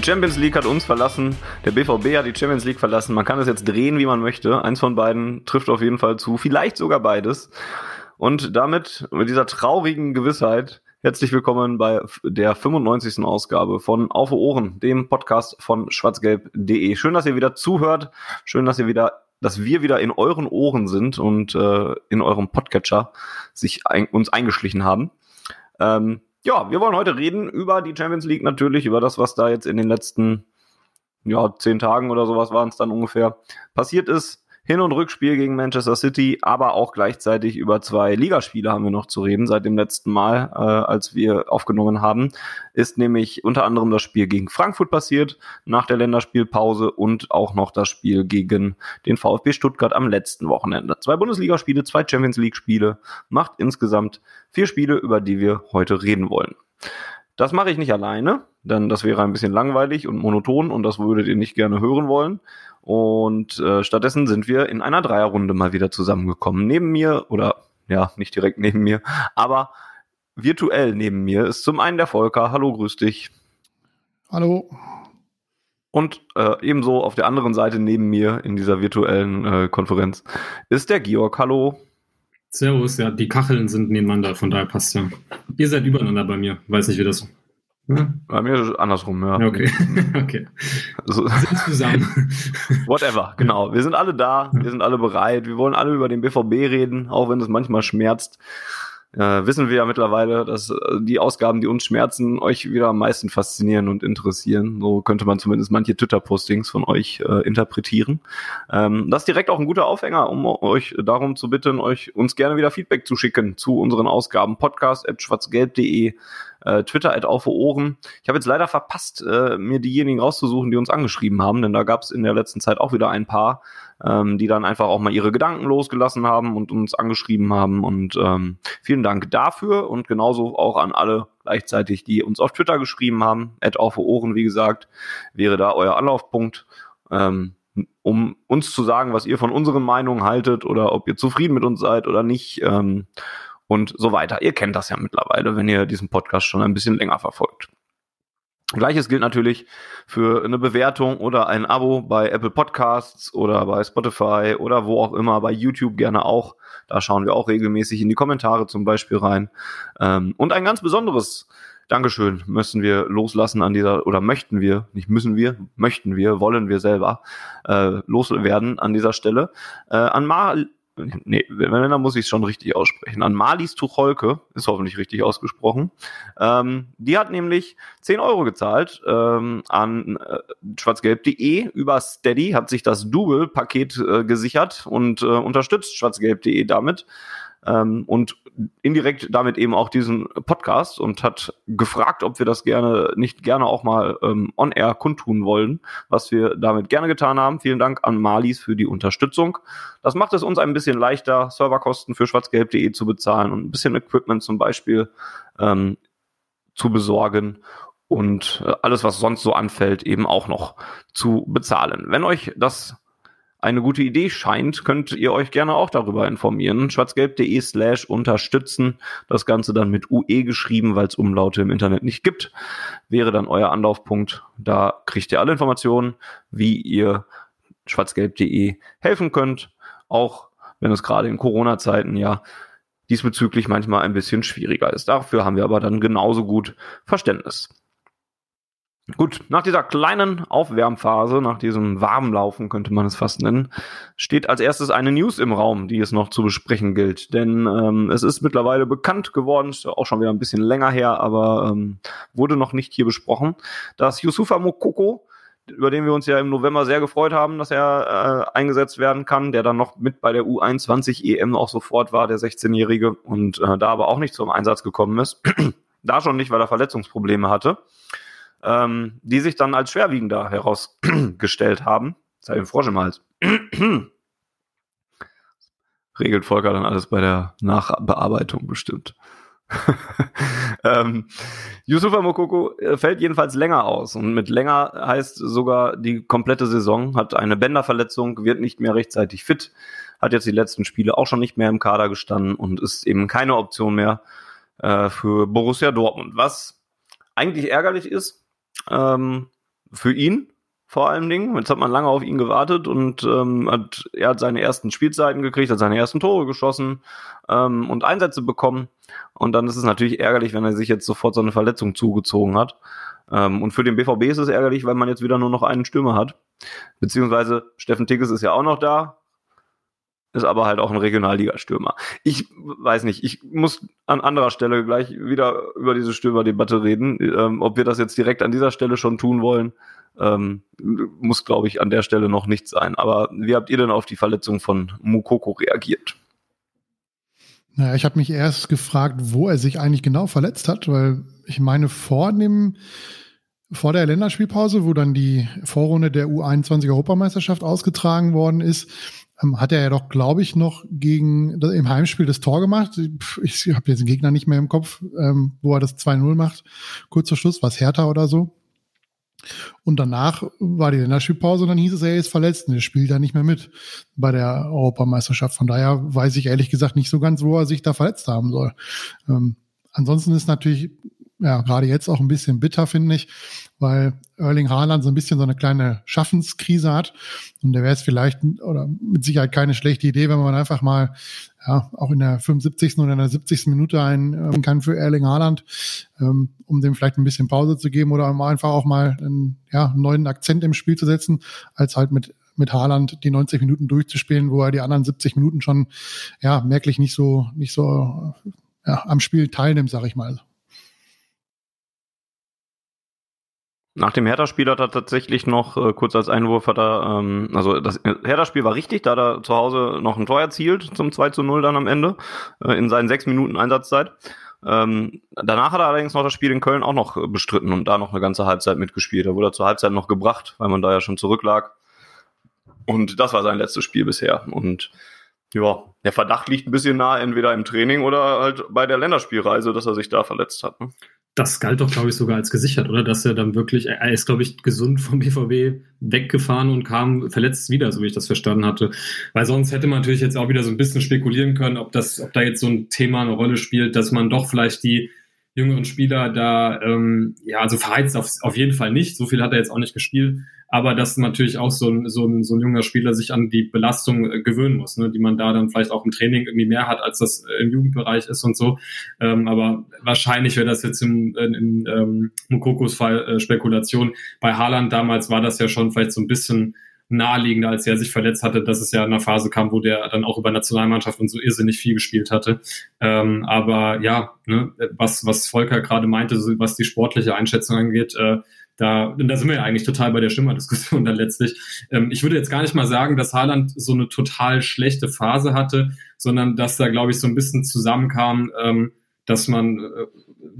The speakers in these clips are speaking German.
Die Champions League hat uns verlassen, der BVB hat die Champions League verlassen. Man kann es jetzt drehen, wie man möchte. Eins von beiden trifft auf jeden Fall zu, vielleicht sogar beides. Und damit, mit dieser traurigen Gewissheit, herzlich willkommen bei der 95. Ausgabe von Auf Ohren, dem Podcast von schwarzgelb.de. Schön, dass ihr wieder zuhört. Schön, dass ihr wieder dass wir wieder in euren Ohren sind und äh, in eurem Podcatcher sich ein, uns eingeschlichen haben. Ähm, ja, wir wollen heute reden über die Champions League natürlich, über das, was da jetzt in den letzten ja, zehn Tagen oder sowas waren es dann ungefähr passiert ist. Hin- und Rückspiel gegen Manchester City, aber auch gleichzeitig über zwei Ligaspiele haben wir noch zu reden seit dem letzten Mal, äh, als wir aufgenommen haben. Ist nämlich unter anderem das Spiel gegen Frankfurt passiert, nach der Länderspielpause und auch noch das Spiel gegen den VfB Stuttgart am letzten Wochenende. Zwei Bundesligaspiele, zwei Champions League-Spiele, macht insgesamt vier Spiele, über die wir heute reden wollen. Das mache ich nicht alleine, denn das wäre ein bisschen langweilig und monoton und das würdet ihr nicht gerne hören wollen. Und äh, stattdessen sind wir in einer Dreierrunde mal wieder zusammengekommen. Neben mir, oder ja, nicht direkt neben mir, aber virtuell neben mir ist zum einen der Volker. Hallo, grüß dich. Hallo. Und äh, ebenso auf der anderen Seite neben mir in dieser virtuellen äh, Konferenz ist der Georg. Hallo. Servus, ja, die Kacheln sind nebeneinander, von daher passt ja. Ihr seid übereinander bei mir, weiß nicht, wie das hm? Bei mir ist es andersrum, ja. Okay. okay. Also, sind zusammen. Whatever, genau. Wir sind alle da, wir sind alle bereit, wir wollen alle über den BVB reden, auch wenn es manchmal schmerzt. Äh, wissen wir ja mittlerweile, dass äh, die Ausgaben, die uns schmerzen, euch wieder am meisten faszinieren und interessieren. So könnte man zumindest manche Twitter-Postings von euch äh, interpretieren. Ähm, das ist direkt auch ein guter Aufhänger, um euch darum zu bitten, euch uns gerne wieder Feedback zu schicken zu unseren Ausgaben. Podcast at schwarzgelb.de äh, Twitter at auf Ohren. Ich habe jetzt leider verpasst, äh, mir diejenigen rauszusuchen, die uns angeschrieben haben, denn da gab es in der letzten Zeit auch wieder ein paar, ähm, die dann einfach auch mal ihre Gedanken losgelassen haben und uns angeschrieben haben. Und ähm, vielen Dank dafür und genauso auch an alle gleichzeitig, die uns auf Twitter geschrieben haben. At auf Ohren, wie gesagt, wäre da euer Anlaufpunkt. Ähm, um uns zu sagen, was ihr von unseren Meinungen haltet oder ob ihr zufrieden mit uns seid oder nicht. Ähm, und so weiter. Ihr kennt das ja mittlerweile, wenn ihr diesen Podcast schon ein bisschen länger verfolgt. Gleiches gilt natürlich für eine Bewertung oder ein Abo bei Apple Podcasts oder bei Spotify oder wo auch immer, bei YouTube gerne auch. Da schauen wir auch regelmäßig in die Kommentare zum Beispiel rein. Ähm, und ein ganz besonderes Dankeschön müssen wir loslassen an dieser, oder möchten wir, nicht müssen wir, möchten wir, wollen wir selber äh, loswerden an dieser Stelle. Äh, an Mar nee, wenn dann muss ich es schon richtig aussprechen. An Marlies Tucholke, ist hoffentlich richtig ausgesprochen. Ähm, die hat nämlich 10 Euro gezahlt ähm, an äh, schwarzgelb.de über Steady, hat sich das Double-Paket äh, gesichert und äh, unterstützt schwarzgelb.de damit ähm, und indirekt damit eben auch diesen Podcast und hat gefragt, ob wir das gerne, nicht gerne auch mal ähm, on air kundtun wollen, was wir damit gerne getan haben. Vielen Dank an Malis für die Unterstützung. Das macht es uns ein bisschen leichter, Serverkosten für schwarzgelb.de zu bezahlen und ein bisschen Equipment zum Beispiel ähm, zu besorgen und äh, alles, was sonst so anfällt, eben auch noch zu bezahlen. Wenn euch das eine gute Idee scheint, könnt ihr euch gerne auch darüber informieren. schwarzgelb.de slash unterstützen. Das Ganze dann mit UE geschrieben, weil es Umlaute im Internet nicht gibt. Wäre dann euer Anlaufpunkt. Da kriegt ihr alle Informationen, wie ihr schwarzgelb.de helfen könnt. Auch wenn es gerade in Corona-Zeiten ja diesbezüglich manchmal ein bisschen schwieriger ist. Dafür haben wir aber dann genauso gut Verständnis. Gut, nach dieser kleinen Aufwärmphase, nach diesem Warmlaufen könnte man es fast nennen, steht als erstes eine News im Raum, die es noch zu besprechen gilt. Denn ähm, es ist mittlerweile bekannt geworden, ist auch schon wieder ein bisschen länger her, aber ähm, wurde noch nicht hier besprochen, dass Yusufa Mokoko, über den wir uns ja im November sehr gefreut haben, dass er äh, eingesetzt werden kann, der dann noch mit bei der U21 EM auch sofort war, der 16-Jährige, und äh, da aber auch nicht zum Einsatz gekommen ist. da schon nicht, weil er Verletzungsprobleme hatte ähm, die sich dann als schwerwiegender herausgestellt haben. Jetzt habe Frosch im Hals. Regelt Volker dann alles bei der Nachbearbeitung bestimmt. ähm, Yusufa Mokoko äh, fällt jedenfalls länger aus und mit länger heißt sogar die komplette Saison, hat eine Bänderverletzung, wird nicht mehr rechtzeitig fit, hat jetzt die letzten Spiele auch schon nicht mehr im Kader gestanden und ist eben keine Option mehr äh, für Borussia Dortmund, was eigentlich ärgerlich ist ähm, für ihn, vor allen Dingen. Jetzt hat man lange auf ihn gewartet und ähm, hat, er hat seine ersten Spielzeiten gekriegt, hat seine ersten Tore geschossen ähm, und Einsätze bekommen. Und dann ist es natürlich ärgerlich, wenn er sich jetzt sofort so eine Verletzung zugezogen hat. Ähm, und für den BVB ist es ärgerlich, weil man jetzt wieder nur noch einen Stürmer hat. Beziehungsweise Steffen Tigges ist ja auch noch da, ist aber halt auch ein Regionalligastürmer. Ich weiß nicht, ich muss an anderer Stelle gleich wieder über diese Stürmerdebatte reden. Ähm, ob wir das jetzt direkt an dieser Stelle schon tun wollen, ähm, muss, glaube ich, an der Stelle noch nicht sein. Aber wie habt ihr denn auf die Verletzung von Mukoko reagiert? Naja, ich habe mich erst gefragt, wo er sich eigentlich genau verletzt hat, weil ich meine, vor dem vor der Länderspielpause, wo dann die Vorrunde der U21 Europameisterschaft ausgetragen worden ist, hat er ja doch, glaube ich, noch gegen im Heimspiel das Tor gemacht. Ich habe jetzt den Gegner nicht mehr im Kopf, ähm, wo er das 2-0 macht. Kurz vor Schluss, was Hertha oder so. Und danach war die Länderspielpause und dann hieß es, er ist verletzt und er spielt da nicht mehr mit bei der Europameisterschaft. Von daher weiß ich ehrlich gesagt nicht so ganz, wo er sich da verletzt haben soll. Ähm, ansonsten ist natürlich ja, gerade jetzt auch ein bisschen bitter, finde ich, weil Erling Haaland so ein bisschen so eine kleine Schaffenskrise hat. Und da wäre es vielleicht oder mit Sicherheit keine schlechte Idee, wenn man einfach mal ja, auch in der 75. oder in der 70. Minute einen ähm, kann für Erling Haaland, ähm, um dem vielleicht ein bisschen Pause zu geben oder um einfach auch mal einen, ja, einen neuen Akzent im Spiel zu setzen, als halt mit mit Haaland die 90 Minuten durchzuspielen, wo er die anderen 70 Minuten schon ja merklich nicht so nicht so ja, am Spiel teilnimmt, sag ich mal. Nach dem Hertha-Spiel hat er tatsächlich noch, äh, kurz als Einwurf hat er, ähm, also das Hertha-Spiel war richtig, da hat er zu Hause noch ein Tor erzielt zum 2 zu 0 dann am Ende, äh, in seinen sechs Minuten Einsatzzeit. Ähm, danach hat er allerdings noch das Spiel in Köln auch noch bestritten und da noch eine ganze Halbzeit mitgespielt. Da wurde er zur Halbzeit noch gebracht, weil man da ja schon zurücklag. Und das war sein letztes Spiel bisher. Und ja, der Verdacht liegt ein bisschen nah, entweder im Training oder halt bei der Länderspielreise, dass er sich da verletzt hat. Ne? Das galt doch, glaube ich, sogar als gesichert, oder? Dass er dann wirklich, er ist, glaube ich, gesund vom BVB weggefahren und kam verletzt wieder, so wie ich das verstanden hatte. Weil sonst hätte man natürlich jetzt auch wieder so ein bisschen spekulieren können, ob das, ob da jetzt so ein Thema eine Rolle spielt, dass man doch vielleicht die jüngeren Spieler da, ähm, ja, also verheizt auf, auf jeden Fall nicht. So viel hat er jetzt auch nicht gespielt aber dass natürlich auch so ein, so ein, so ein junger Spieler sich an die Belastung äh, gewöhnen muss, ne, die man da dann vielleicht auch im Training irgendwie mehr hat, als das im Jugendbereich ist und so. Ähm, aber wahrscheinlich wäre das jetzt im, in, in ähm, Mukokos Fall äh, Spekulation. Bei Haaland damals war das ja schon vielleicht so ein bisschen naheliegender, als er sich verletzt hatte, dass es ja in einer Phase kam, wo der dann auch über Nationalmannschaft und so irrsinnig viel gespielt hatte. Ähm, aber ja, ne, was, was Volker gerade meinte, was die sportliche Einschätzung angeht, äh, da, und da sind wir ja eigentlich total bei der Stimmerdiskussion dann letztlich. Ähm, ich würde jetzt gar nicht mal sagen, dass Haaland so eine total schlechte Phase hatte, sondern dass da, glaube ich, so ein bisschen zusammenkam, ähm, dass man, äh,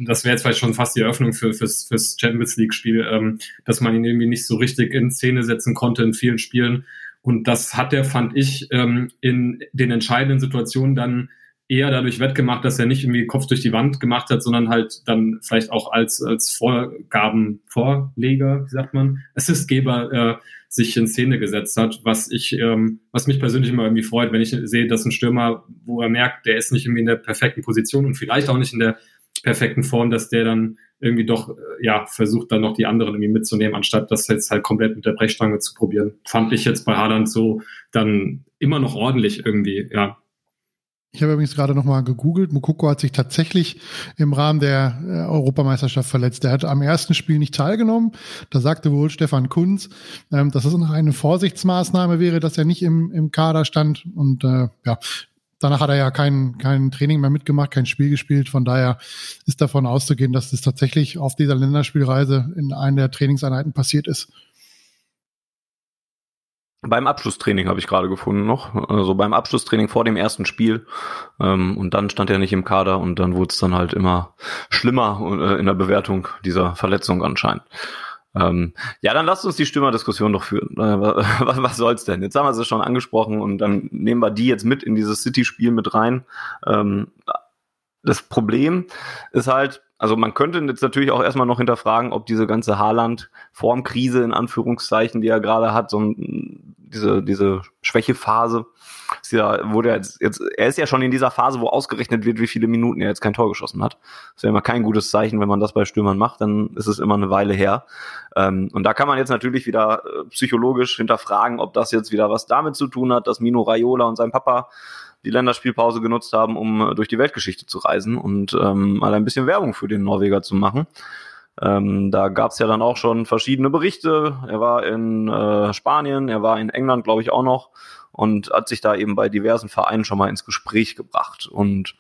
das wäre jetzt vielleicht schon fast die Eröffnung für, fürs, fürs Champions League-Spiel, ähm, dass man ihn irgendwie nicht so richtig in Szene setzen konnte in vielen Spielen. Und das hat er, fand ich, ähm, in den entscheidenden Situationen dann eher dadurch wettgemacht, dass er nicht irgendwie Kopf durch die Wand gemacht hat, sondern halt dann vielleicht auch als, als Vorgabenvorleger, wie sagt man, Assistgeber äh, sich in Szene gesetzt hat, was ich, ähm, was mich persönlich immer irgendwie freut, wenn ich sehe, dass ein Stürmer, wo er merkt, der ist nicht irgendwie in der perfekten Position und vielleicht auch nicht in der perfekten Form, dass der dann irgendwie doch, äh, ja, versucht dann noch die anderen irgendwie mitzunehmen, anstatt das jetzt halt komplett mit der Brechstange zu probieren. Fand ich jetzt bei Haaland so dann immer noch ordentlich irgendwie, ja. Ich habe übrigens gerade nochmal gegoogelt. Mukoko hat sich tatsächlich im Rahmen der äh, Europameisterschaft verletzt. Er hat am ersten Spiel nicht teilgenommen. Da sagte wohl Stefan Kunz, ähm, dass es noch eine Vorsichtsmaßnahme wäre, dass er nicht im, im Kader stand. Und äh, ja, danach hat er ja kein, kein Training mehr mitgemacht, kein Spiel gespielt. Von daher ist davon auszugehen, dass das tatsächlich auf dieser Länderspielreise in einer der Trainingseinheiten passiert ist. Beim Abschlusstraining habe ich gerade gefunden noch. Also beim Abschlusstraining vor dem ersten Spiel. Ähm, und dann stand er nicht im Kader und dann wurde es dann halt immer schlimmer äh, in der Bewertung dieser Verletzung anscheinend. Ähm, ja, dann lasst uns die Stürmerdiskussion doch führen. Äh, was, was soll's denn? Jetzt haben wir sie schon angesprochen und dann nehmen wir die jetzt mit in dieses City-Spiel mit rein. Ähm, das Problem ist halt, also man könnte jetzt natürlich auch erstmal noch hinterfragen, ob diese ganze Haaland-Formkrise in Anführungszeichen, die er gerade hat, so ein, diese, diese Schwächephase, ist ja, wurde jetzt, jetzt, er ist ja schon in dieser Phase, wo ausgerechnet wird, wie viele Minuten er jetzt kein Tor geschossen hat. Das wäre immer kein gutes Zeichen, wenn man das bei Stürmern macht, dann ist es immer eine Weile her. Ähm, und da kann man jetzt natürlich wieder äh, psychologisch hinterfragen, ob das jetzt wieder was damit zu tun hat, dass Mino Raiola und sein Papa die Länderspielpause genutzt haben, um äh, durch die Weltgeschichte zu reisen und ähm, mal ein bisschen Werbung für den Norweger zu machen. Ähm, da gab es ja dann auch schon verschiedene Berichte. Er war in äh, Spanien, er war in England, glaube ich, auch noch und hat sich da eben bei diversen Vereinen schon mal ins Gespräch gebracht. Und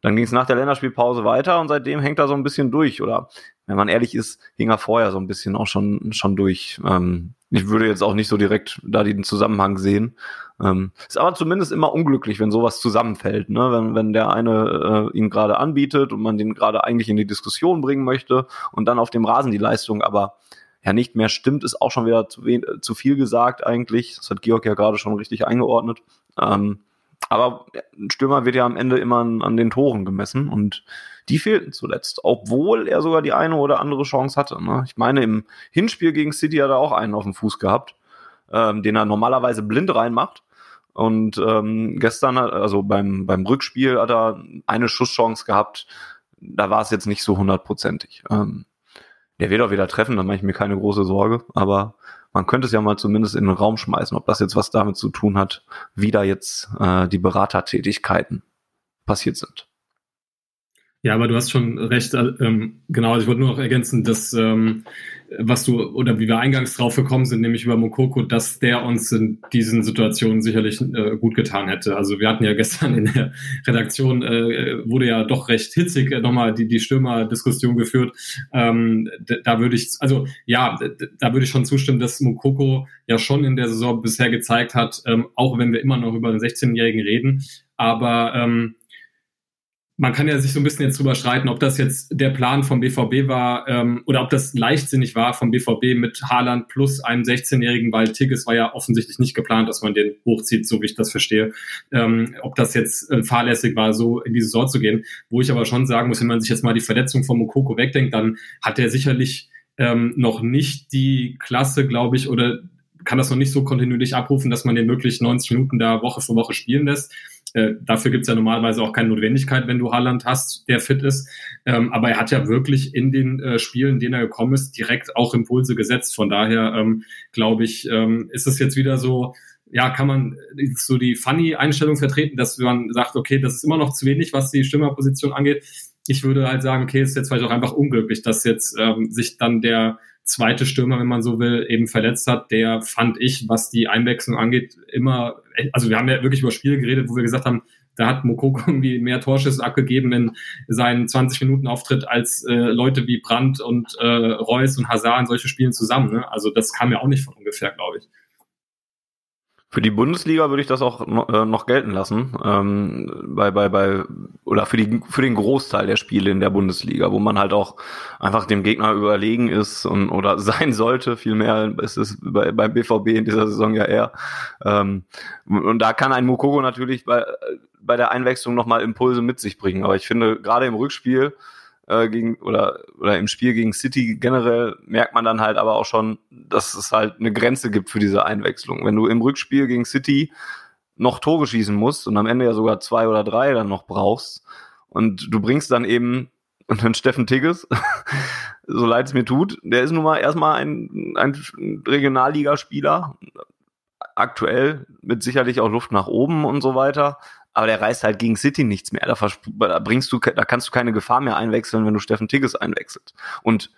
dann ging es nach der Länderspielpause weiter und seitdem hängt er so ein bisschen durch. Oder wenn man ehrlich ist, hing er vorher so ein bisschen auch schon, schon durch. Ähm, ich würde jetzt auch nicht so direkt da den Zusammenhang sehen. Ähm, ist aber zumindest immer unglücklich, wenn sowas zusammenfällt, ne? Wenn, wenn der eine äh, ihn gerade anbietet und man den gerade eigentlich in die Diskussion bringen möchte und dann auf dem Rasen die Leistung aber ja nicht mehr stimmt, ist auch schon wieder zu, zu viel gesagt eigentlich. Das hat Georg ja gerade schon richtig eingeordnet. Ähm, aber ein Stürmer wird ja am Ende immer an, an, den Toren gemessen und die fehlten zuletzt, obwohl er sogar die eine oder andere Chance hatte. Ne? Ich meine, im Hinspiel gegen City hat er auch einen auf dem Fuß gehabt, ähm, den er normalerweise blind reinmacht. Und ähm, gestern, also beim, beim Rückspiel, hat er eine Schusschance gehabt. Da war es jetzt nicht so hundertprozentig. Ähm, der wird auch wieder treffen, da mache ich mir keine große Sorge. Aber man könnte es ja mal zumindest in den Raum schmeißen, ob das jetzt was damit zu tun hat, wie da jetzt äh, die Beratertätigkeiten passiert sind. Ja, aber du hast schon recht. Äh, ähm, genau, also ich wollte nur noch ergänzen, dass ähm, was du oder wie wir eingangs drauf gekommen sind, nämlich über Mokoko, dass der uns in diesen Situationen sicherlich äh, gut getan hätte. Also wir hatten ja gestern in der Redaktion äh, wurde ja doch recht hitzig äh, nochmal die die Stürmer-Diskussion geführt. Ähm, da würde ich also ja, da würde ich schon zustimmen, dass Mokoko ja schon in der Saison bisher gezeigt hat, ähm, auch wenn wir immer noch über den 16-Jährigen reden, aber ähm, man kann ja sich so ein bisschen jetzt drüber streiten, ob das jetzt der Plan vom BVB war ähm, oder ob das leichtsinnig war vom BVB mit Haaland plus einem 16-Jährigen, weil Tigges war ja offensichtlich nicht geplant, dass man den hochzieht, so wie ich das verstehe. Ähm, ob das jetzt äh, fahrlässig war, so in die Saison zu gehen. Wo ich aber schon sagen muss, wenn man sich jetzt mal die Verletzung von Mokoko wegdenkt, dann hat er sicherlich ähm, noch nicht die Klasse, glaube ich, oder kann das noch nicht so kontinuierlich abrufen, dass man den wirklich 90 Minuten da Woche für Woche spielen lässt. Äh, dafür gibt's ja normalerweise auch keine Notwendigkeit, wenn du Haaland hast, der fit ist. Ähm, aber er hat ja wirklich in den äh, Spielen, in denen er gekommen ist, direkt auch Impulse gesetzt. Von daher ähm, glaube ich, ähm, ist es jetzt wieder so, ja, kann man so die Funny-Einstellung vertreten, dass man sagt, okay, das ist immer noch zu wenig, was die Stimmerposition angeht. Ich würde halt sagen, okay, ist jetzt vielleicht auch einfach unglücklich, dass jetzt ähm, sich dann der zweite Stürmer, wenn man so will, eben verletzt hat, der fand ich, was die Einwechslung angeht, immer, also wir haben ja wirklich über Spiele geredet, wo wir gesagt haben, da hat Mokoko irgendwie mehr Torschüsse abgegeben in seinen 20 Minuten Auftritt als äh, Leute wie Brandt und äh, Reus und Hazard in solche Spielen zusammen. Ne? Also das kam ja auch nicht von ungefähr, glaube ich. Für die Bundesliga würde ich das auch äh, noch gelten lassen, ähm, bei, bei, bei, oder für, die, für den Großteil der Spiele in der Bundesliga, wo man halt auch einfach dem Gegner überlegen ist und oder sein sollte, vielmehr ist es bei, beim BVB in dieser Saison ja eher. Ähm, und da kann ein Mukoko natürlich bei, bei der Einwechslung nochmal Impulse mit sich bringen. Aber ich finde, gerade im Rückspiel äh, gegen oder oder im Spiel gegen City generell merkt man dann halt aber auch schon, dass es halt eine Grenze gibt für diese Einwechslung. Wenn du im Rückspiel gegen City noch Tore schießen musst und am Ende ja sogar zwei oder drei dann noch brauchst und du bringst dann eben einen Steffen Tigges, so leid es mir tut, der ist nun mal erstmal ein, ein Regionalligaspieler, aktuell mit sicherlich auch Luft nach oben und so weiter aber der reißt halt gegen City nichts mehr. Da, da bringst du, da kannst du keine Gefahr mehr einwechseln, wenn du Steffen Tigges einwechselst. Und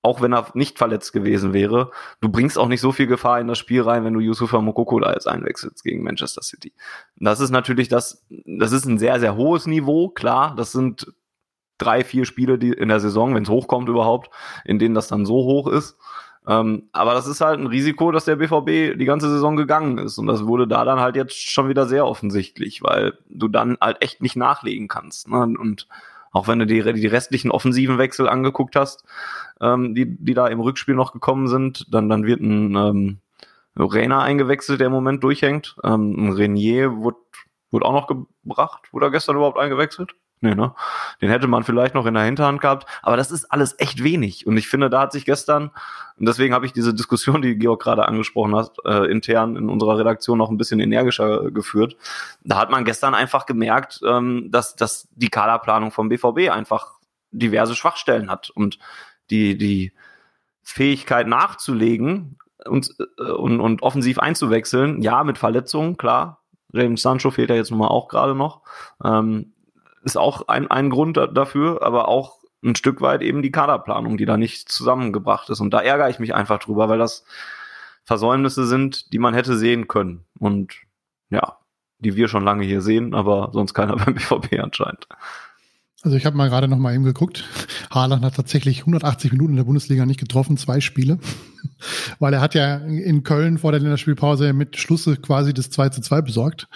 auch wenn er nicht verletzt gewesen wäre, du bringst auch nicht so viel Gefahr in das Spiel rein, wenn du Yusufa Mokoko da jetzt einwechselst gegen Manchester City. Das ist natürlich das, das ist ein sehr, sehr hohes Niveau, klar, das sind drei, vier Spiele die in der Saison, wenn es hochkommt überhaupt, in denen das dann so hoch ist. Ähm, aber das ist halt ein Risiko, dass der BVB die ganze Saison gegangen ist. Und das wurde da dann halt jetzt schon wieder sehr offensichtlich, weil du dann halt echt nicht nachlegen kannst. Ne? Und auch wenn du die, die restlichen offensiven Wechsel angeguckt hast, ähm, die, die da im Rückspiel noch gekommen sind, dann, dann wird ein ähm, Rainer eingewechselt, der im Moment durchhängt. Ähm, ein Renier wurde, wurde auch noch gebracht. Wurde er gestern überhaupt eingewechselt? Nee, ne? Den hätte man vielleicht noch in der Hinterhand gehabt, aber das ist alles echt wenig. Und ich finde, da hat sich gestern, und deswegen habe ich diese Diskussion, die Georg gerade angesprochen hat, äh, intern in unserer Redaktion noch ein bisschen energischer geführt. Da hat man gestern einfach gemerkt, ähm, dass, dass die Kaderplanung vom BVB einfach diverse Schwachstellen hat und die, die Fähigkeit nachzulegen und, äh, und, und offensiv einzuwechseln, ja, mit Verletzungen, klar. James Sancho fehlt ja jetzt nun mal auch gerade noch. Ähm, ist auch ein, ein Grund dafür, aber auch ein Stück weit eben die Kaderplanung, die da nicht zusammengebracht ist. Und da ärgere ich mich einfach drüber, weil das Versäumnisse sind, die man hätte sehen können. Und ja, die wir schon lange hier sehen, aber sonst keiner beim BVB anscheinend. Also ich habe mal gerade noch mal eben geguckt. Haaland hat tatsächlich 180 Minuten in der Bundesliga nicht getroffen, zwei Spiele. Weil er hat ja in Köln vor der Länderspielpause mit Schlusse quasi das 2 zu 2 besorgt.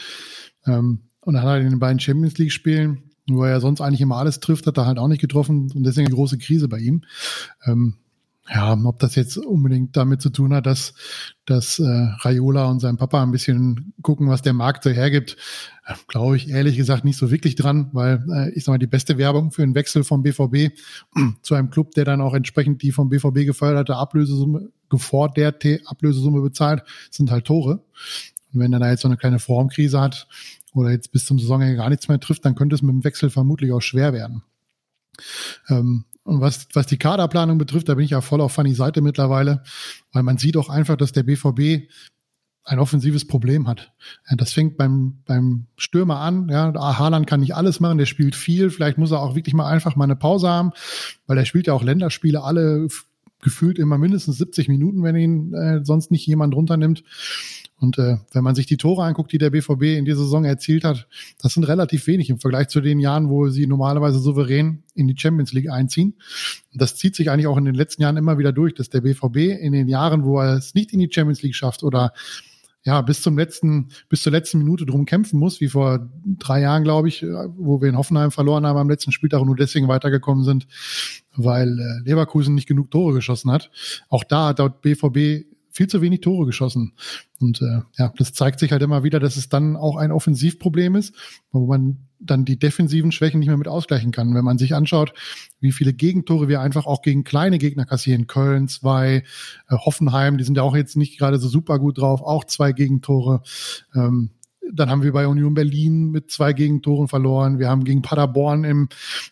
Ähm, und dann hat er in den beiden Champions League Spielen wo er ja sonst eigentlich immer alles trifft, hat er halt auch nicht getroffen und deswegen eine große Krise bei ihm. Ähm, ja, ob das jetzt unbedingt damit zu tun hat, dass, dass äh, Raiola und sein Papa ein bisschen gucken, was der Markt so hergibt, äh, glaube ich ehrlich gesagt nicht so wirklich dran, weil äh, ich sag mal, die beste Werbung für einen Wechsel vom BVB zu einem Club, der dann auch entsprechend die vom BVB geförderte Ablösesumme, geforderte Ablösesumme bezahlt, sind halt Tore. Und wenn er da jetzt so eine kleine Formkrise hat, oder jetzt bis zum Saisonende gar nichts mehr trifft, dann könnte es mit dem Wechsel vermutlich auch schwer werden. Ähm, und was, was die Kaderplanung betrifft, da bin ich ja voll auf Fanny Seite mittlerweile, weil man sieht auch einfach, dass der BVB ein offensives Problem hat. Das fängt beim, beim Stürmer an. Ja, Haaland kann nicht alles machen, der spielt viel. Vielleicht muss er auch wirklich mal einfach mal eine Pause haben, weil er spielt ja auch Länderspiele alle gefühlt immer mindestens 70 Minuten, wenn ihn äh, sonst nicht jemand runternimmt. Und äh, wenn man sich die Tore anguckt, die der BVB in dieser Saison erzielt hat, das sind relativ wenig im Vergleich zu den Jahren, wo sie normalerweise souverän in die Champions League einziehen. Das zieht sich eigentlich auch in den letzten Jahren immer wieder durch, dass der BVB in den Jahren, wo er es nicht in die Champions League schafft oder ja, bis zum letzten, bis zur letzten Minute drum kämpfen muss, wie vor drei Jahren, glaube ich, wo wir in Hoffenheim verloren haben am letzten Spieltag und nur deswegen weitergekommen sind, weil äh, Leverkusen nicht genug Tore geschossen hat. Auch da hat der BVB viel zu wenig Tore geschossen. Und äh, ja, das zeigt sich halt immer wieder, dass es dann auch ein Offensivproblem ist, wo man dann die defensiven Schwächen nicht mehr mit ausgleichen kann. Wenn man sich anschaut, wie viele Gegentore wir einfach auch gegen kleine Gegner kassieren, Köln zwei, äh, Hoffenheim, die sind ja auch jetzt nicht gerade so super gut drauf, auch zwei Gegentore. Ähm, dann haben wir bei Union Berlin mit zwei Gegentoren verloren. Wir haben gegen Paderborn im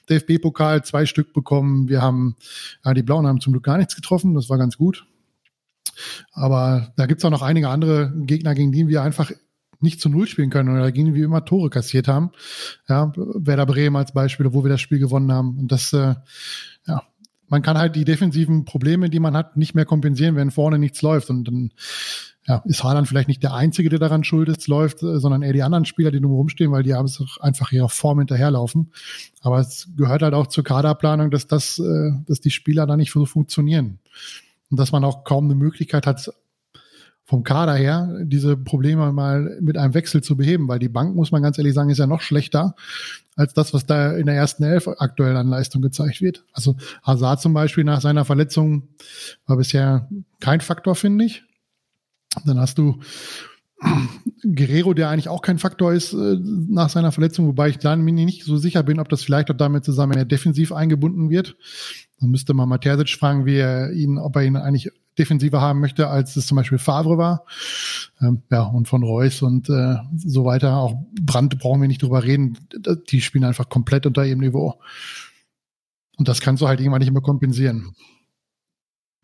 DFB-Pokal zwei Stück bekommen. Wir haben, ja, die Blauen haben zum Glück gar nichts getroffen. Das war ganz gut. Aber da gibt es auch noch einige andere Gegner, gegen die wir einfach nicht zu Null spielen können oder gegen wir immer Tore kassiert haben. Ja, Werder Bremen als Beispiel, wo wir das Spiel gewonnen haben. Und das, äh, ja, man kann halt die defensiven Probleme, die man hat, nicht mehr kompensieren, wenn vorne nichts läuft. Und dann ja, ist Haaland vielleicht nicht der Einzige, der daran schuld ist, läuft, äh, sondern eher die anderen Spieler, die drumherum stehen, weil die haben es einfach ihrer Form hinterherlaufen. Aber es gehört halt auch zur Kaderplanung, dass das, äh, dass die Spieler da nicht so funktionieren und dass man auch kaum eine Möglichkeit hat, vom Kader her diese Probleme mal mit einem Wechsel zu beheben, weil die Bank, muss man ganz ehrlich sagen, ist ja noch schlechter als das, was da in der ersten Elf aktuell an Leistung gezeigt wird. Also Hazard zum Beispiel nach seiner Verletzung war bisher kein Faktor, finde ich. Dann hast du Guerrero, der eigentlich auch kein Faktor ist äh, nach seiner Verletzung, wobei ich dann mir nicht so sicher bin, ob das vielleicht auch damit zusammen, er defensiv eingebunden wird. Dann müsste man Matersic fragen, wie er ihn, ob er ihn eigentlich defensiver haben möchte, als es zum Beispiel Favre war. Ähm, ja, und von Reus und äh, so weiter. Auch Brandt brauchen wir nicht drüber reden. Die spielen einfach komplett unter ihrem Niveau. Und das kannst du halt irgendwann nicht mehr kompensieren.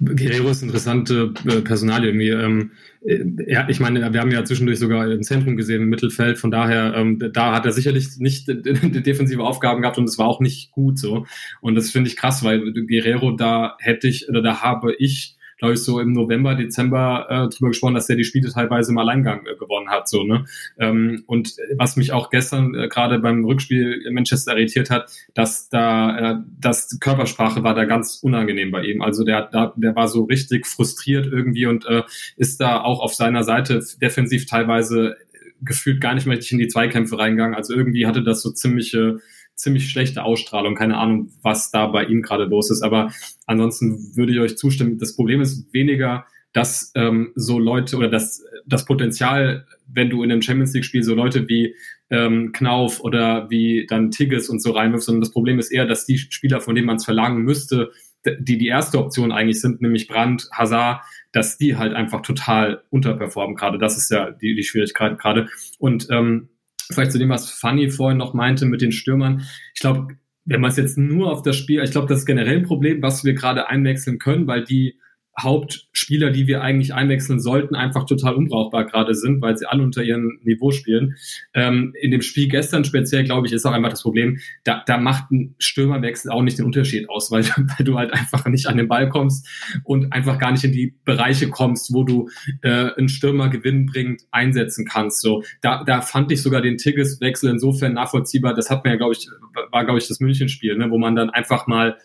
Guerrero ist interessante äh, Personalie irgendwie. Ähm, äh, ja, ich meine, wir haben ja zwischendurch sogar im Zentrum gesehen, im Mittelfeld. Von daher, ähm, da hat er sicherlich nicht defensive Aufgaben gehabt und es war auch nicht gut so. Und das finde ich krass, weil Guerrero da hätte ich oder da habe ich glaube ich, so im November, Dezember äh, drüber gesprochen, dass er die Spiele teilweise im Alleingang äh, gewonnen hat. So, ne? Ähm, und was mich auch gestern äh, gerade beim Rückspiel in Manchester irritiert hat, dass da äh, das Körpersprache war da ganz unangenehm bei ihm. Also der, da, der war so richtig frustriert irgendwie und äh, ist da auch auf seiner Seite defensiv teilweise gefühlt gar nicht mehr richtig in die Zweikämpfe reingegangen. Also irgendwie hatte das so ziemliche ziemlich schlechte Ausstrahlung. Keine Ahnung, was da bei ihm gerade los ist. Aber ansonsten würde ich euch zustimmen. Das Problem ist weniger, dass ähm, so Leute oder das, das Potenzial, wenn du in einem Champions League-Spiel so Leute wie ähm, Knauf oder wie dann Tigges und so reinwirfst, sondern das Problem ist eher, dass die Spieler, von denen man es verlangen müsste, die die erste Option eigentlich sind, nämlich Brand, Hazard, dass die halt einfach total unterperformen gerade. Das ist ja die, die Schwierigkeit gerade. Und ähm, vielleicht zu dem, was Fanny vorhin noch meinte mit den Stürmern. Ich glaube, wenn man es jetzt nur auf das Spiel, ich glaube, das ist generell ein Problem, was wir gerade einwechseln können, weil die Hauptspieler, die wir eigentlich einwechseln sollten, einfach total unbrauchbar gerade sind, weil sie alle unter ihrem Niveau spielen. Ähm, in dem Spiel gestern speziell, glaube ich, ist auch einfach das Problem, da, da macht ein Stürmerwechsel auch nicht den Unterschied aus, weil, weil du halt einfach nicht an den Ball kommst und einfach gar nicht in die Bereiche kommst, wo du äh, einen Stürmer gewinnbringend einsetzen kannst. So, da, da fand ich sogar den Tigges-Wechsel insofern nachvollziehbar. Das hat man ja, glaube ich, war, glaube ich, das Münchenspiel, ne, wo man dann einfach mal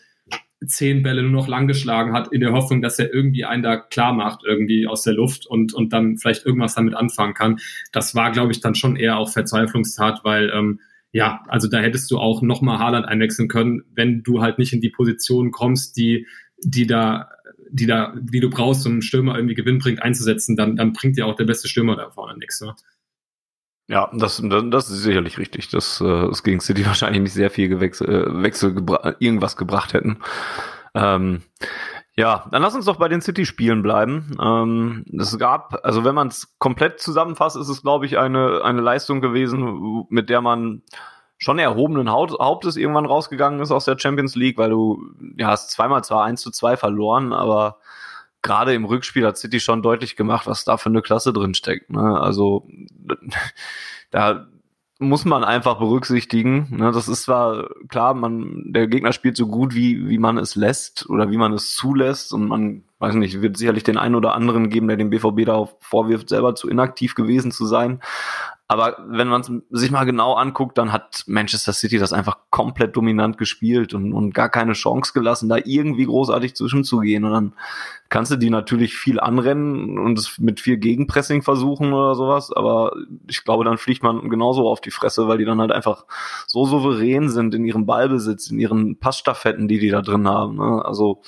zehn Bälle nur noch lang geschlagen hat, in der Hoffnung, dass er irgendwie einen da klar macht, irgendwie aus der Luft und, und dann vielleicht irgendwas damit anfangen kann. Das war, glaube ich, dann schon eher auch Verzweiflungstat, weil ähm, ja, also da hättest du auch nochmal Haaland einwechseln können, wenn du halt nicht in die Position kommst, die, die da, die da, die du brauchst, um einen Stürmer irgendwie gewinnbringend einzusetzen, dann, dann bringt dir auch der beste Stürmer da vorne nichts. Ne? Ja, das, das ist sicherlich richtig, dass äh, es gegen City wahrscheinlich nicht sehr viel Gewechsel, äh, Wechsel gebra irgendwas gebracht hätten. Ähm, ja, dann lass uns doch bei den City-Spielen bleiben. Ähm, es gab, also wenn man es komplett zusammenfasst, ist es, glaube ich, eine, eine Leistung gewesen, mit der man schon erhobenen Hauptes irgendwann rausgegangen ist aus der Champions League, weil du ja, hast zweimal zwar eins zu zwei verloren, aber gerade im Rückspiel hat City schon deutlich gemacht, was da für eine Klasse drin steckt. Ne? Also da muss man einfach berücksichtigen. Ne? Das ist zwar klar, man der Gegner spielt so gut wie wie man es lässt oder wie man es zulässt und man weiß nicht, wird sicherlich den einen oder anderen geben, der dem BVB darauf vorwirft, selber zu inaktiv gewesen zu sein. Aber wenn man sich mal genau anguckt, dann hat Manchester City das einfach komplett dominant gespielt und, und gar keine Chance gelassen, da irgendwie großartig zwischenzugehen. Und dann kannst du die natürlich viel anrennen und es mit viel Gegenpressing versuchen oder sowas. Aber ich glaube, dann fliegt man genauso auf die Fresse, weil die dann halt einfach so souverän sind in ihrem Ballbesitz, in ihren Passstaffetten, die die da drin haben. Ne? Also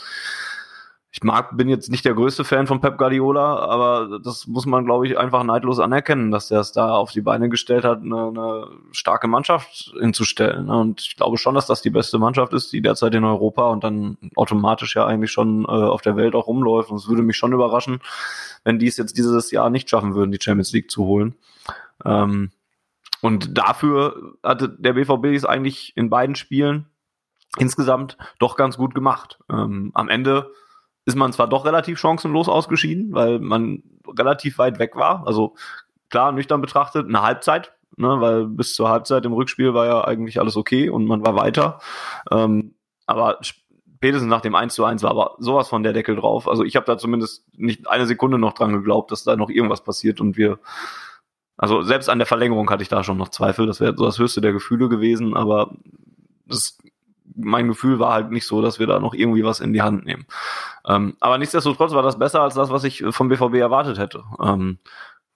ich mag, bin jetzt nicht der größte Fan von Pep Guardiola, aber das muss man, glaube ich, einfach neidlos anerkennen, dass der es da auf die Beine gestellt hat, eine, eine starke Mannschaft hinzustellen. Und ich glaube schon, dass das die beste Mannschaft ist, die derzeit in Europa und dann automatisch ja eigentlich schon äh, auf der Welt auch rumläuft. Und es würde mich schon überraschen, wenn die es jetzt dieses Jahr nicht schaffen würden, die Champions League zu holen. Ähm, und dafür hatte der BVB es eigentlich in beiden Spielen insgesamt doch ganz gut gemacht. Ähm, am Ende ist man zwar doch relativ chancenlos ausgeschieden, weil man relativ weit weg war. Also klar, nüchtern betrachtet, eine Halbzeit, ne, weil bis zur Halbzeit im Rückspiel war ja eigentlich alles okay und man war weiter. Ähm, aber spätestens nach dem 1 zu 1 war aber sowas von der Deckel drauf. Also ich habe da zumindest nicht eine Sekunde noch dran geglaubt, dass da noch irgendwas passiert und wir also selbst an der Verlängerung hatte ich da schon noch Zweifel. Das wäre so das höchste der Gefühle gewesen, aber das mein Gefühl war halt nicht so, dass wir da noch irgendwie was in die Hand nehmen. Ähm, aber nichtsdestotrotz war das besser als das, was ich vom BVB erwartet hätte. Ähm,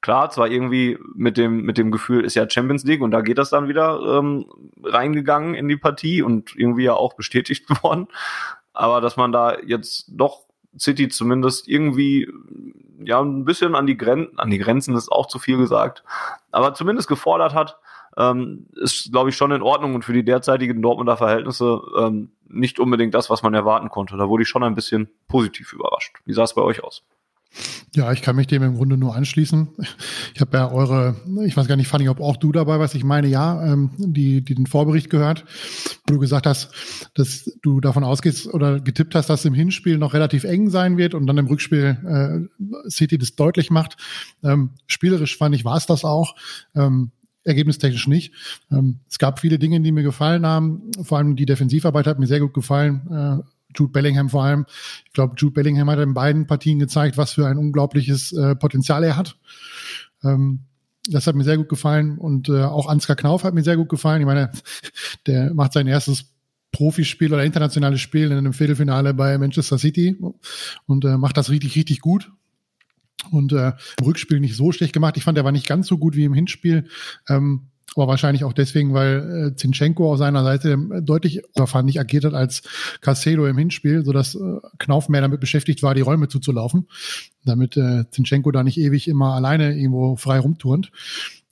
klar, zwar irgendwie mit dem, mit dem Gefühl ist ja Champions League und da geht das dann wieder ähm, reingegangen in die Partie und irgendwie ja auch bestätigt worden. Aber dass man da jetzt doch City zumindest irgendwie ja ein bisschen an die Grenzen, an die Grenzen ist auch zu viel gesagt, aber zumindest gefordert hat, ähm, ist, glaube ich, schon in Ordnung und für die derzeitigen Dortmunder Verhältnisse ähm, nicht unbedingt das, was man erwarten konnte. Da wurde ich schon ein bisschen positiv überrascht. Wie sah es bei euch aus? Ja, ich kann mich dem im Grunde nur anschließen. Ich habe ja eure, ich weiß gar nicht, Fanny, ob auch du dabei warst. Ich meine ja, ähm, die, die den Vorbericht gehört, wo du gesagt hast, dass du davon ausgehst oder getippt hast, dass im Hinspiel noch relativ eng sein wird und dann im Rückspiel äh, City das deutlich macht. Ähm, spielerisch fand ich, war es das auch. Ähm, ergebnistechnisch nicht. Ähm, es gab viele Dinge, die mir gefallen haben. Vor allem die Defensivarbeit hat mir sehr gut gefallen. Äh, Jude Bellingham vor allem. Ich glaube, Jude Bellingham hat in beiden Partien gezeigt, was für ein unglaubliches äh, Potenzial er hat. Ähm, das hat mir sehr gut gefallen und äh, auch Ansgar Knauf hat mir sehr gut gefallen. Ich meine, der macht sein erstes Profispiel oder internationales Spiel in einem Viertelfinale bei Manchester City und äh, macht das richtig, richtig gut. Und äh, im Rückspiel nicht so schlecht gemacht. Ich fand, er war nicht ganz so gut wie im Hinspiel. Ähm, aber wahrscheinlich auch deswegen, weil äh, Zinchenko auf seiner Seite deutlich, fand ich, agiert hat als Casedo im Hinspiel, sodass äh, Knauf mehr damit beschäftigt war, die Räume zuzulaufen, damit äh, Zinchenko da nicht ewig immer alleine irgendwo frei rumturnt.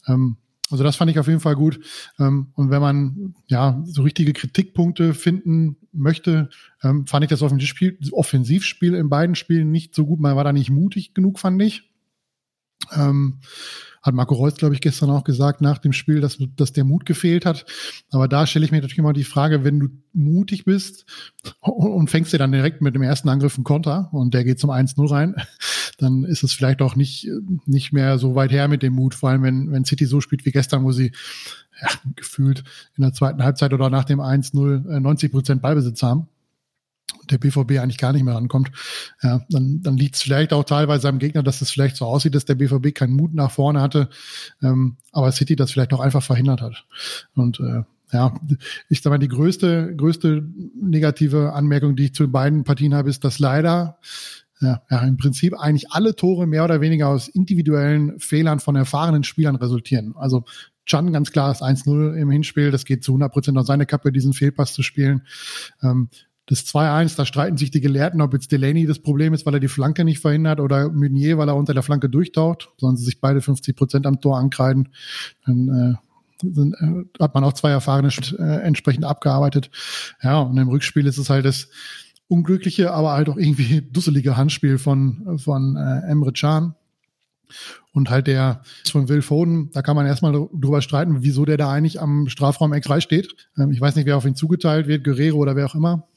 Ähm, also das fand ich auf jeden Fall gut. Ähm, und wenn man ja so richtige Kritikpunkte finden möchte, ähm, fand ich das Offensivspiel, Offensivspiel in beiden Spielen nicht so gut. Man war da nicht mutig genug, fand ich. Ähm, hat Marco Reus, glaube ich, gestern auch gesagt nach dem Spiel, dass, dass der Mut gefehlt hat. Aber da stelle ich mir natürlich immer die Frage, wenn du mutig bist und fängst dir dann direkt mit dem ersten Angriff einen Konter und der geht zum 1-0 rein, dann ist es vielleicht auch nicht, nicht mehr so weit her mit dem Mut, vor allem wenn, wenn City so spielt wie gestern, wo sie ja, gefühlt in der zweiten Halbzeit oder nach dem 1-0 90 Prozent Ballbesitz haben der BVB eigentlich gar nicht mehr rankommt, ja, dann, dann liegt es vielleicht auch teilweise am Gegner, dass es vielleicht so aussieht, dass der BVB keinen Mut nach vorne hatte, ähm, aber City das vielleicht auch einfach verhindert hat. Und äh, ja, ich sag mal, die größte, größte negative Anmerkung, die ich zu beiden Partien habe, ist, dass leider ja, ja, im Prinzip eigentlich alle Tore mehr oder weniger aus individuellen Fehlern von erfahrenen Spielern resultieren. Also Chan ganz klar ist 1-0 im Hinspiel. Das geht zu 100 Prozent auf seine Kappe, diesen Fehlpass zu spielen. Ähm, das 2-1, da streiten sich die Gelehrten, ob jetzt Delaney das Problem ist, weil er die Flanke nicht verhindert oder Meunier, weil er unter der Flanke durchtaucht. Sollen sie sich beide 50 Prozent am Tor ankreiden. Dann äh, sind, äh, hat man auch zwei erfahrene äh, entsprechend abgearbeitet. Ja, und im Rückspiel ist es halt das unglückliche, aber halt auch irgendwie dusselige Handspiel von, von äh, Emre Can. Und halt der von Will Foden, da kann man erstmal drüber streiten, wieso der da eigentlich am Strafraum X3 steht. Ähm, ich weiß nicht, wer auf ihn zugeteilt wird, Guerrero oder wer auch immer.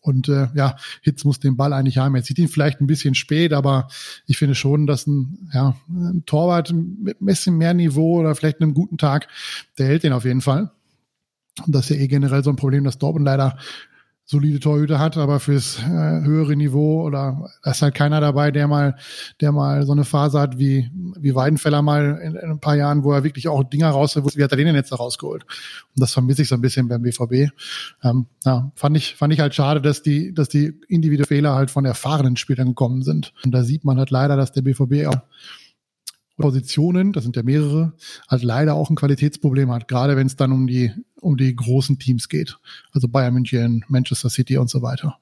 Und äh, ja, Hitz muss den Ball eigentlich haben. Er sieht ihn vielleicht ein bisschen spät, aber ich finde schon, dass ein, ja, ein Torwart mit ein bisschen mehr Niveau oder vielleicht einem guten Tag, der hält den auf jeden Fall. Und das ist ja eh generell so ein Problem, dass Dortmund leider solide Torhüter hat, aber fürs äh, höhere Niveau oder da ist halt keiner dabei, der mal, der mal so eine Phase hat wie, wie Weidenfeller mal in, in ein paar Jahren, wo er wirklich auch Dinger rausholt, wie hat er den denn jetzt da rausgeholt? Und das vermisse ich so ein bisschen beim BVB. Ähm, ja, fand ich, fand ich halt schade, dass die, dass die individuellen Fehler halt von erfahrenen Spielern gekommen sind. Und da sieht man halt leider, dass der BVB auch Positionen, das sind ja mehrere, halt leider auch ein Qualitätsproblem hat, gerade wenn es dann um die, um die großen Teams geht. Also Bayern München, Manchester City und so weiter.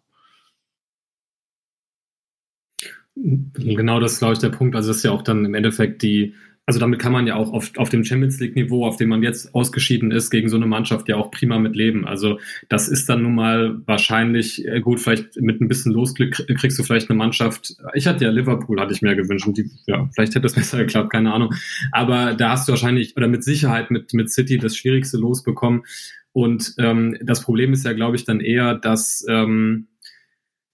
Genau das ist, glaube ich, der Punkt. Also das ist ja auch dann im Endeffekt die, also damit kann man ja auch auf, auf dem Champions League-Niveau, auf dem man jetzt ausgeschieden ist, gegen so eine Mannschaft ja auch prima mit leben. Also das ist dann nun mal wahrscheinlich, äh, gut, vielleicht mit ein bisschen Losglück kriegst du vielleicht eine Mannschaft. Ich hatte ja Liverpool, hatte ich mir gewünscht und die, ja, vielleicht hätte es besser geklappt, keine Ahnung. Aber da hast du wahrscheinlich, oder mit Sicherheit mit, mit City das schwierigste losbekommen. Und ähm, das Problem ist ja, glaube ich, dann eher, dass ähm,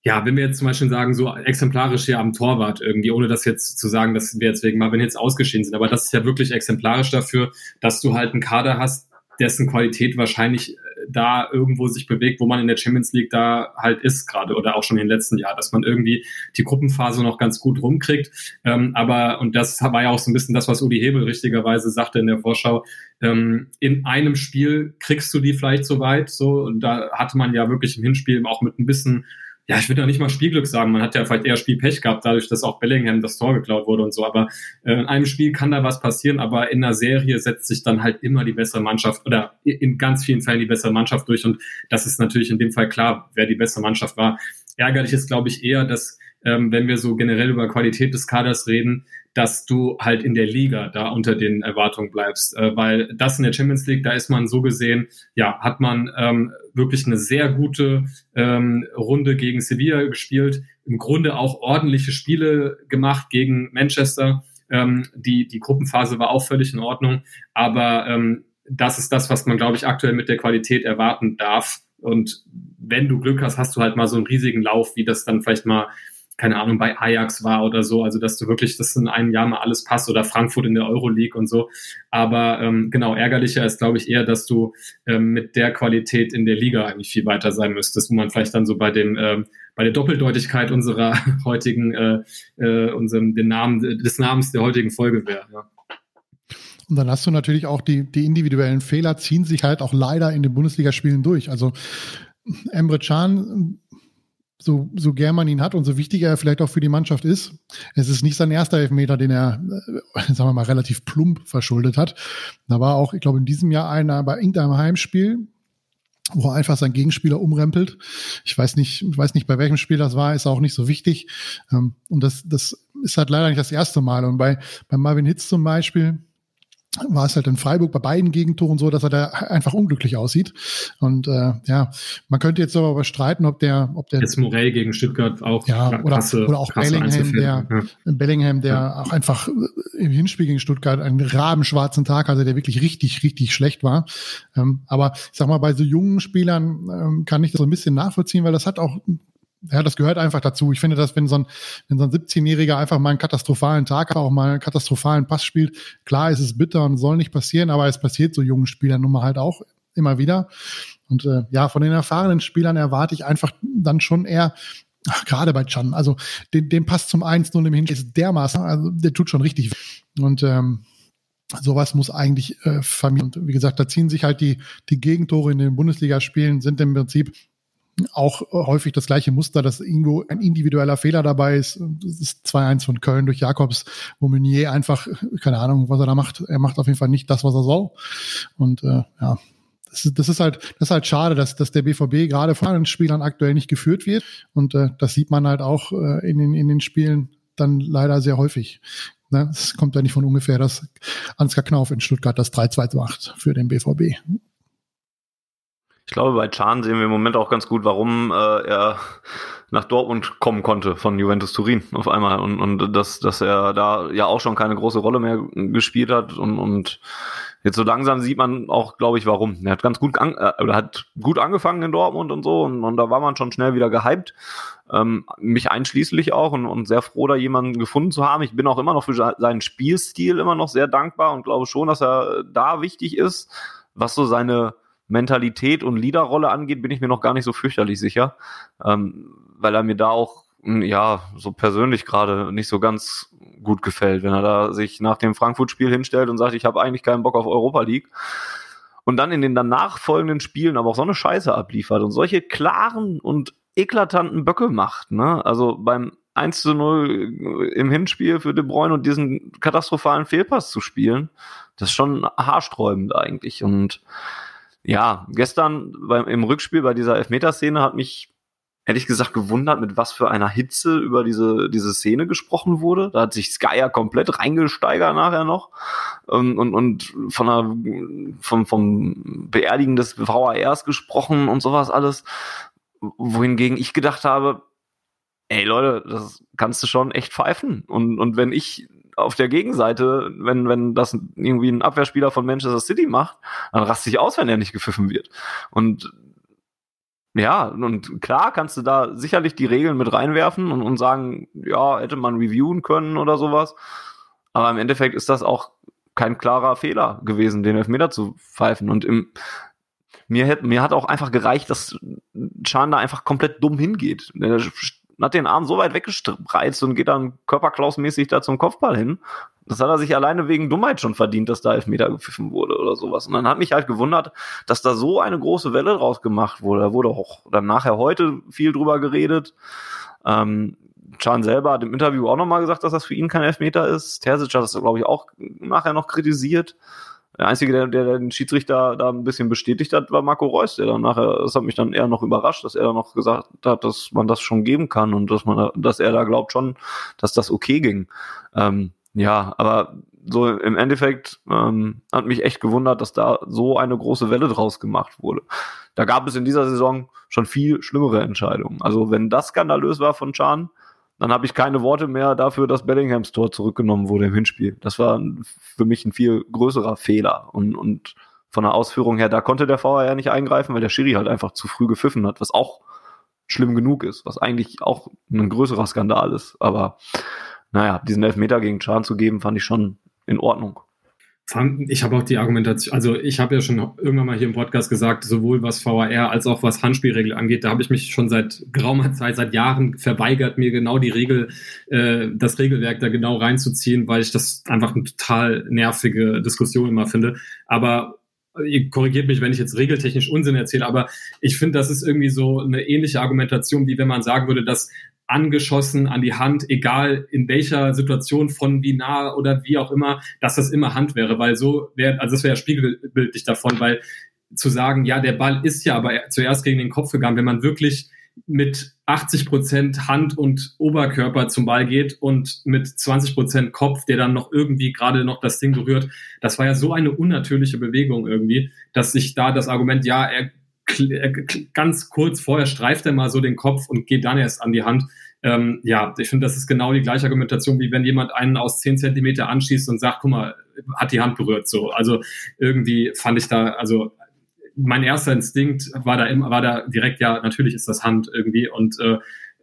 ja, wenn wir jetzt zum Beispiel sagen, so exemplarisch hier am Torwart irgendwie, ohne das jetzt zu sagen, dass wir jetzt wegen Marvin jetzt ausgeschieden sind, aber das ist ja wirklich exemplarisch dafür, dass du halt einen Kader hast, dessen Qualität wahrscheinlich äh, da irgendwo sich bewegt, wo man in der Champions League da halt ist gerade oder auch schon in den letzten Jahren, dass man irgendwie die Gruppenphase noch ganz gut rumkriegt. Ähm, aber, und das war ja auch so ein bisschen das, was Udi Hebel richtigerweise sagte in der Vorschau, ähm, in einem Spiel kriegst du die vielleicht so weit, so, und da hatte man ja wirklich im Hinspiel auch mit ein bisschen ja, ich würde ja nicht mal Spielglück sagen, man hat ja vielleicht eher Spielpech gehabt, dadurch, dass auch Bellingham das Tor geklaut wurde und so. Aber äh, in einem Spiel kann da was passieren, aber in einer Serie setzt sich dann halt immer die bessere Mannschaft oder in ganz vielen Fällen die bessere Mannschaft durch. Und das ist natürlich in dem Fall klar, wer die bessere Mannschaft war. Ärgerlich ist, glaube ich, eher, dass ähm, wenn wir so generell über Qualität des Kaders reden, dass du halt in der Liga da unter den Erwartungen bleibst. Äh, weil das in der Champions League, da ist man so gesehen, ja, hat man ähm, wirklich eine sehr gute ähm, Runde gegen Sevilla gespielt, im Grunde auch ordentliche Spiele gemacht gegen Manchester. Ähm, die, die Gruppenphase war auch völlig in Ordnung, aber ähm, das ist das, was man, glaube ich, aktuell mit der Qualität erwarten darf. Und wenn du Glück hast, hast du halt mal so einen riesigen Lauf, wie das dann vielleicht mal keine Ahnung, bei Ajax war oder so, also dass du wirklich, dass in einem Jahr mal alles passt oder Frankfurt in der Euroleague und so. Aber ähm, genau, ärgerlicher ist, glaube ich, eher, dass du ähm, mit der Qualität in der Liga eigentlich viel weiter sein müsstest, wo man vielleicht dann so bei dem ähm, bei der Doppeldeutigkeit unserer heutigen, äh, äh, unserem den Namen des Namens der heutigen Folge wäre. Ja. Und dann hast du natürlich auch die, die individuellen Fehler ziehen sich halt auch leider in den Bundesligaspielen durch. Also Emre Can so, so gern man ihn hat und so wichtig er vielleicht auch für die Mannschaft ist, es ist nicht sein erster Elfmeter, den er, äh, sagen wir mal, relativ plump verschuldet hat. Da war auch, ich glaube, in diesem Jahr einer bei irgendeinem Heimspiel, wo er einfach seinen Gegenspieler umrempelt. Ich weiß nicht, ich weiß nicht, bei welchem Spiel das war, ist auch nicht so wichtig. Ähm, und das, das ist halt leider nicht das erste Mal. Und bei, bei Marvin Hitz zum Beispiel, war es halt in Freiburg bei beiden Gegentoren so, dass er da einfach unglücklich aussieht. Und äh, ja, man könnte jetzt aber bestreiten, ob der, ob der jetzt Morell gegen Stuttgart auch ja oder, krasse, oder auch Bellingham, der ja. Bellingham, der ja. auch einfach im Hinspiel gegen Stuttgart einen rabenschwarzen Tag hatte, der wirklich richtig, richtig schlecht war. Ähm, aber ich sag mal, bei so jungen Spielern ähm, kann ich das so ein bisschen nachvollziehen, weil das hat auch ja, das gehört einfach dazu. Ich finde, dass wenn so ein, wenn so ein 17-Jähriger einfach mal einen katastrophalen Tag hat, auch mal einen katastrophalen Pass spielt, klar ist es bitter und soll nicht passieren, aber es passiert so jungen Spielern nun mal halt auch immer wieder. Und äh, ja, von den erfahrenen Spielern erwarte ich einfach dann schon eher, ach, gerade bei Chan, also den, den Pass zum 1-0 im Hinspiel ist dermaßen, also der tut schon richtig. Und ähm, sowas muss eigentlich äh, vermieden. Und wie gesagt, da ziehen sich halt die, die Gegentore in den Bundesligaspielen, sind im Prinzip auch häufig das gleiche Muster, dass irgendwo ein individueller Fehler dabei ist. Das ist 2-1 von Köln durch Jakobs, wo Meunier einfach, keine Ahnung, was er da macht. Er macht auf jeden Fall nicht das, was er soll. Und äh, ja, das ist, das ist halt, das ist halt schade, dass, dass der BVB gerade von den Spielern aktuell nicht geführt wird. Und äh, das sieht man halt auch äh, in, den, in den Spielen dann leider sehr häufig. Ne? Es kommt ja nicht von ungefähr, dass Ansgar Knauf in Stuttgart das 3-2 macht für den BVB. Ich glaube, bei Chan sehen wir im Moment auch ganz gut, warum äh, er nach Dortmund kommen konnte von Juventus Turin auf einmal und, und dass, dass er da ja auch schon keine große Rolle mehr gespielt hat und, und jetzt so langsam sieht man auch, glaube ich, warum. Er hat ganz gut an, äh, hat gut angefangen in Dortmund und so und, und da war man schon schnell wieder gehypt. Ähm, mich einschließlich auch und, und sehr froh, da jemanden gefunden zu haben. Ich bin auch immer noch für seinen Spielstil immer noch sehr dankbar und glaube schon, dass er da wichtig ist, was so seine Mentalität und Leaderrolle angeht, bin ich mir noch gar nicht so fürchterlich sicher, ähm, weil er mir da auch hm, ja so persönlich gerade nicht so ganz gut gefällt, wenn er da sich nach dem Frankfurt-Spiel hinstellt und sagt, ich habe eigentlich keinen Bock auf Europa League und dann in den danach folgenden Spielen aber auch so eine Scheiße abliefert und solche klaren und eklatanten Böcke macht. Ne? Also beim 1 zu 0 im Hinspiel für De Bruyne und diesen katastrophalen Fehlpass zu spielen, das ist schon haarsträubend eigentlich. Und ja, gestern beim, im Rückspiel bei dieser Elfmeterszene hat mich ehrlich gesagt gewundert, mit was für einer Hitze über diese, diese Szene gesprochen wurde. Da hat sich Sky ja komplett reingesteigert nachher noch und, und, und von einer, vom, vom Beerdigen des VARs gesprochen und sowas alles. Wohingegen ich gedacht habe, ey Leute, das kannst du schon echt pfeifen. Und, und wenn ich auf der Gegenseite, wenn, wenn das irgendwie ein Abwehrspieler von Manchester City macht, dann raste ich aus, wenn er nicht gepfiffen wird. Und ja, und klar kannst du da sicherlich die Regeln mit reinwerfen und, und sagen, ja, hätte man reviewen können oder sowas. Aber im Endeffekt ist das auch kein klarer Fehler gewesen, den Elfmeter zu pfeifen. Und im, mir, hätte, mir hat auch einfach gereicht, dass Chan da einfach komplett dumm hingeht. Der hat den Arm so weit weggespreizt und geht dann körperklausmäßig da zum Kopfball hin. Das hat er sich alleine wegen Dummheit schon verdient, dass da Elfmeter gepfiffen wurde oder sowas. Und dann hat mich halt gewundert, dass da so eine große Welle draus gemacht wurde. Da wurde auch dann nachher heute viel drüber geredet. Ähm, Chan selber hat im Interview auch nochmal gesagt, dass das für ihn kein Elfmeter ist. Terzic hat das, glaube ich, auch nachher noch kritisiert. Der Einzige, der, der den Schiedsrichter da ein bisschen bestätigt hat, war Marco Reus, der dann nachher, das hat mich dann eher noch überrascht, dass er dann noch gesagt hat, dass man das schon geben kann und dass man, dass er da glaubt schon, dass das okay ging. Ähm, ja, aber so im Endeffekt ähm, hat mich echt gewundert, dass da so eine große Welle draus gemacht wurde. Da gab es in dieser Saison schon viel schlimmere Entscheidungen. Also wenn das skandalös war von Chan, dann habe ich keine Worte mehr dafür, dass Bellinghams Tor zurückgenommen wurde im Hinspiel. Das war für mich ein viel größerer Fehler. Und, und von der Ausführung her, da konnte der VAR nicht eingreifen, weil der Schiri halt einfach zu früh gepfiffen hat, was auch schlimm genug ist, was eigentlich auch ein größerer Skandal ist. Aber naja, diesen Elfmeter gegen Chan zu geben, fand ich schon in Ordnung ich habe auch die Argumentation, also ich habe ja schon irgendwann mal hier im Podcast gesagt, sowohl was VAR als auch was Handspielregel angeht, da habe ich mich schon seit geraumer Zeit, seit Jahren verweigert, mir genau die Regel, äh, das Regelwerk da genau reinzuziehen, weil ich das einfach eine total nervige Diskussion immer finde. Aber ihr korrigiert mich, wenn ich jetzt regeltechnisch Unsinn erzähle, aber ich finde, das ist irgendwie so eine ähnliche Argumentation, wie wenn man sagen würde, dass angeschossen an die Hand, egal in welcher Situation von wie nah oder wie auch immer, dass das immer Hand wäre, weil so wäre, also das wäre ja spiegelbildlich davon, weil zu sagen, ja, der Ball ist ja aber zuerst gegen den Kopf gegangen, wenn man wirklich mit 80 Prozent Hand und Oberkörper zum Ball geht und mit 20 Prozent Kopf, der dann noch irgendwie gerade noch das Ding berührt. Das war ja so eine unnatürliche Bewegung irgendwie, dass sich da das Argument, ja, er ganz kurz vorher streift er mal so den Kopf und geht dann erst an die Hand. Ähm, ja, ich finde, das ist genau die gleiche Argumentation, wie wenn jemand einen aus zehn Zentimeter anschießt und sagt, guck mal, hat die Hand berührt. So, also irgendwie fand ich da, also mein erster Instinkt war da immer, war da direkt, ja, natürlich ist das Hand irgendwie und äh,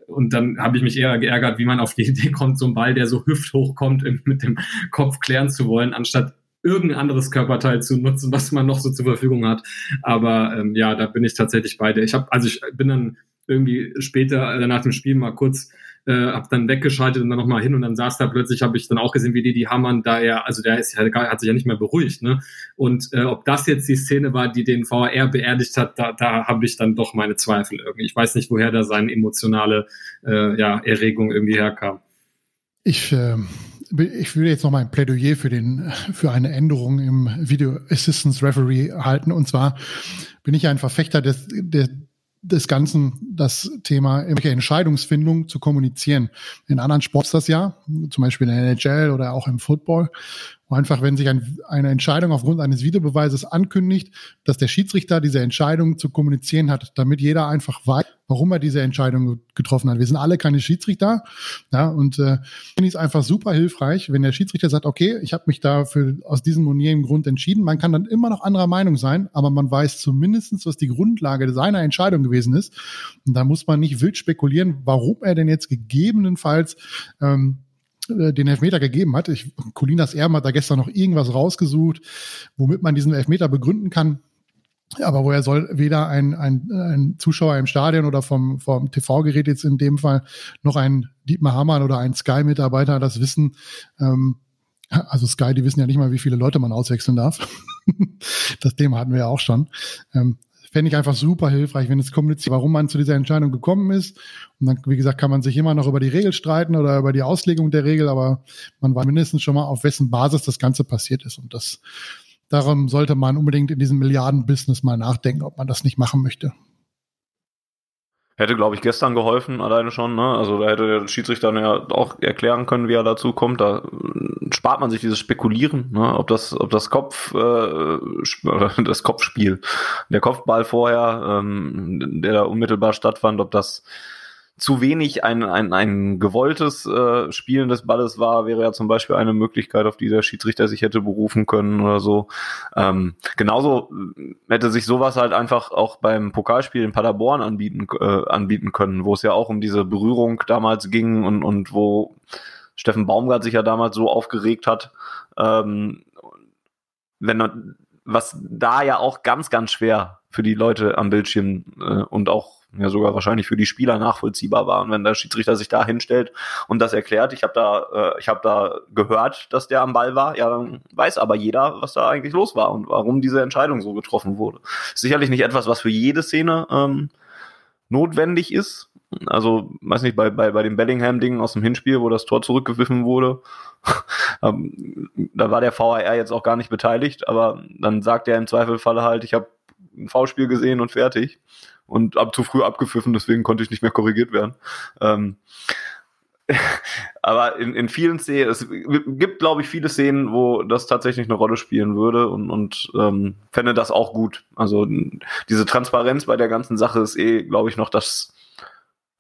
und dann habe ich mich eher geärgert, wie man auf die Idee kommt, so ein Ball, der so hüfthoch kommt, mit dem Kopf klären zu wollen, anstatt irgendein anderes Körperteil zu nutzen, was man noch so zur Verfügung hat. Aber ähm, ja, da bin ich tatsächlich bei dir. Ich habe, also ich bin dann irgendwie später äh, nach dem Spiel mal kurz äh, habe dann weggeschaltet und dann nochmal hin und dann saß da plötzlich, habe ich dann auch gesehen, wie die die hammern, da er, also der ist ja, hat sich ja nicht mehr beruhigt, ne? Und äh, ob das jetzt die Szene war, die den VAR beerdigt hat, da, da habe ich dann doch meine Zweifel irgendwie. Ich weiß nicht, woher da seine emotionale äh, ja, Erregung irgendwie herkam. Ich äh, ich würde jetzt noch mal ein Plädoyer für den, für eine Änderung im Video Assistance Referee halten. Und zwar bin ich ein Verfechter des, des, des Ganzen, das Thema irgendwelche Entscheidungsfindung zu kommunizieren. In anderen Sports das ja, zum Beispiel in der NHL oder auch im Football wo einfach, wenn sich ein, eine Entscheidung aufgrund eines Videobeweises ankündigt, dass der Schiedsrichter diese Entscheidung zu kommunizieren hat, damit jeder einfach weiß, warum er diese Entscheidung getroffen hat. Wir sind alle keine Schiedsrichter, ja, und äh, finde ich es einfach super hilfreich, wenn der Schiedsrichter sagt, okay, ich habe mich dafür aus diesem und jenem Grund entschieden. Man kann dann immer noch anderer Meinung sein, aber man weiß zumindestens, was die Grundlage seiner Entscheidung gewesen ist. Und da muss man nicht wild spekulieren, warum er denn jetzt gegebenenfalls ähm, äh, den Elfmeter gegeben hat. Ich, Colinas Erben hat da gestern noch irgendwas rausgesucht, womit man diesen Elfmeter begründen kann. Aber woher soll weder ein, ein, ein Zuschauer im Stadion oder vom, vom TV-Gerät jetzt in dem Fall noch ein Dietmar Hamann oder ein Sky-Mitarbeiter das wissen? Ähm, also Sky, die wissen ja nicht mal, wie viele Leute man auswechseln darf. das Thema hatten wir ja auch schon. Ähm, fände ich einfach super hilfreich, wenn es kommuniziert, warum man zu dieser Entscheidung gekommen ist. Und dann, wie gesagt, kann man sich immer noch über die Regel streiten oder über die Auslegung der Regel, aber man weiß mindestens schon mal, auf wessen Basis das Ganze passiert ist. Und das, darum sollte man unbedingt in diesem Milliarden-Business mal nachdenken, ob man das nicht machen möchte. Hätte, glaube ich, gestern geholfen, alleine schon. Ne? Also da hätte der Schiedsrichter ja auch erklären können, wie er dazu kommt. Da äh, spart man sich dieses Spekulieren, ne? ob das, ob das Kopf, äh, das Kopfspiel, der Kopfball vorher, ähm, der da unmittelbar stattfand, ob das zu wenig ein, ein, ein gewolltes äh, Spielen des Balles war, wäre ja zum Beispiel eine Möglichkeit, auf die der Schiedsrichter sich hätte berufen können oder so. Ähm, genauso äh, hätte sich sowas halt einfach auch beim Pokalspiel in Paderborn anbieten, äh, anbieten können, wo es ja auch um diese Berührung damals ging und, und wo Steffen Baumgart sich ja damals so aufgeregt hat. Ähm, wenn was da ja auch ganz, ganz schwer für die Leute am Bildschirm äh, und auch ja sogar wahrscheinlich für die Spieler nachvollziehbar war. Und wenn der Schiedsrichter sich da hinstellt und das erklärt, ich habe da, äh, ich habe da gehört, dass der am Ball war, ja, dann weiß aber jeder, was da eigentlich los war und warum diese Entscheidung so getroffen wurde. Sicherlich nicht etwas, was für jede Szene ähm, notwendig ist. Also, weiß nicht, bei, bei, bei dem Bellingham-Ding aus dem Hinspiel, wo das Tor zurückgewiffen wurde, ähm, da war der VAR jetzt auch gar nicht beteiligt, aber dann sagt er im Zweifelfall halt, ich habe ein V-Spiel gesehen und fertig und ab zu früh abgepfiffen, deswegen konnte ich nicht mehr korrigiert werden. Ähm, aber in, in vielen Szenen, es gibt, glaube ich, viele Szenen, wo das tatsächlich eine Rolle spielen würde und, und ähm, fände das auch gut. Also diese Transparenz bei der ganzen Sache ist eh, glaube ich, noch das,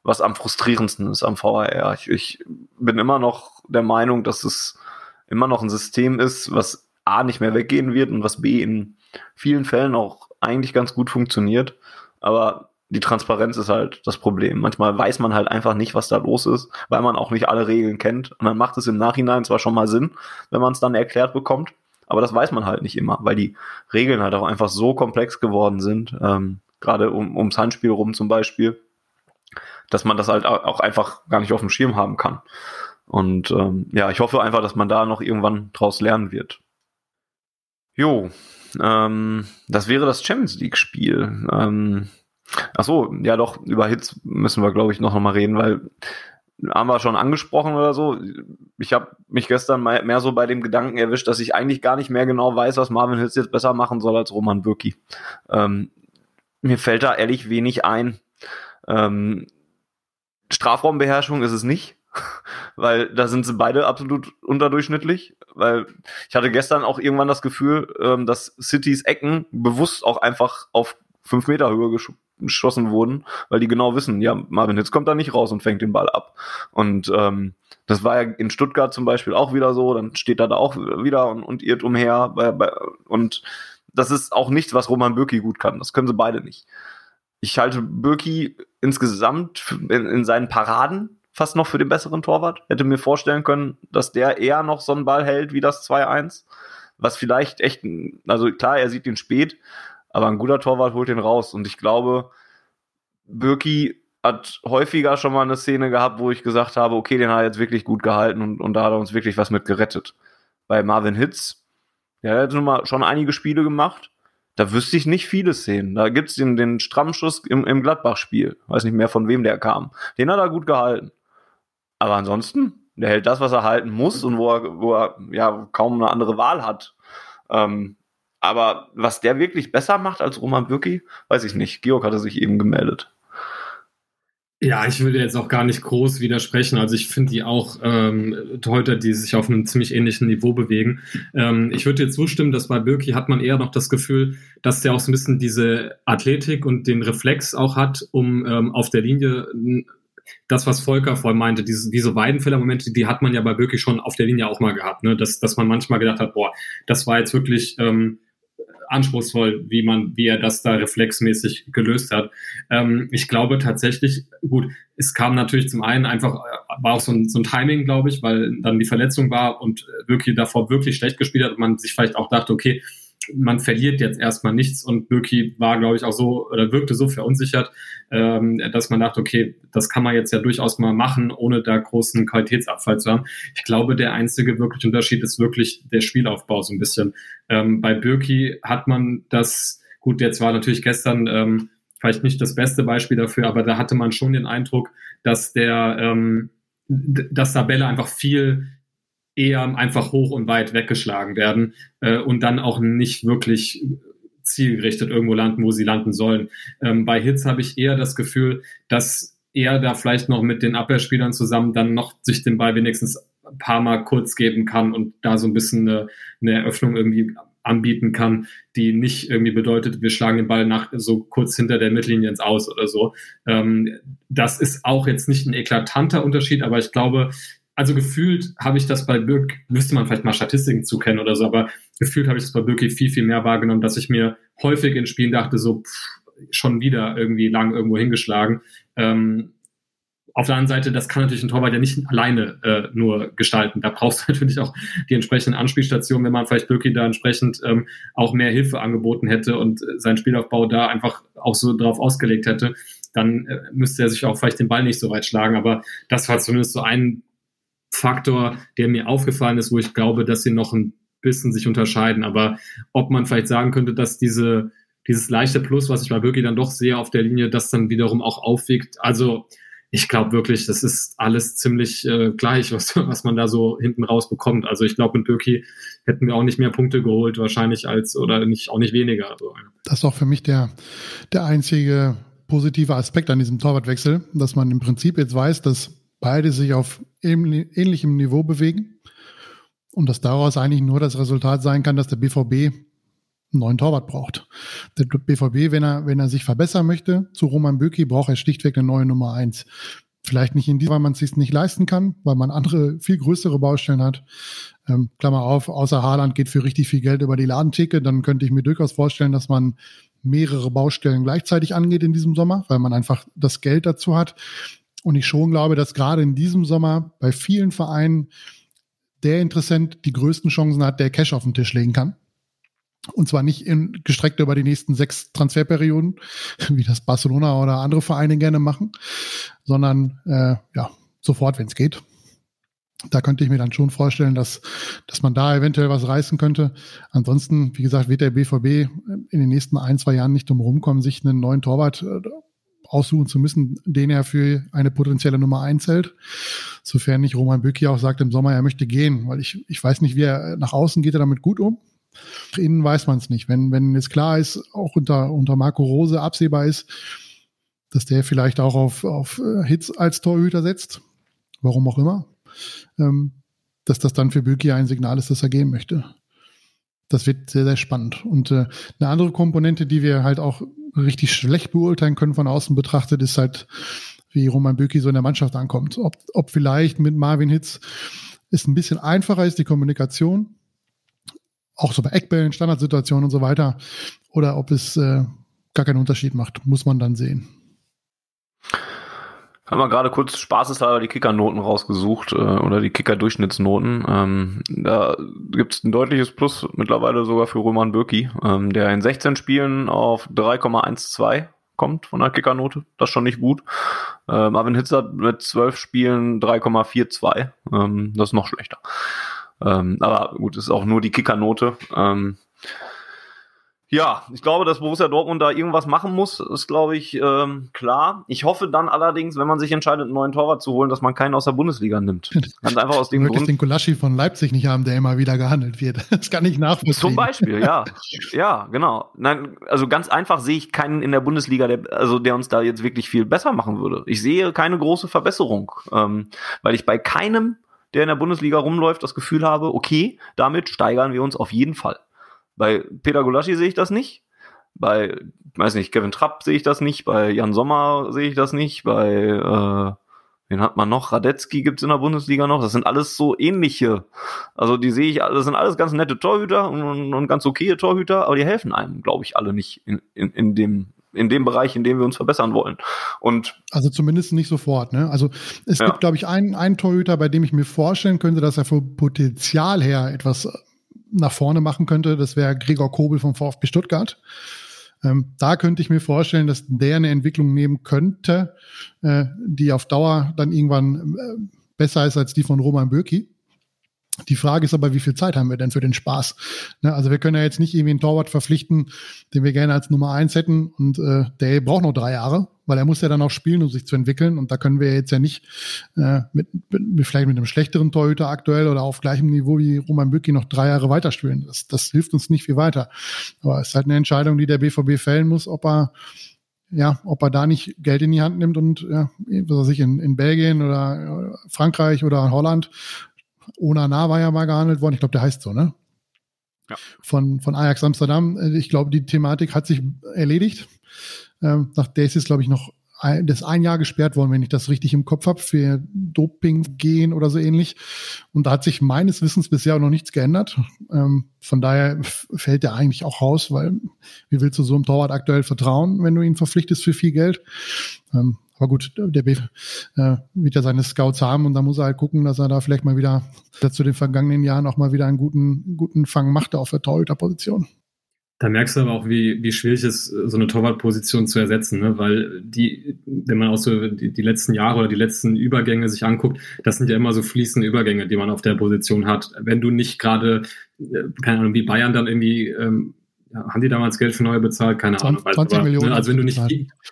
was am frustrierendsten ist am VHR. Ich, ich bin immer noch der Meinung, dass es immer noch ein System ist, was A nicht mehr weggehen wird und was B in vielen Fällen auch eigentlich ganz gut funktioniert. Aber die Transparenz ist halt das Problem. Manchmal weiß man halt einfach nicht, was da los ist, weil man auch nicht alle Regeln kennt. Und dann macht es im Nachhinein zwar schon mal Sinn, wenn man es dann erklärt bekommt, aber das weiß man halt nicht immer, weil die Regeln halt auch einfach so komplex geworden sind, ähm, gerade um, ums Handspiel rum zum Beispiel, dass man das halt auch einfach gar nicht auf dem Schirm haben kann. Und ähm, ja, ich hoffe einfach, dass man da noch irgendwann draus lernen wird. Jo, ähm, das wäre das Champions League-Spiel. Ähm, ach so, ja doch, über Hits müssen wir, glaube ich, noch mal reden, weil haben wir schon angesprochen oder so. Ich habe mich gestern mehr so bei dem Gedanken erwischt, dass ich eigentlich gar nicht mehr genau weiß, was Marvin Hitz jetzt besser machen soll als Roman Bürki. Ähm, mir fällt da ehrlich wenig ein. Ähm, Strafraumbeherrschung ist es nicht weil da sind sie beide absolut unterdurchschnittlich. Weil ich hatte gestern auch irgendwann das Gefühl, ähm, dass Citys Ecken bewusst auch einfach auf fünf Meter Höhe gesch geschossen wurden, weil die genau wissen, ja, Marvin Hitz kommt da nicht raus und fängt den Ball ab. Und ähm, das war ja in Stuttgart zum Beispiel auch wieder so, dann steht er da auch wieder und, und irrt umher. Bei, bei, und das ist auch nichts, was Roman Bürki gut kann. Das können sie beide nicht. Ich halte Bürki insgesamt in, in seinen Paraden fast noch für den besseren Torwart. Hätte mir vorstellen können, dass der eher noch so einen Ball hält wie das 2-1. Was vielleicht echt, also klar, er sieht ihn spät, aber ein guter Torwart holt ihn raus. Und ich glaube, Birki hat häufiger schon mal eine Szene gehabt, wo ich gesagt habe, okay, den hat er jetzt wirklich gut gehalten und, und da hat er uns wirklich was mit gerettet. Bei Marvin Hitz, ja, er hat schon mal schon einige Spiele gemacht. Da wüsste ich nicht viele Szenen. Da gibt's den, den Strammschuss im, im Gladbach-Spiel. Weiß nicht mehr, von wem der kam. Den hat er gut gehalten. Aber ansonsten, der hält das, was er halten muss und wo er, wo er ja kaum eine andere Wahl hat. Ähm, aber was der wirklich besser macht als Roman Bürki, weiß ich nicht. Georg hatte sich eben gemeldet. Ja, ich würde jetzt auch gar nicht groß widersprechen. Also ich finde die auch ähm, Torhüter, die sich auf einem ziemlich ähnlichen Niveau bewegen. Ähm, ich würde dir zustimmen, dass bei Birki hat man eher noch das Gefühl, dass der auch so ein bisschen diese Athletik und den Reflex auch hat, um ähm, auf der Linie das, was Volker vorhin meinte, diese, diese Weidenfeller-Momente, die hat man ja bei wirklich schon auf der Linie auch mal gehabt, ne? dass, dass man manchmal gedacht hat, boah, das war jetzt wirklich ähm, anspruchsvoll, wie man, wie er das da reflexmäßig gelöst hat. Ähm, ich glaube tatsächlich, gut, es kam natürlich zum einen einfach, äh, war auch so ein, so ein Timing, glaube ich, weil dann die Verletzung war und wirklich davor wirklich schlecht gespielt hat und man sich vielleicht auch dachte, okay, man verliert jetzt erstmal nichts und Birki war, glaube ich, auch so oder wirkte so verunsichert, ähm, dass man dachte, okay, das kann man jetzt ja durchaus mal machen, ohne da großen Qualitätsabfall zu haben. Ich glaube, der einzige wirkliche Unterschied ist wirklich der Spielaufbau so ein bisschen. Ähm, bei Birki hat man das, gut, jetzt war natürlich gestern ähm, vielleicht nicht das beste Beispiel dafür, aber da hatte man schon den Eindruck, dass der, ähm, dass da Bälle einfach viel eher einfach hoch und weit weggeschlagen werden äh, und dann auch nicht wirklich zielgerichtet irgendwo landen, wo sie landen sollen. Ähm, bei Hits habe ich eher das Gefühl, dass er da vielleicht noch mit den Abwehrspielern zusammen dann noch sich den Ball wenigstens ein paar Mal kurz geben kann und da so ein bisschen eine, eine Eröffnung irgendwie anbieten kann, die nicht irgendwie bedeutet, wir schlagen den Ball nach so kurz hinter der Mittellinie ins Aus oder so. Ähm, das ist auch jetzt nicht ein eklatanter Unterschied, aber ich glaube, also gefühlt habe ich das bei Birk, müsste man vielleicht mal Statistiken zukennen oder so, aber gefühlt habe ich das bei Birki viel, viel mehr wahrgenommen, dass ich mir häufig in Spielen dachte, so pff, schon wieder irgendwie lang irgendwo hingeschlagen. Ähm, auf der anderen Seite, das kann natürlich ein Torwart ja nicht alleine äh, nur gestalten. Da brauchst du natürlich auch die entsprechenden Anspielstationen, wenn man vielleicht Birki da entsprechend ähm, auch mehr Hilfe angeboten hätte und äh, seinen Spielaufbau da einfach auch so drauf ausgelegt hätte, dann äh, müsste er sich auch vielleicht den Ball nicht so weit schlagen. Aber das war zumindest so ein Faktor, der mir aufgefallen ist, wo ich glaube, dass sie noch ein bisschen sich unterscheiden. Aber ob man vielleicht sagen könnte, dass diese, dieses leichte Plus, was ich bei Birki dann doch sehe auf der Linie, das dann wiederum auch aufwiegt. Also ich glaube wirklich, das ist alles ziemlich äh, gleich, was, was man da so hinten raus bekommt. Also ich glaube, mit Birki hätten wir auch nicht mehr Punkte geholt, wahrscheinlich als oder nicht auch nicht weniger. Also, das ist auch für mich der, der einzige positive Aspekt an diesem Torwartwechsel, dass man im Prinzip jetzt weiß, dass beide sich auf ähnlichem Niveau bewegen und dass daraus eigentlich nur das Resultat sein kann, dass der BVB einen neuen Torwart braucht. Der BVB, wenn er, wenn er sich verbessern möchte, zu Roman Böki braucht er schlichtweg eine neue Nummer eins. Vielleicht nicht in diesem, weil man es sich nicht leisten kann, weil man andere, viel größere Baustellen hat. Ähm, Klammer auf, außer Haaland geht für richtig viel Geld über die Ladentheke, dann könnte ich mir durchaus vorstellen, dass man mehrere Baustellen gleichzeitig angeht in diesem Sommer, weil man einfach das Geld dazu hat. Und ich schon glaube, dass gerade in diesem Sommer bei vielen Vereinen der Interessent die größten Chancen hat, der Cash auf den Tisch legen kann. Und zwar nicht in, gestreckt über die nächsten sechs Transferperioden, wie das Barcelona oder andere Vereine gerne machen, sondern äh, ja, sofort, wenn es geht. Da könnte ich mir dann schon vorstellen, dass, dass man da eventuell was reißen könnte. Ansonsten, wie gesagt, wird der BVB in den nächsten ein, zwei Jahren nicht drum rumkommen, sich einen neuen Torwart äh, aussuchen zu müssen, den er für eine potenzielle Nummer eins hält. Sofern nicht Roman Bücki auch sagt im Sommer, er möchte gehen, weil ich, ich weiß nicht, wie er nach außen geht er damit gut um. Nach innen weiß man es nicht. Wenn, wenn es klar ist, auch unter, unter Marco Rose absehbar ist, dass der vielleicht auch auf, auf äh, Hits als Torhüter setzt, warum auch immer, ähm, dass das dann für Bülki ein Signal ist, dass er gehen möchte. Das wird sehr, sehr spannend. Und äh, eine andere Komponente, die wir halt auch richtig schlecht beurteilen können von außen betrachtet, ist halt, wie Roman Bülki so in der Mannschaft ankommt. Ob, ob vielleicht mit Marvin Hitz es ein bisschen einfacher ist, die Kommunikation, auch so bei Eckbällen, Standardsituationen und so weiter, oder ob es äh, gar keinen Unterschied macht, muss man dann sehen. Haben wir gerade kurz spaßeshalber die Kickernoten rausgesucht äh, oder die Kicker-Durchschnittsnoten. Ähm, da gibt es ein deutliches Plus mittlerweile sogar für Roman Bürki, ähm, der in 16 Spielen auf 3,12 kommt von der Kickernote. Das ist schon nicht gut. Äh, Marvin Hitzer mit 12 Spielen 3,42. Ähm, das ist noch schlechter. Ähm, aber gut, ist auch nur die Kickernote. Ähm, ja, ich glaube, dass Borussia Dortmund da irgendwas machen muss, ist, glaube ich, ähm, klar. Ich hoffe dann allerdings, wenn man sich entscheidet, einen neuen Torwart zu holen, dass man keinen aus der Bundesliga nimmt. Ganz einfach aus dem Grund. den Kulaschi von Leipzig nicht haben, der immer wieder gehandelt wird. Das kann ich nachvollziehen. Zum Beispiel, ja. ja, genau. Nein, also ganz einfach sehe ich keinen in der Bundesliga, der, also der uns da jetzt wirklich viel besser machen würde. Ich sehe keine große Verbesserung, ähm, weil ich bei keinem, der in der Bundesliga rumläuft, das Gefühl habe, okay, damit steigern wir uns auf jeden Fall. Bei Peter Gulaschi sehe ich das nicht. Bei, weiß nicht, Kevin Trapp sehe ich das nicht. Bei Jan Sommer sehe ich das nicht. Bei, äh, wen hat man noch? Radetzky gibt's in der Bundesliga noch. Das sind alles so ähnliche. Also die sehe ich, das sind alles ganz nette Torhüter und, und ganz okaye Torhüter, aber die helfen einem, glaube ich, alle nicht in, in, in dem in dem Bereich, in dem wir uns verbessern wollen. Und also zumindest nicht sofort. Ne? Also es ja. gibt, glaube ich, einen, einen Torhüter, bei dem ich mir vorstellen könnte, dass er vom Potenzial her etwas nach vorne machen könnte, das wäre Gregor Kobel vom VfB Stuttgart. Ähm, da könnte ich mir vorstellen, dass der eine Entwicklung nehmen könnte, äh, die auf Dauer dann irgendwann äh, besser ist als die von Roman Bürki. Die Frage ist aber, wie viel Zeit haben wir denn für den Spaß? Ne, also wir können ja jetzt nicht irgendwie einen Torwart verpflichten, den wir gerne als Nummer eins hätten und äh, der braucht noch drei Jahre weil er muss ja dann auch spielen, um sich zu entwickeln. Und da können wir jetzt ja nicht äh, mit, mit, vielleicht mit einem schlechteren Torhüter aktuell oder auf gleichem Niveau wie Roman Bücki noch drei Jahre weiterspielen. Das, das hilft uns nicht viel weiter. Aber es ist halt eine Entscheidung, die der BVB fällen muss, ob er ja, ob er da nicht Geld in die Hand nimmt und ja, was weiß ich, in, in Belgien oder Frankreich oder Holland. Onana war ja mal gehandelt worden. Ich glaube, der heißt so, ne? Ja. Von, von Ajax Amsterdam. Ich glaube, die Thematik hat sich erledigt. Ähm, nach der ist glaube ich, noch ein, das ein Jahr gesperrt worden, wenn ich das richtig im Kopf habe, für Doping gehen oder so ähnlich. Und da hat sich meines Wissens bisher auch noch nichts geändert. Ähm, von daher fällt der eigentlich auch raus, weil wie willst du so einem Torwart aktuell vertrauen, wenn du ihn verpflichtest für viel Geld? Ähm, aber gut, der B äh, wird ja seine Scouts haben und da muss er halt gucken, dass er da vielleicht mal wieder zu den vergangenen Jahren auch mal wieder einen guten, guten Fang macht auf der Torhüterposition. Da merkst du aber auch, wie, wie schwierig es ist, so eine Torwartposition zu ersetzen, ne? weil die, wenn man auch so die, die letzten Jahre oder die letzten Übergänge sich anguckt, das sind ja immer so fließende Übergänge, die man auf der Position hat. Wenn du nicht gerade, äh, keine Ahnung, wie Bayern dann irgendwie ähm, haben die damals Geld für neue bezahlt? Keine 20, Ahnung. 20 aber, Millionen. Ne, also wenn du nicht,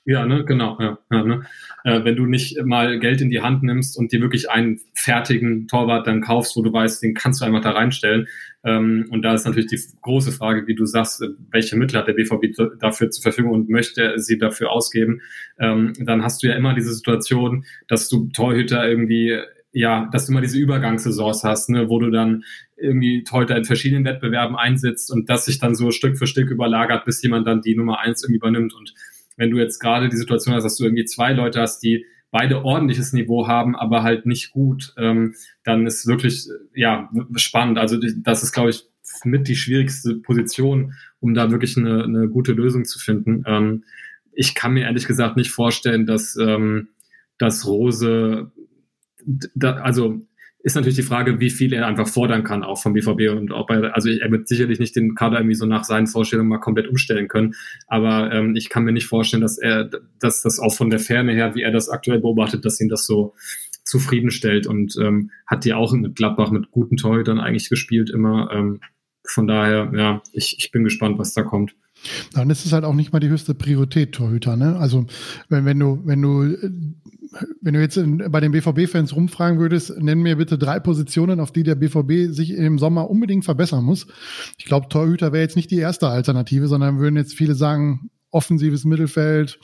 ja, ne, genau, ja, ja ne, äh, wenn du nicht mal Geld in die Hand nimmst und dir wirklich einen fertigen Torwart dann kaufst, wo du weißt, den kannst du einfach da reinstellen. Ähm, und da ist natürlich die große Frage, wie du sagst, welche Mittel hat der BVB dafür zur Verfügung und möchte sie dafür ausgeben? Ähm, dann hast du ja immer diese Situation, dass du Torhüter irgendwie ja, dass du immer diese Übergangssaisons hast, ne, wo du dann irgendwie heute in verschiedenen Wettbewerben einsetzt und das sich dann so Stück für Stück überlagert, bis jemand dann die Nummer eins irgendwie übernimmt. Und wenn du jetzt gerade die Situation hast, dass du irgendwie zwei Leute hast, die beide ordentliches Niveau haben, aber halt nicht gut, ähm, dann ist wirklich ja spannend. Also das ist, glaube ich, mit die schwierigste Position, um da wirklich eine, eine gute Lösung zu finden. Ähm, ich kann mir ehrlich gesagt nicht vorstellen, dass, ähm, dass Rose, da, also ist natürlich die Frage, wie viel er einfach fordern kann, auch vom BVB und ob er, also er wird sicherlich nicht den Kader irgendwie so nach seinen Vorstellungen mal komplett umstellen können, aber ähm, ich kann mir nicht vorstellen, dass er, dass das auch von der Ferne her, wie er das aktuell beobachtet, dass ihn das so zufriedenstellt und ähm, hat die auch mit Gladbach mit guten Torhütern eigentlich gespielt immer. Ähm, von daher, ja, ich, ich bin gespannt, was da kommt. Dann ist es halt auch nicht mal die höchste Priorität, Torhüter. Ne? Also wenn, wenn du, wenn du, wenn du jetzt in, bei den BVB-Fans rumfragen würdest, nenn mir bitte drei Positionen, auf die der BVB sich im Sommer unbedingt verbessern muss. Ich glaube, Torhüter wäre jetzt nicht die erste Alternative, sondern würden jetzt viele sagen, offensives Mittelfeld,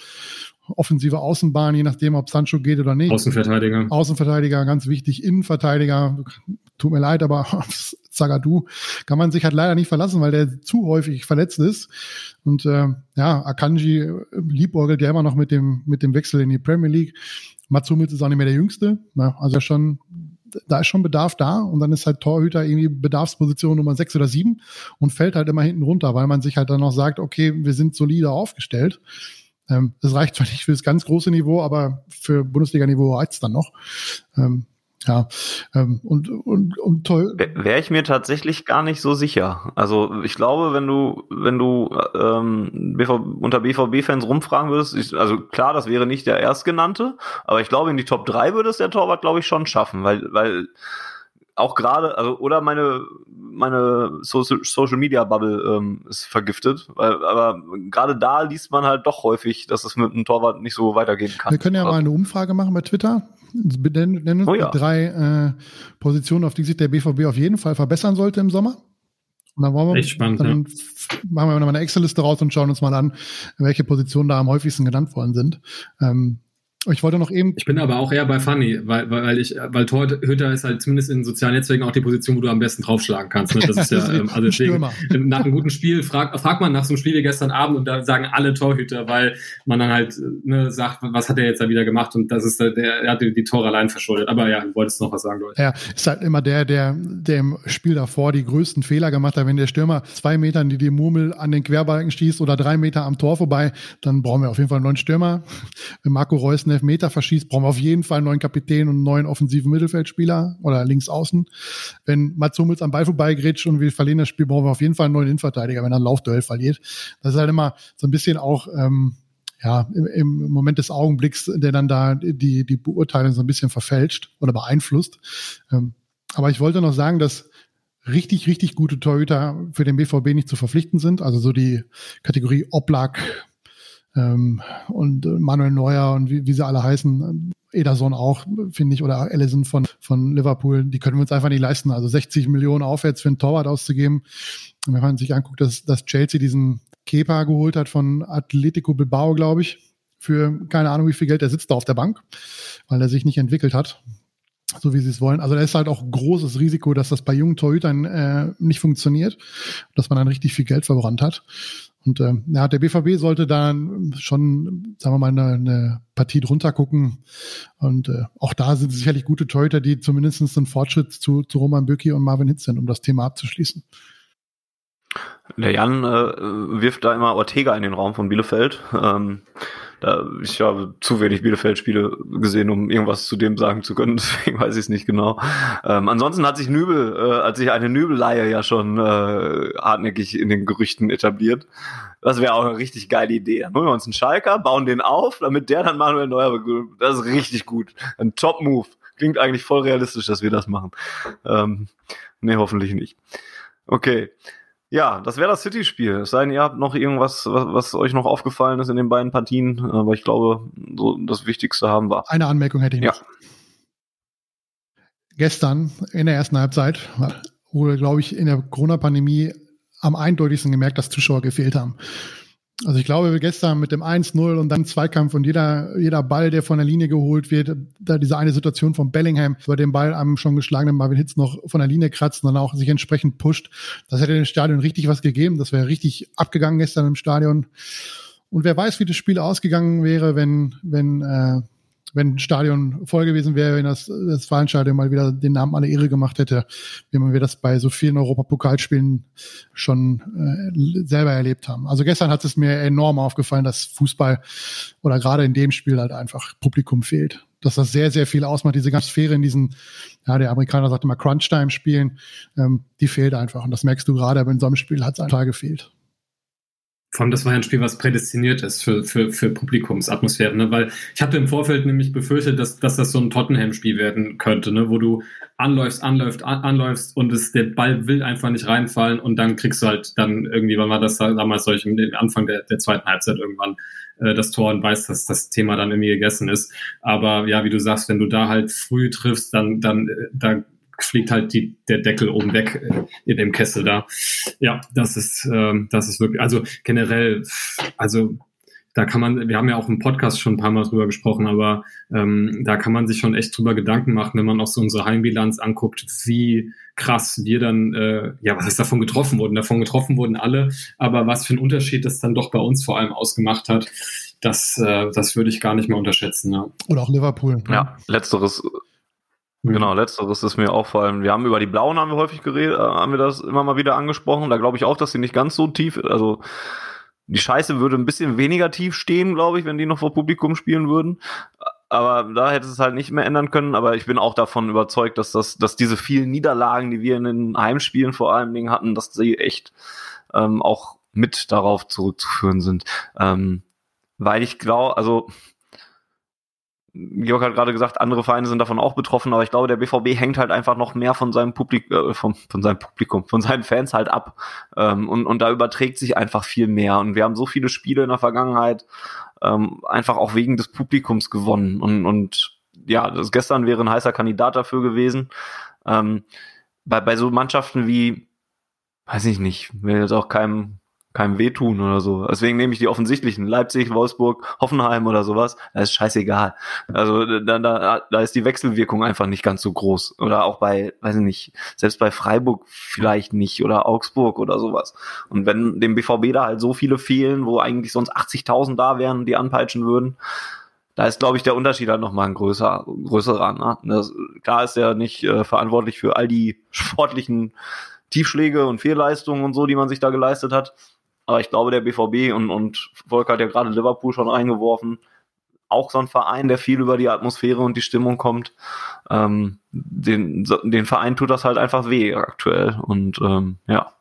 offensive Außenbahn, je nachdem, ob Sancho geht oder nicht. Außenverteidiger. Außenverteidiger, ganz wichtig. Innenverteidiger, tut mir leid, aber Zagadou kann man sich halt leider nicht verlassen, weil der zu häufig verletzt ist. Und äh, ja, Akanji liebäugelt ja immer noch mit dem, mit dem Wechsel in die Premier League. Mats Hummels ist auch nicht mehr der Jüngste. Ja, also schon, da ist schon Bedarf da und dann ist halt Torhüter irgendwie Bedarfsposition Nummer sechs oder sieben und fällt halt immer hinten runter, weil man sich halt dann noch sagt, okay, wir sind solide aufgestellt. Ähm, das reicht zwar nicht für das ganz große Niveau, aber für Bundesliga-Niveau reicht es dann noch. Ähm, ja, ähm, und, und, und toll. Wäre ich mir tatsächlich gar nicht so sicher. Also ich glaube, wenn du, wenn du ähm, BV, unter BVB-Fans rumfragen würdest, ich, also klar, das wäre nicht der Erstgenannte, aber ich glaube, in die Top 3 würde es der Torwart, glaube ich, schon schaffen, weil, weil auch gerade, also oder meine meine Social, Social Media Bubble ähm, ist vergiftet, weil, aber gerade da liest man halt doch häufig, dass es mit einem Torwart nicht so weitergehen kann. Wir können ja mal eine Umfrage machen bei Twitter. Nennen uns oh ja. drei äh, Positionen, auf die sich der BVB auf jeden Fall verbessern sollte im Sommer. Und dann wollen wir, Echt spannend, dann ja. machen wir noch mal eine Excel-Liste raus und schauen uns mal an, welche Positionen da am häufigsten genannt worden sind. Ähm, ich wollte noch eben. Ich bin aber auch eher bei Funny, weil, weil ich, weil Torhüter ist halt zumindest in sozialen Netzwerken auch die Position, wo du am besten draufschlagen kannst. Ne? Das ist ja, ähm, also deswegen, nach einem guten Spiel fragt, fragt man nach so einem Spiel wie gestern Abend und da sagen alle Torhüter, weil man dann halt ne, sagt, was hat er jetzt da wieder gemacht und das ist der, der hat die, die Tore allein verschuldet. Aber ja, du wolltest noch was sagen, Leute. Ja, ist halt immer der, der, der im Spiel davor die größten Fehler gemacht hat. Wenn der Stürmer zwei Meter in die Murmel an den Querbalken schießt oder drei Meter am Tor vorbei, dann brauchen wir auf jeden Fall einen neuen Stürmer. Wenn Marco Reus einen Elfmeter verschießt, brauchen wir auf jeden Fall einen neuen Kapitän und einen neuen offensiven Mittelfeldspieler oder links außen. Wenn Mats Hummels am Ball vorbeigrätscht und wir verlieren das Spiel, brauchen wir auf jeden Fall einen neuen Innenverteidiger, wenn er ein Laufduell verliert. Das ist halt immer so ein bisschen auch ähm, ja, im, im Moment des Augenblicks, der dann da die, die Beurteilung so ein bisschen verfälscht oder beeinflusst. Ähm, aber ich wollte noch sagen, dass richtig, richtig gute Torhüter für den BVB nicht zu verpflichten sind. Also so die Kategorie Oblak, ähm, und Manuel Neuer und wie, wie sie alle heißen, Ederson auch, finde ich, oder Allison von, von Liverpool, die können wir uns einfach nicht leisten. Also 60 Millionen aufwärts für einen Torwart auszugeben. Und wenn man sich anguckt, dass, dass Chelsea diesen Kepa geholt hat von Atletico Bilbao, glaube ich, für keine Ahnung, wie viel Geld, der sitzt da auf der Bank, weil er sich nicht entwickelt hat so wie sie es wollen. Also da ist halt auch großes Risiko, dass das bei jungen Torhütern äh, nicht funktioniert, dass man dann richtig viel Geld verbrannt hat. Und äh, ja, der BVB sollte dann schon, sagen wir mal, eine, eine Partie drunter gucken. Und äh, auch da sind sicherlich gute Torhüter, die zumindest einen Fortschritt zu, zu Roman Böcki und Marvin Hitz sind, um das Thema abzuschließen. Der Jan äh, wirft da immer Ortega in den Raum von Bielefeld. Ähm, da, ich habe zu wenig Bielefeld-Spiele gesehen, um irgendwas zu dem sagen zu können, deswegen weiß ich es nicht genau. Ähm, ansonsten hat sich Nübel, äh, hat sich eine Nübelleihe ja schon äh, hartnäckig in den Gerüchten etabliert. Das wäre auch eine richtig geile Idee. Dann holen wir uns einen Schalker, bauen den auf, damit der dann Manuel Neuer Das ist richtig gut. Ein Top-Move. Klingt eigentlich voll realistisch, dass wir das machen. Ähm, nee, hoffentlich nicht. Okay. Ja, das wäre das City-Spiel. Es sei denn, ihr habt noch irgendwas, was, was, euch noch aufgefallen ist in den beiden Partien. Aber ich glaube, so das Wichtigste haben wir. Eine Anmerkung hätte ich noch. Ja. Gestern in der ersten Halbzeit wurde, glaube ich, in der Corona-Pandemie am eindeutigsten gemerkt, dass Zuschauer gefehlt haben. Also ich glaube, gestern mit dem 1-0 und dann Zweikampf und jeder, jeder Ball, der von der Linie geholt wird, da diese eine Situation von Bellingham, wo den Ball am schon geschlagenen Marvin Hitz noch von der Linie kratzt und dann auch sich entsprechend pusht, das hätte dem Stadion richtig was gegeben. Das wäre richtig abgegangen gestern im Stadion. Und wer weiß, wie das Spiel ausgegangen wäre, wenn, wenn, äh, wenn ein Stadion voll gewesen wäre, wenn das, das Westfalenstadion mal wieder den Namen alle Ehre gemacht hätte, wie wir das bei so vielen Europapokalspielen schon äh, selber erlebt haben. Also gestern hat es mir enorm aufgefallen, dass Fußball oder gerade in dem Spiel halt einfach Publikum fehlt. Dass das sehr, sehr viel ausmacht, diese ganze Sphäre in diesen, ja, der Amerikaner sagt immer Crunch-Time-Spielen, ähm, die fehlt einfach. Und das merkst du gerade, aber in so einem Spiel hat es einfach gefehlt. Vor allem, das war ja ein Spiel, was prädestiniert ist für, für, für Publikumsatmosphäre, ne? weil ich hatte im Vorfeld nämlich befürchtet, dass, dass das so ein Tottenham-Spiel werden könnte, ne? wo du anläufst, anläufst, an, anläufst und es, der Ball will einfach nicht reinfallen und dann kriegst du halt dann irgendwie, wann war das damals solch im Anfang der, der zweiten Halbzeit irgendwann äh, das Tor und weißt, dass das Thema dann irgendwie gegessen ist. Aber ja, wie du sagst, wenn du da halt früh triffst, dann, dann äh, da fliegt halt die, der Deckel oben weg äh, in dem Kessel da. Ja, das ist, ähm, das ist wirklich, also generell, also da kann man, wir haben ja auch im Podcast schon ein paar Mal drüber gesprochen, aber ähm, da kann man sich schon echt drüber Gedanken machen, wenn man auch so unsere Heimbilanz anguckt, wie krass wir dann, äh, ja, was ist davon getroffen wurden? Davon getroffen wurden alle, aber was für ein Unterschied das dann doch bei uns vor allem ausgemacht hat, das, äh, das würde ich gar nicht mehr unterschätzen. Ja. Oder auch Liverpool. Ne? Ja, letzteres. Genau, letzteres ist mir auch vor allem, wir haben über die Blauen haben wir häufig geredet, äh, haben wir das immer mal wieder angesprochen. Da glaube ich auch, dass sie nicht ganz so tief, also die Scheiße würde ein bisschen weniger tief stehen, glaube ich, wenn die noch vor Publikum spielen würden. Aber da hätte es halt nicht mehr ändern können. Aber ich bin auch davon überzeugt, dass das, dass diese vielen Niederlagen, die wir in den Heimspielen vor allen Dingen hatten, dass sie echt ähm, auch mit darauf zurückzuführen sind. Ähm, weil ich glaube, also Georg hat gerade gesagt, andere Vereine sind davon auch betroffen, aber ich glaube, der BVB hängt halt einfach noch mehr von seinem Publikum, äh, von, von seinem Publikum, von seinen Fans halt ab. Ähm, und, und da überträgt sich einfach viel mehr. Und wir haben so viele Spiele in der Vergangenheit ähm, einfach auch wegen des Publikums gewonnen. Und, und ja, das gestern wäre ein heißer Kandidat dafür gewesen. Ähm, bei, bei so Mannschaften wie, weiß ich nicht, will jetzt auch keinem keinem wehtun oder so. Deswegen nehme ich die offensichtlichen. Leipzig, Wolfsburg, Hoffenheim oder sowas. Das ist scheißegal. Also da, da, da ist die Wechselwirkung einfach nicht ganz so groß. Oder auch bei, weiß ich nicht, selbst bei Freiburg vielleicht nicht oder Augsburg oder sowas. Und wenn dem BVB da halt so viele fehlen, wo eigentlich sonst 80.000 da wären, die anpeitschen würden, da ist, glaube ich, der Unterschied halt nochmal ein größer, größerer. Ne? Das, klar ist er nicht äh, verantwortlich für all die sportlichen Tiefschläge und Fehlleistungen und so, die man sich da geleistet hat. Aber ich glaube, der BVB und, und Volker hat ja gerade Liverpool schon reingeworfen, auch so ein Verein, der viel über die Atmosphäre und die Stimmung kommt. Ähm, den, den Verein tut das halt einfach weh aktuell. Und ähm, ja.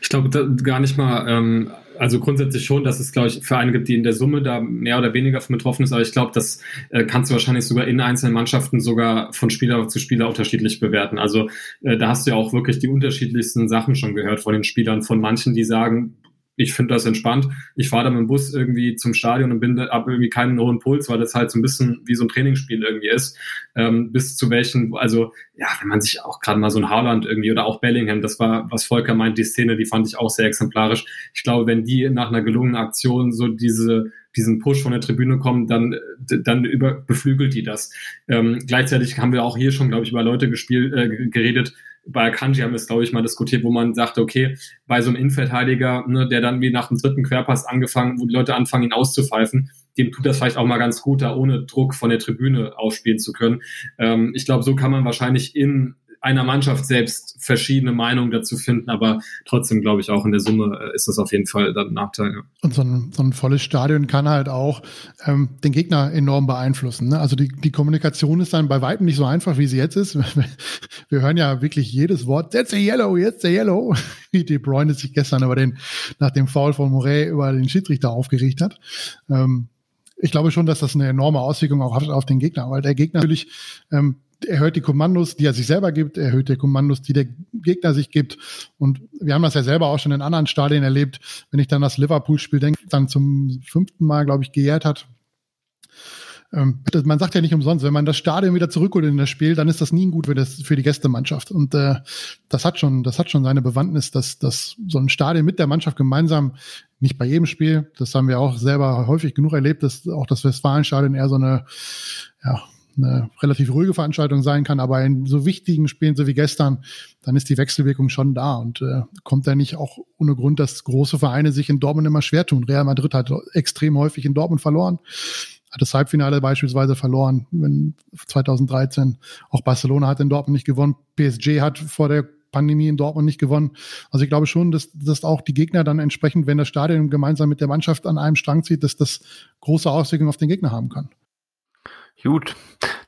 Ich glaube gar nicht mal, ähm, also grundsätzlich schon, dass es, glaube ich, Vereine gibt, die in der Summe da mehr oder weniger von betroffen ist, aber ich glaube, das äh, kannst du wahrscheinlich sogar in einzelnen Mannschaften sogar von Spieler zu Spieler unterschiedlich bewerten. Also äh, da hast du ja auch wirklich die unterschiedlichsten Sachen schon gehört von den Spielern, von manchen, die sagen, ich finde das entspannt. Ich fahre da mit dem Bus irgendwie zum Stadion und bin da, ab irgendwie keinen hohen Puls, weil das halt so ein bisschen wie so ein Trainingsspiel irgendwie ist. Ähm, bis zu welchen, also ja, wenn man sich auch gerade mal so ein Haaland irgendwie oder auch Bellingham, das war, was Volker meint, die Szene, die fand ich auch sehr exemplarisch. Ich glaube, wenn die nach einer gelungenen Aktion so diese diesen Push von der Tribüne kommen, dann, dann über, beflügelt die das. Ähm, gleichzeitig haben wir auch hier schon, glaube ich, über Leute gespielt, äh, geredet, bei Akanji haben wir es, glaube ich, mal diskutiert, wo man sagte, okay, bei so einem Innenverteidiger, ne, der dann wie nach dem dritten Querpass angefangen, wo die Leute anfangen, ihn auszupfeifen, dem tut das vielleicht auch mal ganz gut, da ohne Druck von der Tribüne aufspielen zu können. Ähm, ich glaube, so kann man wahrscheinlich in einer Mannschaft selbst verschiedene Meinungen dazu finden, aber trotzdem glaube ich auch in der Summe äh, ist das auf jeden Fall dann ein Nachteil. Ja. Und so ein, so ein volles Stadion kann halt auch ähm, den Gegner enorm beeinflussen. Ne? Also die, die Kommunikation ist dann bei weitem nicht so einfach, wie sie jetzt ist. Wir hören ja wirklich jedes Wort, jetzt der Yellow, jetzt der Yellow, wie De Bruyne sich gestern über den, nach dem Foul von Moret über den Schiedsrichter aufgeregt hat. Ähm, ich glaube schon, dass das eine enorme Auswirkung auch hat auf den Gegner, weil der Gegner natürlich ähm, erhöht die Kommandos, die er sich selber gibt, erhöht die Kommandos, die der Gegner sich gibt. Und wir haben das ja selber auch schon in anderen Stadien erlebt. Wenn ich dann das Liverpool-Spiel denke, dann zum fünften Mal, glaube ich, geehrt hat. Ähm, man sagt ja nicht umsonst, wenn man das Stadion wieder zurückholt in das Spiel, dann ist das nie gut für, das, für die Gästemannschaft. Und äh, das hat schon, das hat schon seine Bewandtnis, dass, dass so ein Stadion mit der Mannschaft gemeinsam, nicht bei jedem Spiel, das haben wir auch selber häufig genug erlebt, dass auch das Westfalenstadion eher so eine, ja, eine relativ ruhige Veranstaltung sein kann, aber in so wichtigen Spielen, so wie gestern, dann ist die Wechselwirkung schon da und äh, kommt da nicht auch ohne Grund, dass große Vereine sich in Dortmund immer schwer tun. Real Madrid hat extrem häufig in Dortmund verloren. hat das Halbfinale beispielsweise verloren, wenn 2013. Auch Barcelona hat in Dortmund nicht gewonnen. PSG hat vor der Pandemie in Dortmund nicht gewonnen. Also ich glaube schon, dass, dass auch die Gegner dann entsprechend, wenn das Stadion gemeinsam mit der Mannschaft an einem Strang zieht, dass das große Auswirkungen auf den Gegner haben kann. Gut,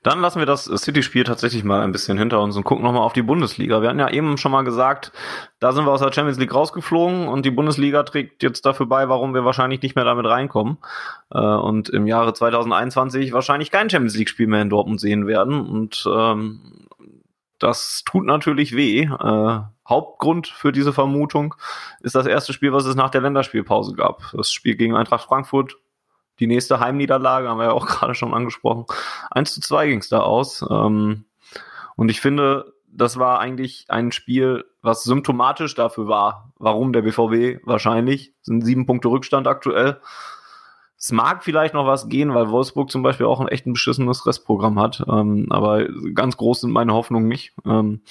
dann lassen wir das City-Spiel tatsächlich mal ein bisschen hinter uns und gucken nochmal auf die Bundesliga. Wir hatten ja eben schon mal gesagt, da sind wir aus der Champions League rausgeflogen und die Bundesliga trägt jetzt dafür bei, warum wir wahrscheinlich nicht mehr damit reinkommen äh, und im Jahre 2021 wahrscheinlich kein Champions League-Spiel mehr in Dortmund sehen werden. Und ähm, das tut natürlich weh. Äh, Hauptgrund für diese Vermutung ist das erste Spiel, was es nach der Länderspielpause gab. Das Spiel gegen Eintracht Frankfurt die nächste Heimniederlage, haben wir ja auch gerade schon angesprochen. 1 zu 2 ging es da aus. Ähm, und ich finde, das war eigentlich ein Spiel, was symptomatisch dafür war, warum der BVB wahrscheinlich, sind sieben Punkte Rückstand aktuell. Es mag vielleicht noch was gehen, weil Wolfsburg zum Beispiel auch ein echt ein beschissenes Restprogramm hat. Ähm, aber ganz groß sind meine Hoffnungen nicht. Ähm,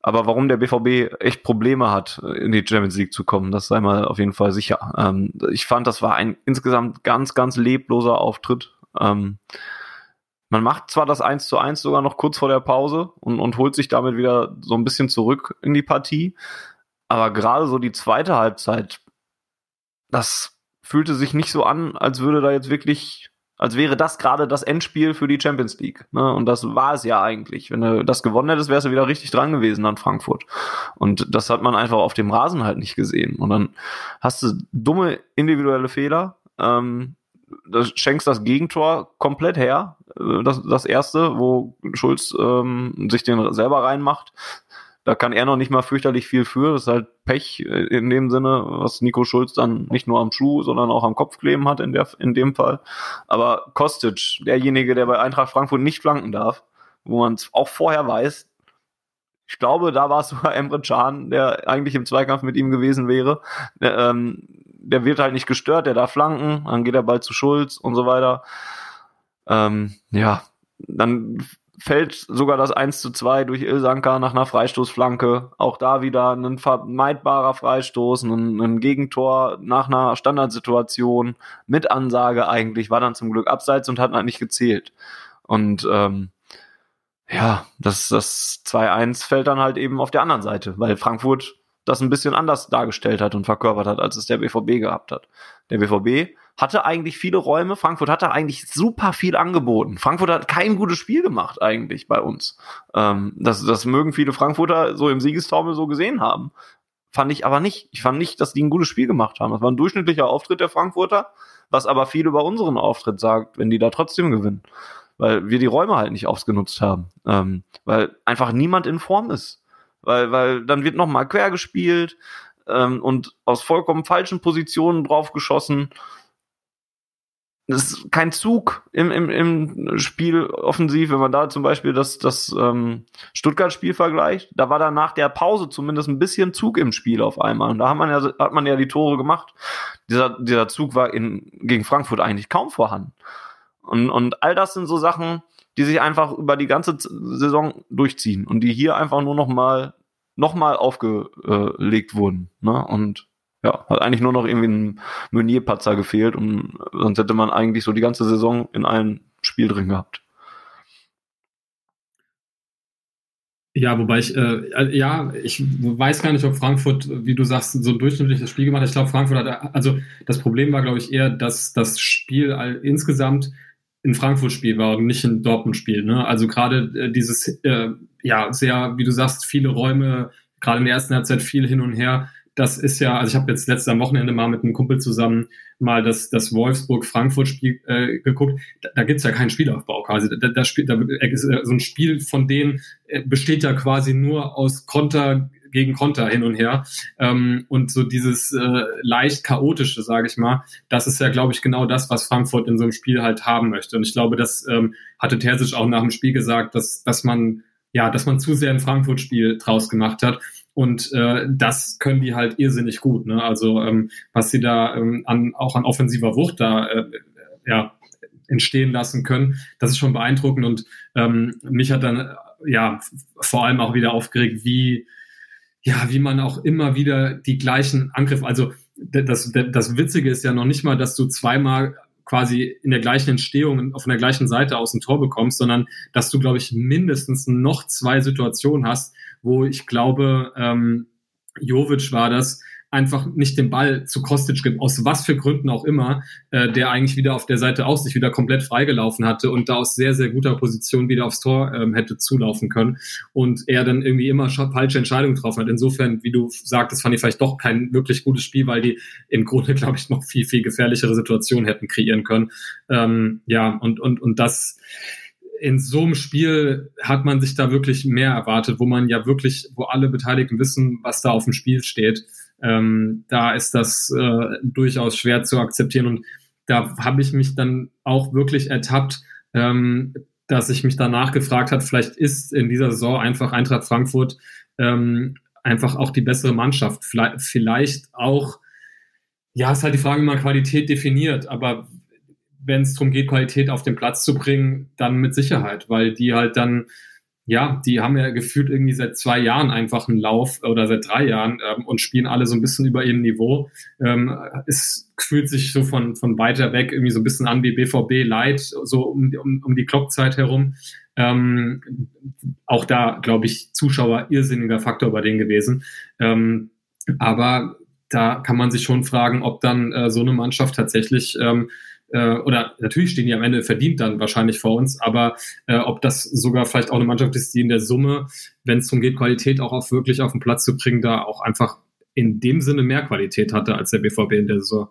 aber warum der BVB echt Probleme hat, in die Champions League zu kommen, das sei mal auf jeden Fall sicher. Ähm, ich fand, das war ein insgesamt ganz, ganz lebloser Auftritt. Ähm, man macht zwar das 1 zu 1 sogar noch kurz vor der Pause und, und holt sich damit wieder so ein bisschen zurück in die Partie. Aber gerade so die zweite Halbzeit, das fühlte sich nicht so an, als würde da jetzt wirklich als wäre das gerade das Endspiel für die Champions League. Ne? Und das war es ja eigentlich. Wenn du das gewonnen hättest, wärst du wieder richtig dran gewesen an Frankfurt. Und das hat man einfach auf dem Rasen halt nicht gesehen. Und dann hast du dumme individuelle Fehler. Ähm, das schenkst das Gegentor komplett her. Äh, das, das erste, wo Schulz ähm, sich den selber reinmacht. Da kann er noch nicht mal fürchterlich viel für. Das ist halt Pech in dem Sinne, was Nico Schulz dann nicht nur am Schuh, sondern auch am Kopf kleben hat in, der, in dem Fall. Aber Kostic, derjenige, der bei Eintracht Frankfurt nicht flanken darf, wo man es auch vorher weiß, ich glaube, da war es sogar Emre Can, der eigentlich im Zweikampf mit ihm gewesen wäre. Der, ähm, der wird halt nicht gestört, der darf flanken, dann geht er bald zu Schulz und so weiter. Ähm, ja, dann fällt sogar das 1 zu 2 durch Ilsanka nach einer Freistoßflanke. Auch da wieder ein vermeidbarer Freistoß, ein, ein, Gegentor nach einer Standardsituation mit Ansage eigentlich, war dann zum Glück abseits und hat halt nicht gezählt. Und ähm, ja, das, das 2-1 fällt dann halt eben auf der anderen Seite, weil Frankfurt das ein bisschen anders dargestellt hat und verkörpert hat, als es der BVB gehabt hat. Der BVB hatte eigentlich viele Räume. Frankfurt hatte eigentlich super viel angeboten. Frankfurt hat kein gutes Spiel gemacht eigentlich bei uns. Ähm, das, das mögen viele Frankfurter so im Siegestaumel so gesehen haben. Fand ich aber nicht. Ich fand nicht, dass die ein gutes Spiel gemacht haben. Das war ein durchschnittlicher Auftritt der Frankfurter, was aber viel über unseren Auftritt sagt, wenn die da trotzdem gewinnen. Weil wir die Räume halt nicht ausgenutzt haben. Ähm, weil einfach niemand in Form ist. Weil, weil dann wird nochmal quer gespielt ähm, und aus vollkommen falschen Positionen drauf geschossen das ist kein Zug im, im, im Spiel offensiv, wenn man da zum Beispiel das, das ähm, Stuttgart-Spiel vergleicht, da war dann nach der Pause zumindest ein bisschen Zug im Spiel auf einmal. Und da hat man ja, hat man ja die Tore gemacht. Dieser, dieser Zug war in, gegen Frankfurt eigentlich kaum vorhanden. Und, und all das sind so Sachen, die sich einfach über die ganze Saison durchziehen und die hier einfach nur noch mal, noch mal aufgelegt wurden. Ne? Und ja, hat eigentlich nur noch irgendwie ein Meunier-Patzer gefehlt und sonst hätte man eigentlich so die ganze Saison in einem Spiel drin gehabt. Ja, wobei ich, äh, ja, ich weiß gar nicht, ob Frankfurt, wie du sagst, so ein durchschnittliches Spiel gemacht hat. Ich glaube, Frankfurt hat, also das Problem war, glaube ich, eher, dass das Spiel all, insgesamt ein Frankfurt-Spiel war und nicht ein Dortmund-Spiel. Ne? Also gerade äh, dieses, äh, ja, sehr, wie du sagst, viele Räume, gerade in der ersten Halbzeit viel hin und her das ist ja, also ich habe jetzt letztes Wochenende mal mit einem Kumpel zusammen mal das, das Wolfsburg-Frankfurt-Spiel äh, geguckt. Da, da gibt ja keinen Spielaufbau quasi. Da, da spielt, da ist, äh, so ein Spiel von denen äh, besteht ja quasi nur aus Konter gegen Konter hin und her. Ähm, und so dieses äh, leicht chaotische, sage ich mal, das ist ja, glaube ich, genau das, was Frankfurt in so einem Spiel halt haben möchte. Und ich glaube, das ähm, hatte Terzic auch nach dem Spiel gesagt, dass, dass man ja, dass man zu sehr ein Frankfurt-Spiel draus gemacht hat. Und äh, das können die halt irrsinnig gut. Ne? Also ähm, was sie da ähm, an, auch an offensiver Wucht da äh, ja, entstehen lassen können, das ist schon beeindruckend. Und ähm, mich hat dann ja vor allem auch wieder aufgeregt, wie ja, wie man auch immer wieder die gleichen Angriffe, also das, das Witzige ist ja noch nicht mal, dass du zweimal quasi in der gleichen Entstehung auf der gleichen Seite aus dem Tor bekommst, sondern dass du, glaube ich, mindestens noch zwei Situationen hast, wo ich glaube, ähm, Jovic war das, einfach nicht den Ball zu Kostic gibt, aus was für Gründen auch immer, äh, der eigentlich wieder auf der Seite aus sich wieder komplett freigelaufen hatte und da aus sehr, sehr guter Position wieder aufs Tor ähm, hätte zulaufen können und er dann irgendwie immer falsche Entscheidungen getroffen hat. Insofern, wie du sagtest, fand ich vielleicht doch kein wirklich gutes Spiel, weil die im Grunde, glaube ich, noch viel, viel gefährlichere Situationen hätten kreieren können. Ähm, ja, und, und, und das in so einem Spiel hat man sich da wirklich mehr erwartet, wo man ja wirklich, wo alle Beteiligten wissen, was da auf dem Spiel steht ähm, da ist das äh, durchaus schwer zu akzeptieren. Und da habe ich mich dann auch wirklich ertappt, ähm, dass ich mich danach gefragt hat, vielleicht ist in dieser Saison einfach Eintracht Frankfurt ähm, einfach auch die bessere Mannschaft. Vielleicht, vielleicht auch, ja, ist halt die Frage, wie man Qualität definiert, aber wenn es darum geht, Qualität auf den Platz zu bringen, dann mit Sicherheit, weil die halt dann ja, die haben ja gefühlt irgendwie seit zwei Jahren einfach einen Lauf oder seit drei Jahren ähm, und spielen alle so ein bisschen über ihrem Niveau. Ähm, es fühlt sich so von, von weiter weg irgendwie so ein bisschen an wie BVB Light, so um, um, um die Klockzeit herum. Ähm, auch da, glaube ich, Zuschauer irrsinniger Faktor bei denen gewesen. Ähm, aber da kann man sich schon fragen, ob dann äh, so eine Mannschaft tatsächlich ähm, äh, oder natürlich stehen die am Ende verdient dann wahrscheinlich vor uns, aber äh, ob das sogar vielleicht auch eine Mannschaft ist, die in der Summe, wenn es darum geht, Qualität auch auf wirklich auf den Platz zu bringen, da auch einfach in dem Sinne mehr Qualität hatte als der BVB in der Saison.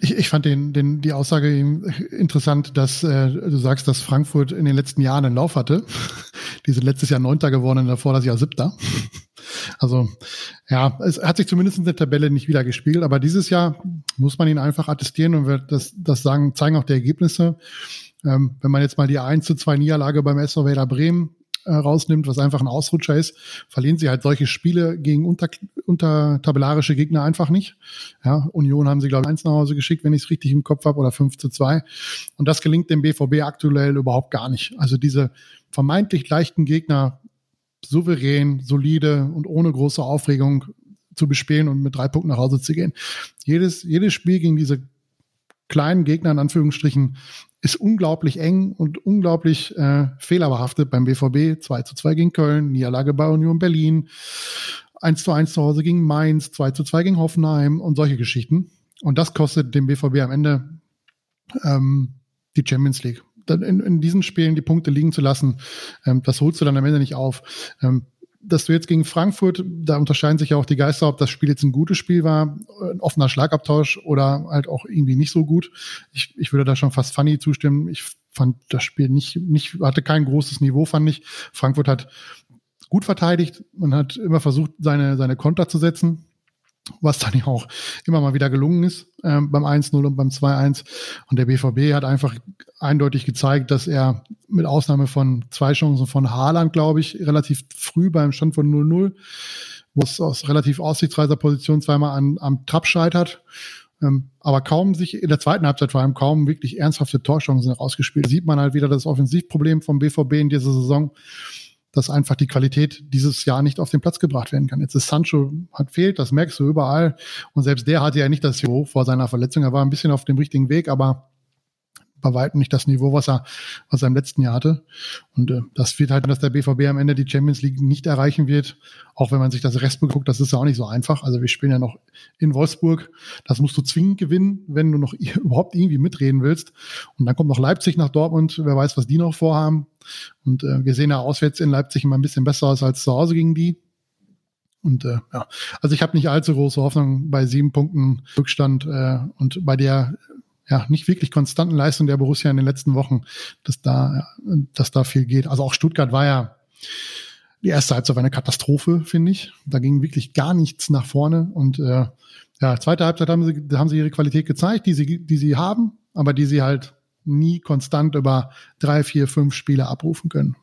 Ich, ich fand den, den, die Aussage interessant, dass äh, du sagst, dass Frankfurt in den letzten Jahren einen Lauf hatte. Die sind letztes Jahr Neunter geworden, davor das Jahr Siebter. Also ja, es hat sich zumindest in der Tabelle nicht wieder gespielt, aber dieses Jahr muss man ihn einfach attestieren und wird das, das sagen, zeigen auch die Ergebnisse. Ähm, wenn man jetzt mal die 1 zu 2 Niederlage beim SV Werder Bremen äh, rausnimmt, was einfach ein Ausrutscher ist, verlieren sie halt solche Spiele gegen unter, untertabellarische Gegner einfach nicht. Ja, Union haben sie, glaube ich, eins nach Hause geschickt, wenn ich es richtig im Kopf habe, oder 5 zu 2. Und das gelingt dem BVB aktuell überhaupt gar nicht. Also diese vermeintlich leichten Gegner souverän, solide und ohne große Aufregung zu bespielen und mit drei Punkten nach Hause zu gehen. Jedes, jedes Spiel gegen diese kleinen Gegner in Anführungsstrichen ist unglaublich eng und unglaublich äh, fehlerbehaftet beim BVB. 2 zu 2 gegen Köln, Niederlage bei Union Berlin, 1 zu 1 zu Hause gegen Mainz, 2 zu 2 gegen Hoffenheim und solche Geschichten. Und das kostet dem BVB am Ende ähm, die Champions League. In, in diesen Spielen die Punkte liegen zu lassen, ähm, das holst du dann am Ende nicht auf. Ähm, dass du jetzt gegen Frankfurt, da unterscheiden sich ja auch die Geister, ob das Spiel jetzt ein gutes Spiel war, ein offener Schlagabtausch oder halt auch irgendwie nicht so gut. Ich, ich würde da schon fast funny zustimmen. Ich fand das Spiel nicht, nicht, hatte kein großes Niveau, fand ich. Frankfurt hat gut verteidigt und hat immer versucht, seine, seine Konter zu setzen was dann ja auch immer mal wieder gelungen ist ähm, beim 1-0 und beim 2-1. Und der BVB hat einfach eindeutig gezeigt, dass er mit Ausnahme von zwei Chancen von Haaland, glaube ich, relativ früh beim Stand von 0-0, wo es aus relativ aussichtsreicher Position zweimal an, am Trab scheitert, ähm, aber kaum sich in der zweiten Halbzeit vor allem kaum wirklich ernsthafte Torchancen rausgespielt. Sieht man halt wieder das Offensivproblem vom BVB in dieser Saison dass einfach die Qualität dieses Jahr nicht auf den Platz gebracht werden kann. Jetzt ist Sancho hat fehlt, das merkst du überall. Und selbst der hatte ja nicht das Niveau vor seiner Verletzung. Er war ein bisschen auf dem richtigen Weg, aber bei weitem nicht das Niveau, was er, was er im letzten Jahr hatte. Und äh, das wird halt, dass der BVB am Ende die Champions League nicht erreichen wird. Auch wenn man sich das Rest guckt, das ist ja auch nicht so einfach. Also wir spielen ja noch in Wolfsburg. Das musst du zwingend gewinnen, wenn du noch überhaupt irgendwie mitreden willst. Und dann kommt noch Leipzig nach Dortmund. Wer weiß, was die noch vorhaben. Und äh, wir sehen ja auswärts in Leipzig immer ein bisschen besser aus als zu Hause gegen die. Und äh, ja, also ich habe nicht allzu große Hoffnung bei sieben Punkten Rückstand äh, und bei der ja, nicht wirklich konstanten Leistung der Borussia in den letzten Wochen, dass da, dass da viel geht. Also auch Stuttgart war ja die erste Halbzeit war eine Katastrophe, finde ich. Da ging wirklich gar nichts nach vorne und äh, ja, zweite Halbzeit haben sie, haben sie ihre Qualität gezeigt, die sie, die sie haben, aber die sie halt nie konstant über drei, vier, fünf Spiele abrufen können.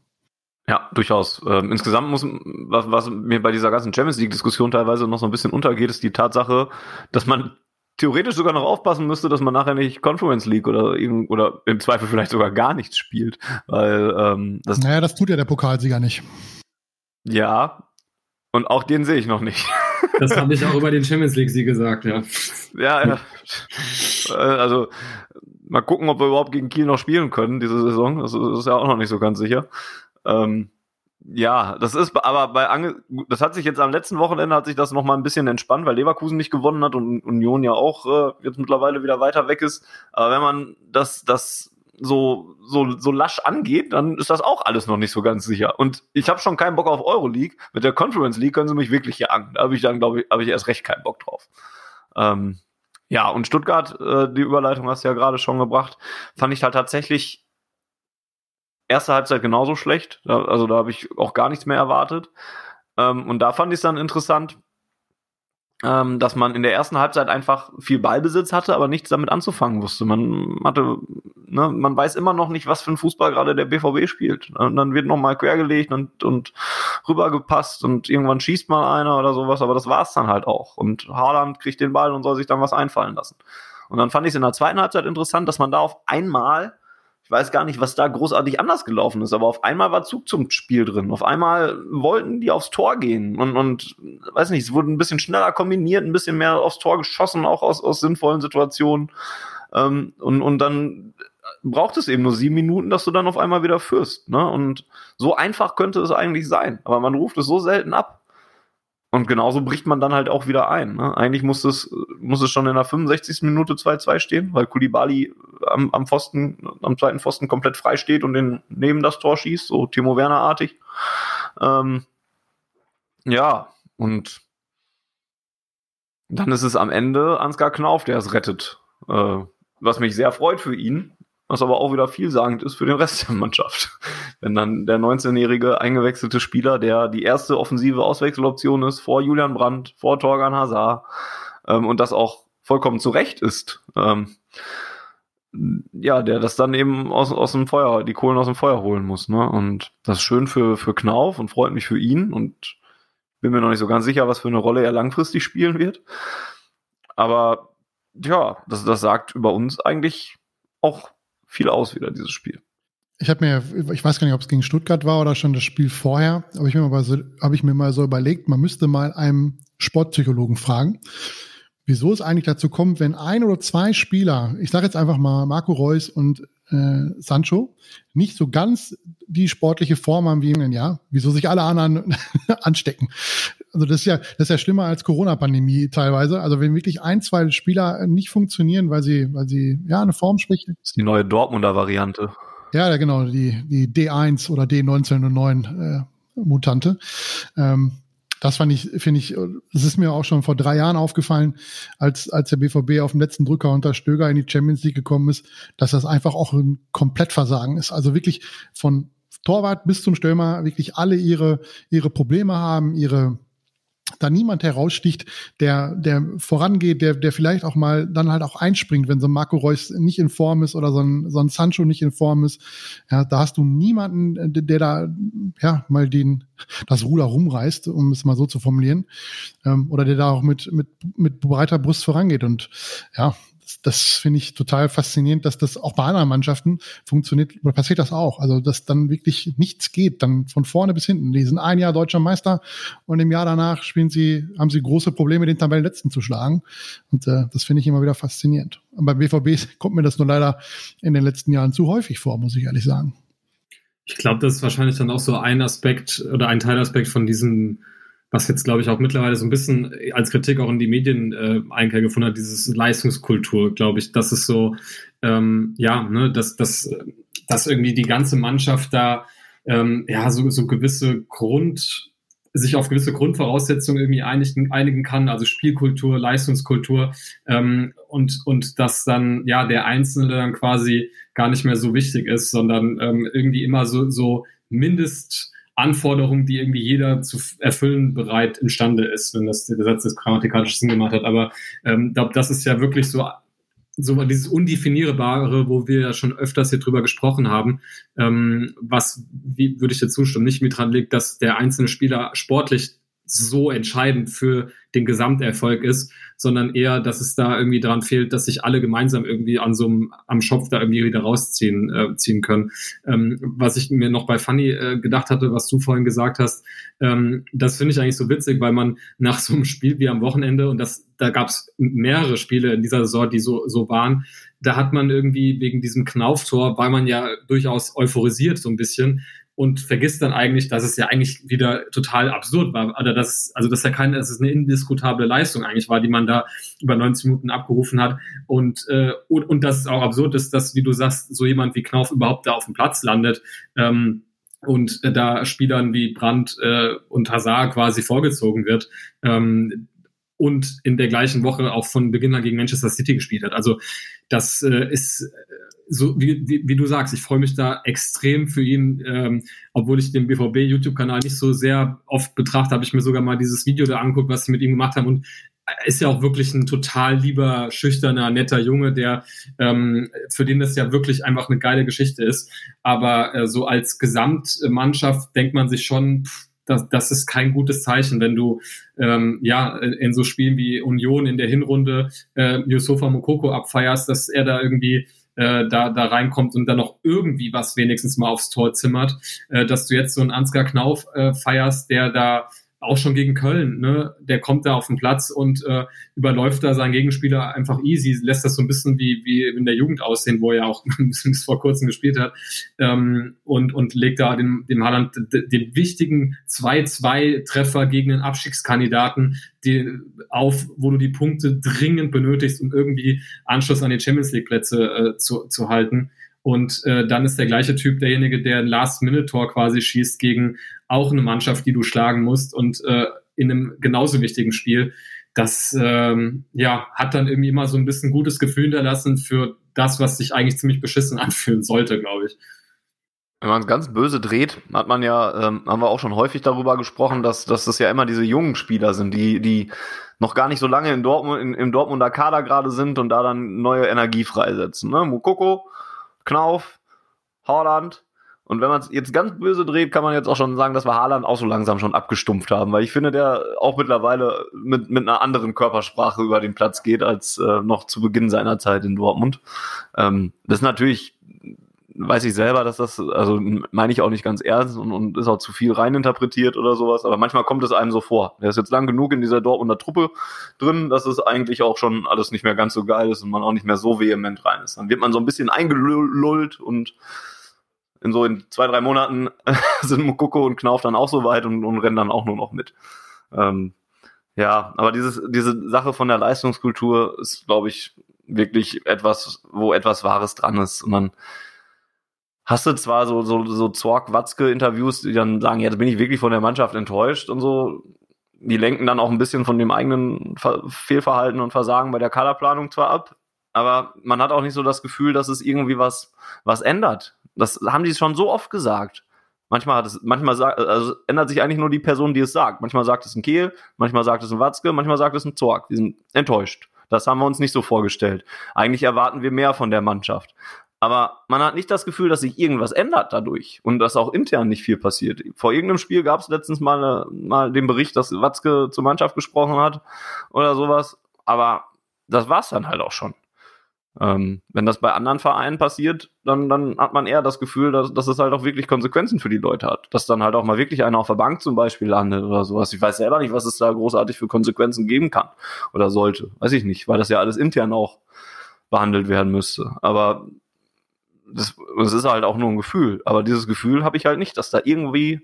Ja, durchaus. Ähm, insgesamt muss, was, was mir bei dieser ganzen Champions League-Diskussion teilweise noch so ein bisschen untergeht, ist die Tatsache, dass man theoretisch sogar noch aufpassen müsste, dass man nachher nicht Conference League oder, oder im Zweifel vielleicht sogar gar nichts spielt. Weil, ähm, das naja, das tut ja der Pokalsieger nicht. Ja, und auch den sehe ich noch nicht. Das habe ich auch über den Champions League-Sieg gesagt, ja. Ja, ja. Äh, also mal gucken, ob wir überhaupt gegen Kiel noch spielen können diese Saison. Das ist ja auch noch nicht so ganz sicher. Ähm, ja, das ist aber bei Ange das hat sich jetzt am letzten Wochenende hat sich das noch mal ein bisschen entspannt, weil Leverkusen nicht gewonnen hat und Union ja auch äh, jetzt mittlerweile wieder weiter weg ist. Aber wenn man das das so so so lasch angeht, dann ist das auch alles noch nicht so ganz sicher. Und ich habe schon keinen Bock auf Euroleague. Mit der Conference League können sie mich wirklich jagen. Da habe ich dann glaube ich habe ich erst recht keinen Bock drauf. Ähm, ja, und Stuttgart, äh, die Überleitung hast du ja gerade schon gebracht, fand ich halt tatsächlich erste Halbzeit genauso schlecht. Also da habe ich auch gar nichts mehr erwartet. Ähm, und da fand ich es dann interessant, ähm, dass man in der ersten Halbzeit einfach viel Ballbesitz hatte, aber nichts damit anzufangen wusste. Man hatte, ne, man weiß immer noch nicht, was für ein Fußball gerade der BVB spielt. Und dann wird nochmal quergelegt und, und rübergepasst und irgendwann schießt mal einer oder sowas, aber das war's dann halt auch. Und Haaland kriegt den Ball und soll sich dann was einfallen lassen. Und dann fand ich es in der zweiten Halbzeit interessant, dass man da auf einmal ich weiß gar nicht, was da großartig anders gelaufen ist, aber auf einmal war Zug zum Spiel drin. Auf einmal wollten die aufs Tor gehen und, und weiß nicht, es wurde ein bisschen schneller kombiniert, ein bisschen mehr aufs Tor geschossen, auch aus, aus sinnvollen Situationen. Ähm, und, und dann braucht es eben nur sieben Minuten, dass du dann auf einmal wieder führst. Ne? Und so einfach könnte es eigentlich sein, aber man ruft es so selten ab. Und genauso bricht man dann halt auch wieder ein. Ne? Eigentlich muss es, muss es schon in der 65. Minute 2-2 stehen, weil Kulibali am, am Pfosten, am zweiten Pfosten komplett frei steht und den neben das Tor schießt, so Timo Werner-artig. Ähm, ja, und dann ist es am Ende Ansgar Knauf, der es rettet. Äh, was mich sehr freut für ihn, was aber auch wieder vielsagend ist für den Rest der Mannschaft. Wenn dann der 19-jährige eingewechselte Spieler, der die erste offensive Auswechseloption ist, vor Julian Brandt, vor Torgan Hazard ähm, und das auch vollkommen zu Recht ist, ähm, ja, der das dann eben aus, aus dem Feuer, die Kohlen aus dem Feuer holen muss. Ne? Und das ist schön für, für Knauf und freut mich für ihn und bin mir noch nicht so ganz sicher, was für eine Rolle er langfristig spielen wird. Aber ja, das, das sagt über uns eigentlich auch viel aus wieder, dieses Spiel. Ich habe mir, ich weiß gar nicht, ob es gegen Stuttgart war oder schon das Spiel vorher, aber ich mir mal so, habe ich mir mal so überlegt, man müsste mal einem Sportpsychologen fragen, wieso es eigentlich dazu kommt, wenn ein oder zwei Spieler, ich sage jetzt einfach mal Marco Reus und äh, Sancho, nicht so ganz die sportliche Form haben wie im Jahr, wieso sich alle anderen anstecken. Also das ist ja, das ist ja schlimmer als Corona-Pandemie teilweise. Also wenn wirklich ein, zwei Spieler nicht funktionieren, weil sie, weil sie ja eine Form sprechen. Das ist die neue Dortmunder Variante. Ja, genau, die, die D1 oder D1909 äh, Mutante. Ähm, das fand ich, finde ich, das ist mir auch schon vor drei Jahren aufgefallen, als, als der BVB auf dem letzten Drücker unter Stöger in die Champions League gekommen ist, dass das einfach auch ein Komplettversagen ist. Also wirklich von Torwart bis zum Stürmer wirklich alle ihre, ihre Probleme haben, ihre, da niemand heraussticht, der, der vorangeht, der, der vielleicht auch mal dann halt auch einspringt, wenn so ein Marco Reus nicht in Form ist oder so ein, so ein Sancho nicht in Form ist. Ja, da hast du niemanden, der, da, ja, mal den, das Ruder rumreißt, um es mal so zu formulieren, ähm, oder der da auch mit, mit, mit breiter Brust vorangeht. Und ja, das finde ich total faszinierend, dass das auch bei anderen Mannschaften funktioniert, oder passiert das auch. Also, dass dann wirklich nichts geht, dann von vorne bis hinten. Die sind ein Jahr deutscher Meister und im Jahr danach spielen sie, haben sie große Probleme, den Tabellenletzten zu schlagen. Und äh, das finde ich immer wieder faszinierend. Und beim BVB kommt mir das nur leider in den letzten Jahren zu häufig vor, muss ich ehrlich sagen. Ich glaube, das ist wahrscheinlich dann auch so ein Aspekt oder ein Teilaspekt von diesem was jetzt, glaube ich, auch mittlerweile so ein bisschen als Kritik auch in die Medien äh, Einkehr gefunden hat, dieses Leistungskultur, glaube ich, das ist so, ähm, ja, ne, dass, dass, dass irgendwie die ganze Mannschaft da ähm, ja so, so gewisse Grund, sich auf gewisse Grundvoraussetzungen irgendwie einigen, einigen kann, also Spielkultur, Leistungskultur ähm, und, und dass dann ja der Einzelne dann quasi gar nicht mehr so wichtig ist, sondern ähm, irgendwie immer so, so Mindest Anforderungen, die irgendwie jeder zu erfüllen bereit imstande ist, wenn das der Satz jetzt grammatikalisch Sinn gemacht hat. Aber ähm, das ist ja wirklich so so dieses Undefinierbare, wo wir ja schon öfters hier drüber gesprochen haben, ähm, was, wie würde ich dir zustimmen, nicht mit dran liegt, dass der einzelne Spieler sportlich so entscheidend für den Gesamterfolg ist, sondern eher, dass es da irgendwie dran fehlt, dass sich alle gemeinsam irgendwie an so einem am Schopf da irgendwie wieder rausziehen äh, ziehen können. Ähm, was ich mir noch bei Fanny äh, gedacht hatte, was du vorhin gesagt hast, ähm, das finde ich eigentlich so witzig, weil man nach so einem Spiel wie am Wochenende und das da gab es mehrere Spiele in dieser Saison, die so so waren, da hat man irgendwie wegen diesem Knauftor, war man ja durchaus euphorisiert so ein bisschen und vergisst dann eigentlich, dass es ja eigentlich wieder total absurd war. Also das, also dass ja keine, dass es eine indiskutable Leistung eigentlich war, die man da über 90 Minuten abgerufen hat. Und, äh, und, und dass es auch absurd ist, dass, wie du sagst, so jemand wie Knauf überhaupt da auf dem Platz landet. Ähm, und äh, da Spielern wie Brandt äh, und Hazard quasi vorgezogen wird. Ähm, und in der gleichen Woche auch von Beginn an gegen Manchester City gespielt hat. Also das äh, ist äh, so, wie, wie, wie du sagst, ich freue mich da extrem für ihn, ähm, obwohl ich den BVB YouTube-Kanal nicht so sehr oft betrachte, habe ich mir sogar mal dieses Video da angeguckt, was sie mit ihm gemacht haben und ist ja auch wirklich ein total lieber, schüchterner, netter Junge, der ähm, für den das ja wirklich einfach eine geile Geschichte ist. Aber äh, so als Gesamtmannschaft denkt man sich schon, pff, das, das ist kein gutes Zeichen, wenn du ähm, ja in so Spielen wie Union in der Hinrunde äh, Yusufa Mokoko abfeierst, dass er da irgendwie äh, da, da reinkommt und dann noch irgendwie was wenigstens mal aufs Tor zimmert, äh, dass du jetzt so einen Ansgar Knauf äh, feierst, der da auch schon gegen Köln, ne? Der kommt da auf den Platz und äh, überläuft da seinen Gegenspieler einfach easy, lässt das so ein bisschen wie, wie in der Jugend aussehen, wo er auch bis vor kurzem gespielt hat, ähm, und, und legt da dem, dem Haaland den wichtigen 2-2-Treffer gegen den Abstiegskandidaten die, auf, wo du die Punkte dringend benötigst, um irgendwie Anschluss an die Champions League-Plätze äh, zu, zu halten. Und äh, dann ist der gleiche Typ derjenige, der ein Last-Minute-Tor quasi schießt gegen auch eine Mannschaft, die du schlagen musst und äh, in einem genauso wichtigen Spiel. Das ähm, ja, hat dann irgendwie immer so ein bisschen gutes Gefühl hinterlassen für das, was sich eigentlich ziemlich beschissen anfühlen sollte, glaube ich. Wenn man es ganz böse dreht, hat man ja, ähm, haben wir auch schon häufig darüber gesprochen, dass, dass das ja immer diese jungen Spieler sind, die, die noch gar nicht so lange in Dortmund, in, im Dortmunder Kader gerade sind und da dann neue Energie freisetzen. Ne? Mukoko Knauf, Haaland. Und wenn man es jetzt ganz böse dreht, kann man jetzt auch schon sagen, dass wir Haaland auch so langsam schon abgestumpft haben, weil ich finde, der auch mittlerweile mit, mit einer anderen Körpersprache über den Platz geht als äh, noch zu Beginn seiner Zeit in Dortmund. Ähm, das ist natürlich weiß ich selber, dass das, also meine ich auch nicht ganz ernst und, und ist auch zu viel reininterpretiert oder sowas, aber manchmal kommt es einem so vor. Der ist jetzt lang genug in dieser Dortmunder Truppe drin, dass es eigentlich auch schon alles nicht mehr ganz so geil ist und man auch nicht mehr so vehement rein ist. Dann wird man so ein bisschen eingelullt und in so in zwei, drei Monaten sind Mukoko und Knauf dann auch so weit und, und rennen dann auch nur noch mit. Ähm, ja, aber dieses, diese Sache von der Leistungskultur ist, glaube ich, wirklich etwas, wo etwas Wahres dran ist. Und dann hast du zwar so, so, so Zorg-Watzke-Interviews, die dann sagen, ja, jetzt bin ich wirklich von der Mannschaft enttäuscht und so. Die lenken dann auch ein bisschen von dem eigenen Fehlverhalten und Versagen bei der Kaderplanung zwar ab, aber man hat auch nicht so das Gefühl, dass es irgendwie was, was ändert. Das haben die schon so oft gesagt. Manchmal hat es, manchmal also ändert sich eigentlich nur die Person, die es sagt. Manchmal sagt es ein Kehl, manchmal sagt es ein Watzke, manchmal sagt es ein Zorg. Die sind enttäuscht. Das haben wir uns nicht so vorgestellt. Eigentlich erwarten wir mehr von der Mannschaft. Aber man hat nicht das Gefühl, dass sich irgendwas ändert dadurch und dass auch intern nicht viel passiert. Vor irgendeinem Spiel gab es letztens mal, mal den Bericht, dass Watzke zur Mannschaft gesprochen hat oder sowas. Aber das war's dann halt auch schon. Ähm, wenn das bei anderen Vereinen passiert, dann, dann hat man eher das Gefühl, dass, dass es halt auch wirklich Konsequenzen für die Leute hat. Dass dann halt auch mal wirklich einer auf der Bank zum Beispiel landet oder sowas. Ich weiß selber nicht, was es da großartig für Konsequenzen geben kann oder sollte. Weiß ich nicht, weil das ja alles intern auch behandelt werden müsste. Aber das, das ist halt auch nur ein Gefühl. Aber dieses Gefühl habe ich halt nicht, dass da irgendwie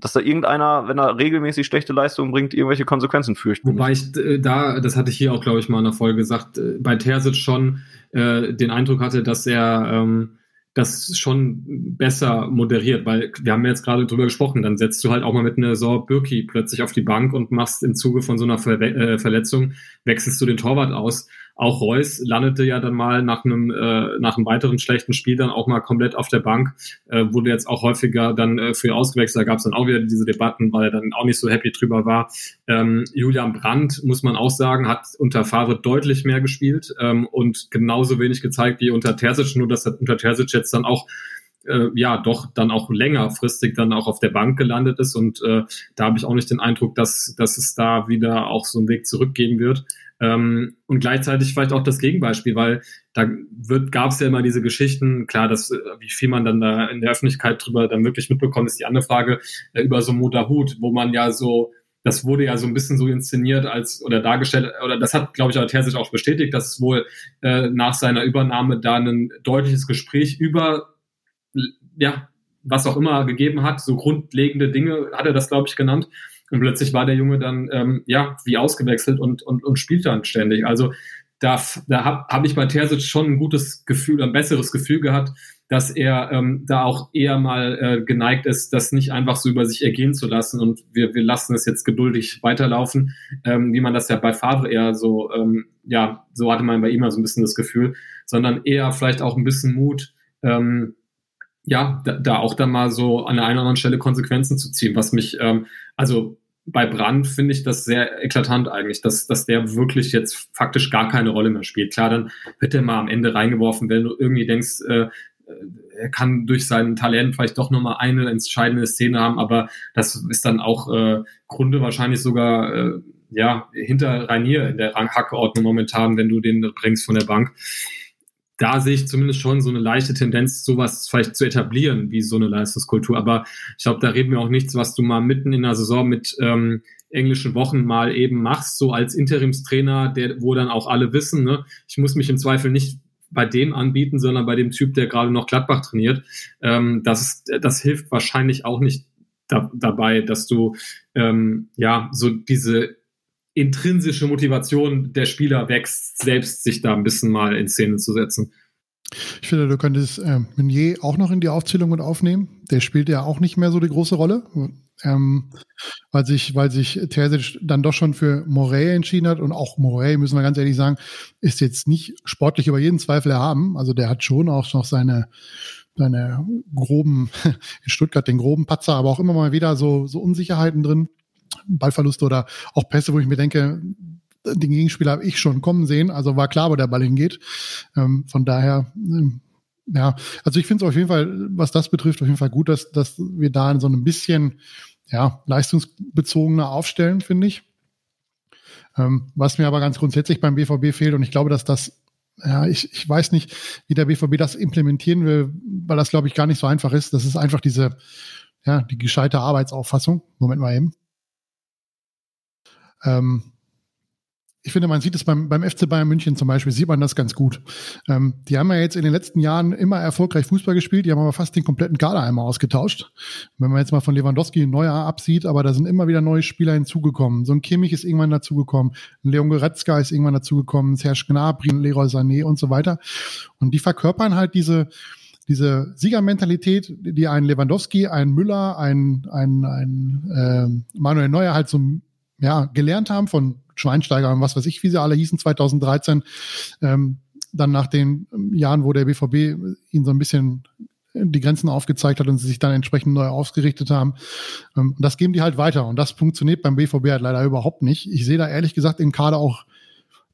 dass da irgendeiner, wenn er regelmäßig schlechte Leistungen bringt, irgendwelche Konsequenzen fürchten. Wobei ich äh, da, das hatte ich hier auch, glaube ich, mal in der Folge gesagt, äh, bei Terzic schon äh, den Eindruck hatte, dass er ähm, das schon besser moderiert, weil wir haben jetzt gerade drüber gesprochen, dann setzt du halt auch mal mit einer Sor Birki plötzlich auf die Bank und machst im Zuge von so einer Ver äh, Verletzung, wechselst du den Torwart aus. Auch Reus landete ja dann mal nach einem, äh, nach einem weiteren schlechten Spiel dann auch mal komplett auf der Bank, äh, wurde jetzt auch häufiger dann äh, für ausgewechselt. Da gab es dann auch wieder diese Debatten, weil er dann auch nicht so happy drüber war. Ähm, Julian Brandt, muss man auch sagen, hat unter Favre deutlich mehr gespielt ähm, und genauso wenig gezeigt wie unter Terzic, nur dass er unter Terzic jetzt dann auch äh, ja doch dann auch längerfristig dann auch auf der Bank gelandet ist und äh, da habe ich auch nicht den Eindruck, dass, dass es da wieder auch so einen Weg zurückgeben wird. Ähm, und gleichzeitig vielleicht auch das Gegenbeispiel, weil da wird, gab es ja immer diese Geschichten, klar, dass, äh, wie viel man dann da in der Öffentlichkeit drüber dann wirklich mitbekommt, ist die andere Frage, äh, über so Mutterhut, wo man ja so das wurde ja so ein bisschen so inszeniert als oder dargestellt, oder das hat, glaube ich, auch Terzic auch bestätigt, dass es wohl äh, nach seiner Übernahme da ein deutliches Gespräch über ja, was auch immer gegeben hat, so grundlegende Dinge hat er das, glaube ich, genannt. Und plötzlich war der Junge dann ähm, ja wie ausgewechselt und, und, und spielt dann ständig. Also da, da habe hab ich bei Terzic schon ein gutes Gefühl, ein besseres Gefühl gehabt, dass er ähm, da auch eher mal äh, geneigt ist, das nicht einfach so über sich ergehen zu lassen und wir, wir lassen es jetzt geduldig weiterlaufen, ähm, wie man das ja bei Favre eher so, ähm, ja, so hatte man bei ihm mal so ein bisschen das Gefühl, sondern eher vielleicht auch ein bisschen Mut, ähm, ja, da, da auch dann mal so an der einen oder anderen Stelle Konsequenzen zu ziehen, was mich, ähm, also bei Brand finde ich das sehr eklatant eigentlich, dass, dass der wirklich jetzt faktisch gar keine Rolle mehr spielt. Klar, dann wird er mal am Ende reingeworfen, wenn du irgendwie denkst, äh, er kann durch sein Talent vielleicht doch nochmal eine entscheidende Szene haben, aber das ist dann auch äh, Grunde wahrscheinlich sogar äh, ja hinter Rainier in der Ranghackeordnung momentan, wenn du den bringst von der Bank da sehe ich zumindest schon so eine leichte Tendenz, sowas vielleicht zu etablieren, wie so eine Leistungskultur. Aber ich glaube, da reden wir auch nichts, was du mal mitten in der Saison mit ähm, englischen Wochen mal eben machst, so als Interimstrainer, der, wo dann auch alle wissen, ne, ich muss mich im Zweifel nicht bei dem anbieten, sondern bei dem Typ, der gerade noch Gladbach trainiert. Ähm, das, das hilft wahrscheinlich auch nicht da, dabei, dass du ähm, ja so diese intrinsische Motivation der Spieler wächst, selbst sich da ein bisschen mal in Szene zu setzen. Ich finde, du könntest äh, Meunier auch noch in die Aufzählung mit aufnehmen. Der spielt ja auch nicht mehr so die große Rolle, ähm, weil sich, weil sich Terzic dann doch schon für Morey entschieden hat und auch Morey, müssen wir ganz ehrlich sagen, ist jetzt nicht sportlich über jeden Zweifel erhaben. Also der hat schon auch noch seine seine groben in Stuttgart den groben Patzer, aber auch immer mal wieder so so Unsicherheiten drin. Ballverluste oder auch Pässe, wo ich mir denke, den Gegenspieler habe ich schon kommen sehen, also war klar, wo der Ball hingeht. Ähm, von daher, ähm, ja, also ich finde es auf jeden Fall, was das betrifft, auf jeden Fall gut, dass, dass wir da so ein bisschen ja, leistungsbezogener aufstellen, finde ich. Ähm, was mir aber ganz grundsätzlich beim BVB fehlt, und ich glaube, dass das, ja, ich, ich weiß nicht, wie der BVB das implementieren will, weil das, glaube ich, gar nicht so einfach ist. Das ist einfach diese, ja, die gescheite Arbeitsauffassung. Moment mal eben. Ähm, ich finde, man sieht es beim, beim FC Bayern München zum Beispiel, sieht man das ganz gut. Ähm, die haben ja jetzt in den letzten Jahren immer erfolgreich Fußball gespielt, die haben aber fast den kompletten Kader einmal ausgetauscht. Wenn man jetzt mal von Lewandowski ein neuer absieht, aber da sind immer wieder neue Spieler hinzugekommen. So ein Kimmich ist irgendwann dazugekommen, ein Leon Goretzka ist irgendwann dazugekommen, Serge Gnabry, Leroy Sané und so weiter. Und die verkörpern halt diese, diese Siegermentalität, die ein Lewandowski, ein Müller, ein, ein, ein äh, Manuel Neuer halt so ja, gelernt haben von Schweinsteiger und was weiß ich, wie sie alle hießen 2013. Ähm, dann nach den Jahren, wo der BVB ihnen so ein bisschen die Grenzen aufgezeigt hat und sie sich dann entsprechend neu ausgerichtet haben. Ähm, das geben die halt weiter und das funktioniert beim BVB halt leider überhaupt nicht. Ich sehe da ehrlich gesagt im Kader auch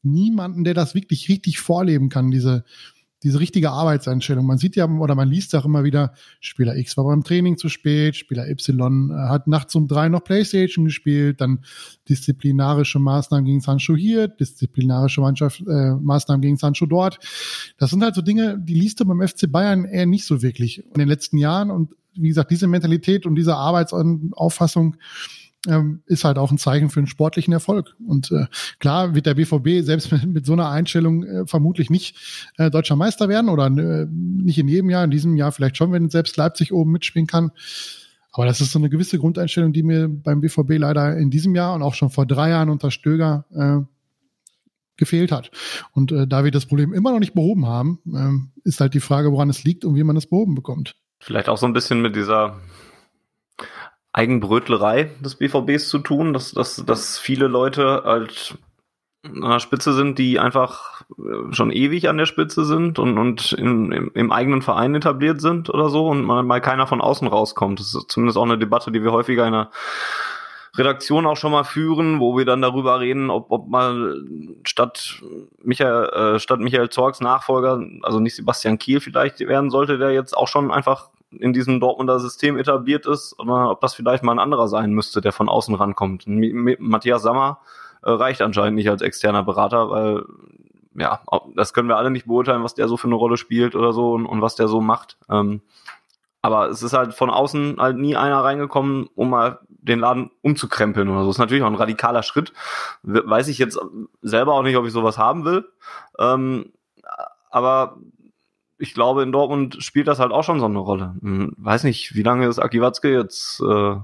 niemanden, der das wirklich richtig vorleben kann, diese, diese richtige Arbeitseinstellung. Man sieht ja oder man liest auch immer wieder, Spieler X war beim Training zu spät, Spieler Y äh, hat nachts um drei noch Playstation gespielt, dann disziplinarische Maßnahmen gegen Sancho hier, disziplinarische Mannschaft, äh, Maßnahmen gegen Sancho dort. Das sind halt so Dinge, die liest du beim FC Bayern eher nicht so wirklich in den letzten Jahren. Und wie gesagt, diese Mentalität und diese Arbeitsauffassung, ähm, ist halt auch ein Zeichen für einen sportlichen Erfolg. Und äh, klar wird der BVB selbst mit, mit so einer Einstellung äh, vermutlich nicht äh, deutscher Meister werden oder äh, nicht in jedem Jahr, in diesem Jahr vielleicht schon, wenn selbst Leipzig oben mitspielen kann. Aber das ist so eine gewisse Grundeinstellung, die mir beim BVB leider in diesem Jahr und auch schon vor drei Jahren unter Stöger äh, gefehlt hat. Und äh, da wir das Problem immer noch nicht behoben haben, äh, ist halt die Frage, woran es liegt und wie man es behoben bekommt. Vielleicht auch so ein bisschen mit dieser Eigenbrötlerei des BVBs zu tun, dass, dass, dass viele Leute halt an der Spitze sind, die einfach äh, schon ewig an der Spitze sind und, und in, im, im eigenen Verein etabliert sind oder so und mal, mal keiner von außen rauskommt. Das ist zumindest auch eine Debatte, die wir häufiger in der Redaktion auch schon mal führen, wo wir dann darüber reden, ob, ob mal statt Michael, äh, statt Michael Zorgs Nachfolger, also nicht Sebastian Kiel vielleicht werden sollte, der jetzt auch schon einfach in diesem Dortmunder System etabliert ist, oder ob das vielleicht mal ein anderer sein müsste, der von außen rankommt. Matthias Sammer äh, reicht anscheinend nicht als externer Berater, weil ja, das können wir alle nicht beurteilen, was der so für eine Rolle spielt oder so und, und was der so macht. Ähm, aber es ist halt von außen halt nie einer reingekommen, um mal den Laden umzukrempeln oder so. Ist natürlich auch ein radikaler Schritt. Weiß ich jetzt selber auch nicht, ob ich sowas haben will. Ähm, aber ich glaube, in Dortmund spielt das halt auch schon so eine Rolle. Hm, weiß nicht, wie lange ist Aki Watzke jetzt äh,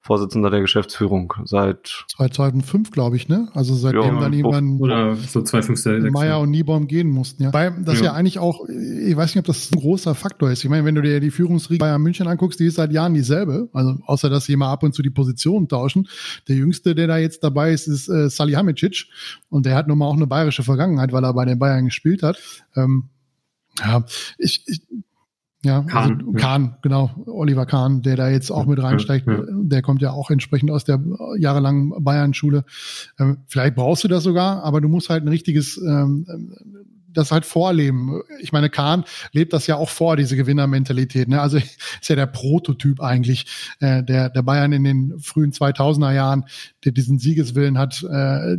Vorsitzender der Geschäftsführung seit 2005, glaube ich, ne? Also seitdem ja, dann irgendwann oder so 2005, Meier und Niebaum gehen mussten, ja. Weil das ja. ja. eigentlich auch, ich weiß nicht, ob das ein großer Faktor ist. Ich meine, wenn du dir die Führungsriege Bayern München anguckst, die ist seit Jahren dieselbe. Also außer dass sie mal ab und zu die Positionen tauschen. Der jüngste, der da jetzt dabei ist, ist äh, Salihamidzic und der hat nun mal auch eine bayerische Vergangenheit, weil er bei den Bayern gespielt hat. Ähm, ja, ich, ich ja, Kahn, also Kahn, ja. genau, Oliver Kahn, der da jetzt auch mit reinsteigt, ja, ja. der kommt ja auch entsprechend aus der jahrelangen Bayern-Schule. Ähm, vielleicht brauchst du das sogar, aber du musst halt ein richtiges ähm, das halt vorleben. Ich meine, Kahn lebt das ja auch vor, diese Gewinnermentalität. Ne? Also ist ja der Prototyp eigentlich äh, der, der Bayern in den frühen 2000er Jahren, der diesen Siegeswillen hat, äh,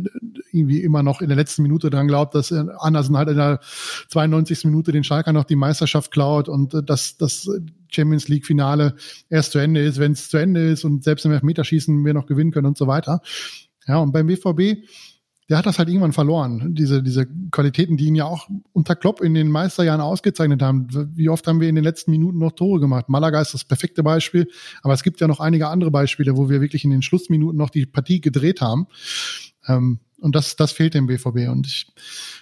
irgendwie immer noch in der letzten Minute dran glaubt, dass äh, Andersen halt in der 92. Minute den Schalker noch die Meisterschaft klaut und äh, dass das Champions League Finale erst zu Ende ist, wenn es zu Ende ist und selbst im Elfmeterschießen wir noch gewinnen können und so weiter. Ja, und beim BVB der hat das halt irgendwann verloren. Diese, diese Qualitäten, die ihn ja auch unter Klopp in den Meisterjahren ausgezeichnet haben. Wie oft haben wir in den letzten Minuten noch Tore gemacht? Malaga ist das perfekte Beispiel, aber es gibt ja noch einige andere Beispiele, wo wir wirklich in den Schlussminuten noch die Partie gedreht haben. Ähm, und das, das fehlt dem BVB. Und ich,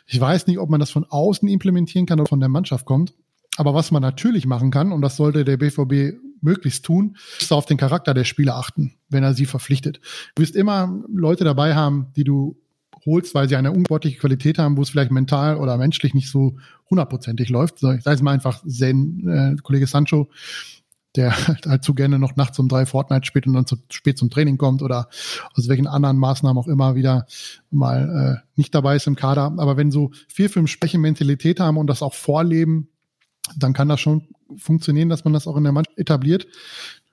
ich weiß nicht, ob man das von außen implementieren kann oder von der Mannschaft kommt. Aber was man natürlich machen kann, und das sollte der BVB möglichst tun, ist auf den Charakter der Spieler achten, wenn er sie verpflichtet. Du wirst immer Leute dabei haben, die du holst, weil sie eine unsportliche Qualität haben, wo es vielleicht mental oder menschlich nicht so hundertprozentig läuft. Ich sage es mal einfach, Zen, äh, Kollege Sancho, der halt zu gerne noch nachts um drei Fortnite spielt und dann zu spät zum Training kommt oder aus welchen anderen Maßnahmen auch immer wieder mal äh, nicht dabei ist im Kader. Aber wenn so vier, fünf Schwäche Mentalität haben und das auch vorleben, dann kann das schon funktionieren, dass man das auch in der Mannschaft etabliert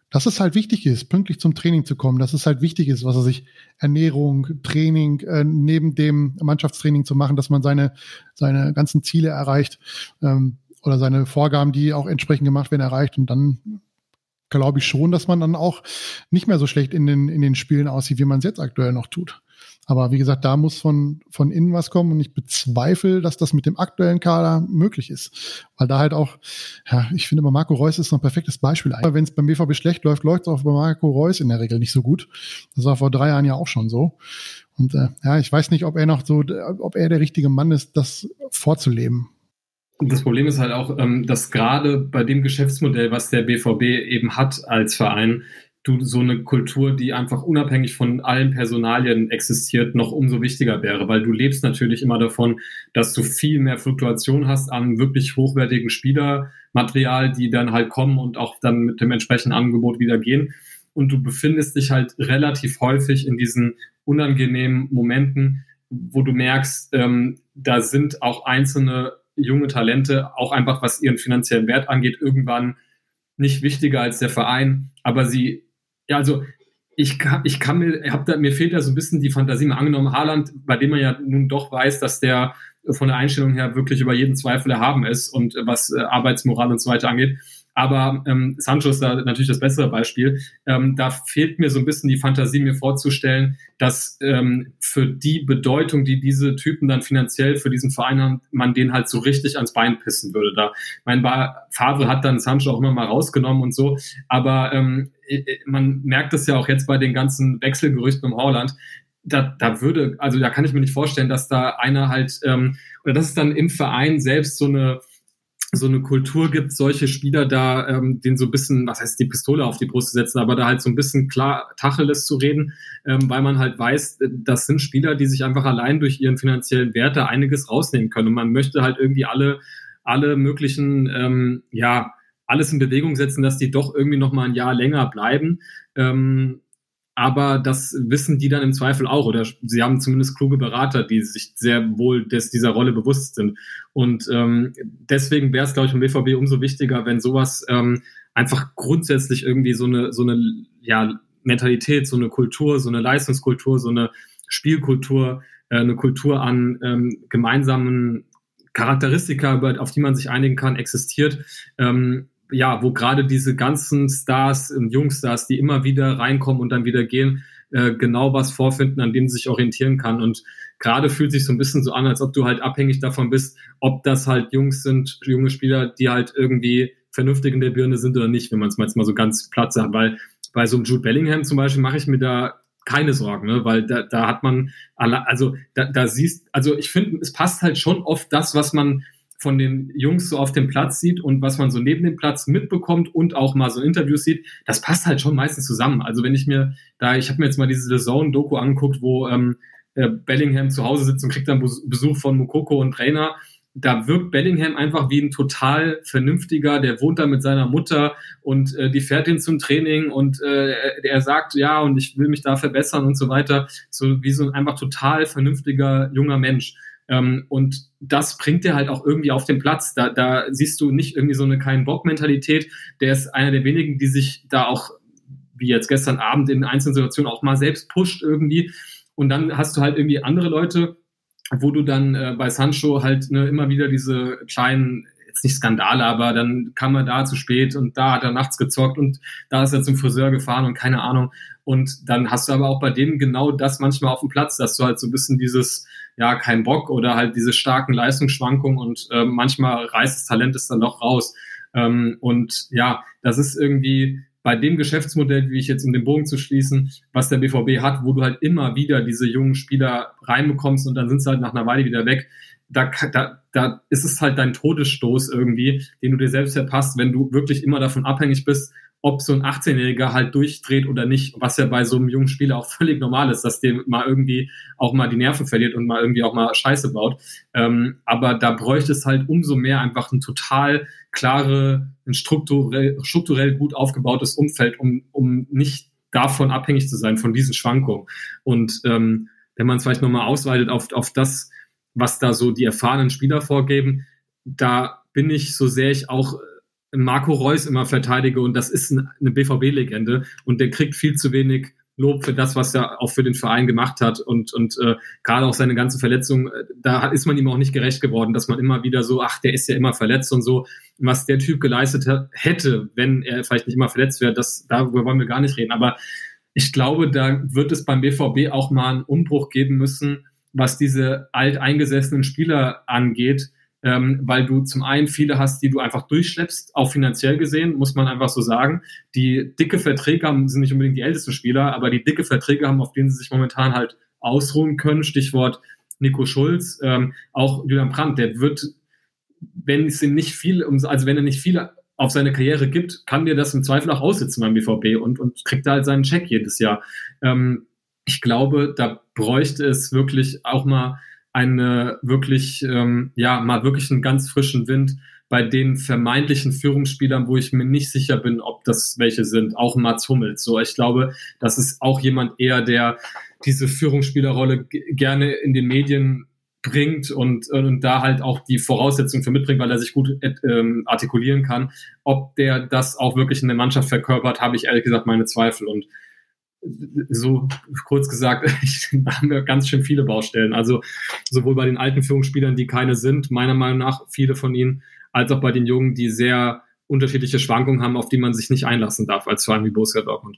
dass es halt wichtig ist, pünktlich zum Training zu kommen, dass es halt wichtig ist, was er sich Ernährung, Training, äh, neben dem Mannschaftstraining zu machen, dass man seine, seine ganzen Ziele erreicht ähm, oder seine Vorgaben, die auch entsprechend gemacht werden, erreicht. Und dann glaube ich schon, dass man dann auch nicht mehr so schlecht in den, in den Spielen aussieht, wie man es jetzt aktuell noch tut. Aber wie gesagt, da muss von, von innen was kommen und ich bezweifle, dass das mit dem aktuellen Kader möglich ist. Weil da halt auch, ja, ich finde, bei Marco Reus ist noch ein perfektes Beispiel. Wenn es beim BVB schlecht läuft, läuft es auch bei Marco Reus in der Regel nicht so gut. Das war vor drei Jahren ja auch schon so. Und äh, ja, ich weiß nicht, ob er noch so, ob er der richtige Mann ist, das vorzuleben. Und das Problem ist halt auch, ähm, dass gerade bei dem Geschäftsmodell, was der BVB eben hat als Verein, du so eine Kultur, die einfach unabhängig von allen Personalien existiert, noch umso wichtiger wäre, weil du lebst natürlich immer davon, dass du viel mehr Fluktuation hast an wirklich hochwertigen Spielermaterial, die dann halt kommen und auch dann mit dem entsprechenden Angebot wieder gehen. Und du befindest dich halt relativ häufig in diesen unangenehmen Momenten, wo du merkst, ähm, da sind auch einzelne junge Talente, auch einfach was ihren finanziellen Wert angeht, irgendwann nicht wichtiger als der Verein, aber sie ja, also ich kann, ich kann mir, hab da, mir fehlt da so ein bisschen die Fantasie. Mal angenommen, Haaland, bei dem man ja nun doch weiß, dass der von der Einstellung her wirklich über jeden Zweifel erhaben ist und was äh, Arbeitsmoral und so weiter angeht. Aber ähm, Sancho ist da natürlich das bessere Beispiel. Ähm, da fehlt mir so ein bisschen die Fantasie, mir vorzustellen, dass ähm, für die Bedeutung, die diese Typen dann finanziell für diesen Verein haben, man den halt so richtig ans Bein pissen würde. Da, mein Favre hat dann Sancho auch immer mal rausgenommen und so. Aber ähm, man merkt es ja auch jetzt bei den ganzen Wechselgerüchten im Holland. Da, da würde, also da kann ich mir nicht vorstellen, dass da einer halt, ähm, oder dass es dann im Verein selbst so eine so eine Kultur gibt, solche Spieler da, ähm, den so ein bisschen, was heißt die Pistole auf die Brust zu setzen, aber da halt so ein bisschen klar Tacheles zu reden, ähm, weil man halt weiß, äh, das sind Spieler, die sich einfach allein durch ihren finanziellen Wert da einiges rausnehmen können. Und man möchte halt irgendwie alle, alle möglichen, ähm, ja, alles in Bewegung setzen, dass die doch irgendwie noch mal ein Jahr länger bleiben. Ähm, aber das wissen die dann im Zweifel auch oder sie haben zumindest kluge Berater, die sich sehr wohl des, dieser Rolle bewusst sind. Und ähm, deswegen wäre es, glaube ich, im BVB umso wichtiger, wenn sowas ähm, einfach grundsätzlich irgendwie so eine, so eine ja, Mentalität, so eine Kultur, so eine Leistungskultur, so eine Spielkultur, äh, eine Kultur an ähm, gemeinsamen Charakteristika, auf die man sich einigen kann, existiert. Ähm, ja, wo gerade diese ganzen Stars und Jungstars, die immer wieder reinkommen und dann wieder gehen, äh, genau was vorfinden, an dem sie sich orientieren kann. Und gerade fühlt sich so ein bisschen so an, als ob du halt abhängig davon bist, ob das halt Jungs sind, junge Spieler, die halt irgendwie vernünftig in der Birne sind oder nicht, wenn man es mal jetzt mal so ganz platt sagt. Weil bei so einem Jude Bellingham zum Beispiel mache ich mir da keine Sorgen, ne? weil da, da hat man, alle, also da, da siehst, also ich finde, es passt halt schon oft das, was man von den Jungs so auf dem Platz sieht und was man so neben dem Platz mitbekommt und auch mal so Interviews sieht, das passt halt schon meistens zusammen. Also wenn ich mir da, ich habe mir jetzt mal diese The Zone-Doku angeguckt, wo ähm, äh, Bellingham zu Hause sitzt und kriegt dann Besuch von Mukoko und Trainer. Da wirkt Bellingham einfach wie ein total vernünftiger, der wohnt da mit seiner Mutter und äh, die fährt ihn zum Training und äh, er sagt, ja, und ich will mich da verbessern und so weiter. So wie so ein einfach total vernünftiger junger Mensch. Ähm, und das bringt er halt auch irgendwie auf den Platz. Da, da siehst du nicht irgendwie so eine keinen Bock-Mentalität. Der ist einer der wenigen, die sich da auch, wie jetzt gestern Abend in einzelnen Situationen auch mal selbst pusht irgendwie. Und dann hast du halt irgendwie andere Leute, wo du dann äh, bei Sancho halt ne, immer wieder diese kleinen jetzt nicht Skandale, aber dann kam er da zu spät und da hat er nachts gezockt und da ist er zum Friseur gefahren und keine Ahnung. Und dann hast du aber auch bei dem genau das manchmal auf dem Platz, dass du halt so ein bisschen dieses, ja, kein Bock oder halt diese starken Leistungsschwankungen und äh, manchmal reißt das Talent es dann doch raus. Ähm, und ja, das ist irgendwie bei dem Geschäftsmodell, wie ich jetzt um den Bogen zu schließen, was der BVB hat, wo du halt immer wieder diese jungen Spieler reinbekommst und dann sind sie halt nach einer Weile wieder weg, da, da, da ist es halt dein Todesstoß irgendwie, den du dir selbst verpasst, wenn du wirklich immer davon abhängig bist, ob so ein 18-Jähriger halt durchdreht oder nicht, was ja bei so einem jungen Spieler auch völlig normal ist, dass der mal irgendwie auch mal die Nerven verliert und mal irgendwie auch mal Scheiße baut. Ähm, aber da bräuchte es halt umso mehr einfach ein total klare, ein strukturell, strukturell gut aufgebautes Umfeld, um, um nicht davon abhängig zu sein, von diesen Schwankungen. Und ähm, wenn man es vielleicht nochmal ausweitet auf, auf das, was da so die erfahrenen Spieler vorgeben, da bin ich, so sehr ich auch Marco Reus immer verteidige und das ist eine BVB-Legende und der kriegt viel zu wenig Lob für das, was er auch für den Verein gemacht hat und, und äh, gerade auch seine ganze Verletzung, äh, da ist man ihm auch nicht gerecht geworden, dass man immer wieder so, ach, der ist ja immer verletzt und so, was der Typ geleistet hätte, wenn er vielleicht nicht immer verletzt wäre, das, darüber wollen wir gar nicht reden, aber ich glaube, da wird es beim BVB auch mal einen Umbruch geben müssen, was diese alteingesessenen Spieler angeht, ähm, weil du zum einen viele hast, die du einfach durchschleppst, auch finanziell gesehen, muss man einfach so sagen. Die dicke Verträge haben, sind nicht unbedingt die ältesten Spieler, aber die dicke Verträge haben, auf denen sie sich momentan halt ausruhen können. Stichwort Nico Schulz, ähm, auch Julian Brandt, der wird, wenn es ihm nicht viel, also wenn er nicht viele auf seine Karriere gibt, kann dir das im Zweifel auch aussitzen beim BVB und, und kriegt da halt seinen Check jedes Jahr. Ähm, ich glaube, da bräuchte es wirklich auch mal eine wirklich, ähm, ja, mal wirklich einen ganz frischen Wind bei den vermeintlichen Führungsspielern, wo ich mir nicht sicher bin, ob das welche sind. Auch Mats Hummels. So, ich glaube, das ist auch jemand eher, der diese Führungsspielerrolle gerne in den Medien bringt und, und da halt auch die Voraussetzungen für mitbringt, weil er sich gut ähm, artikulieren kann. Ob der das auch wirklich in der Mannschaft verkörpert, habe ich ehrlich gesagt meine Zweifel. Und so kurz gesagt, da haben wir ganz schön viele Baustellen. Also sowohl bei den alten Führungsspielern, die keine sind, meiner Meinung nach viele von ihnen, als auch bei den Jungen, die sehr unterschiedliche Schwankungen haben, auf die man sich nicht einlassen darf, als Verein wie Borussia Dortmund.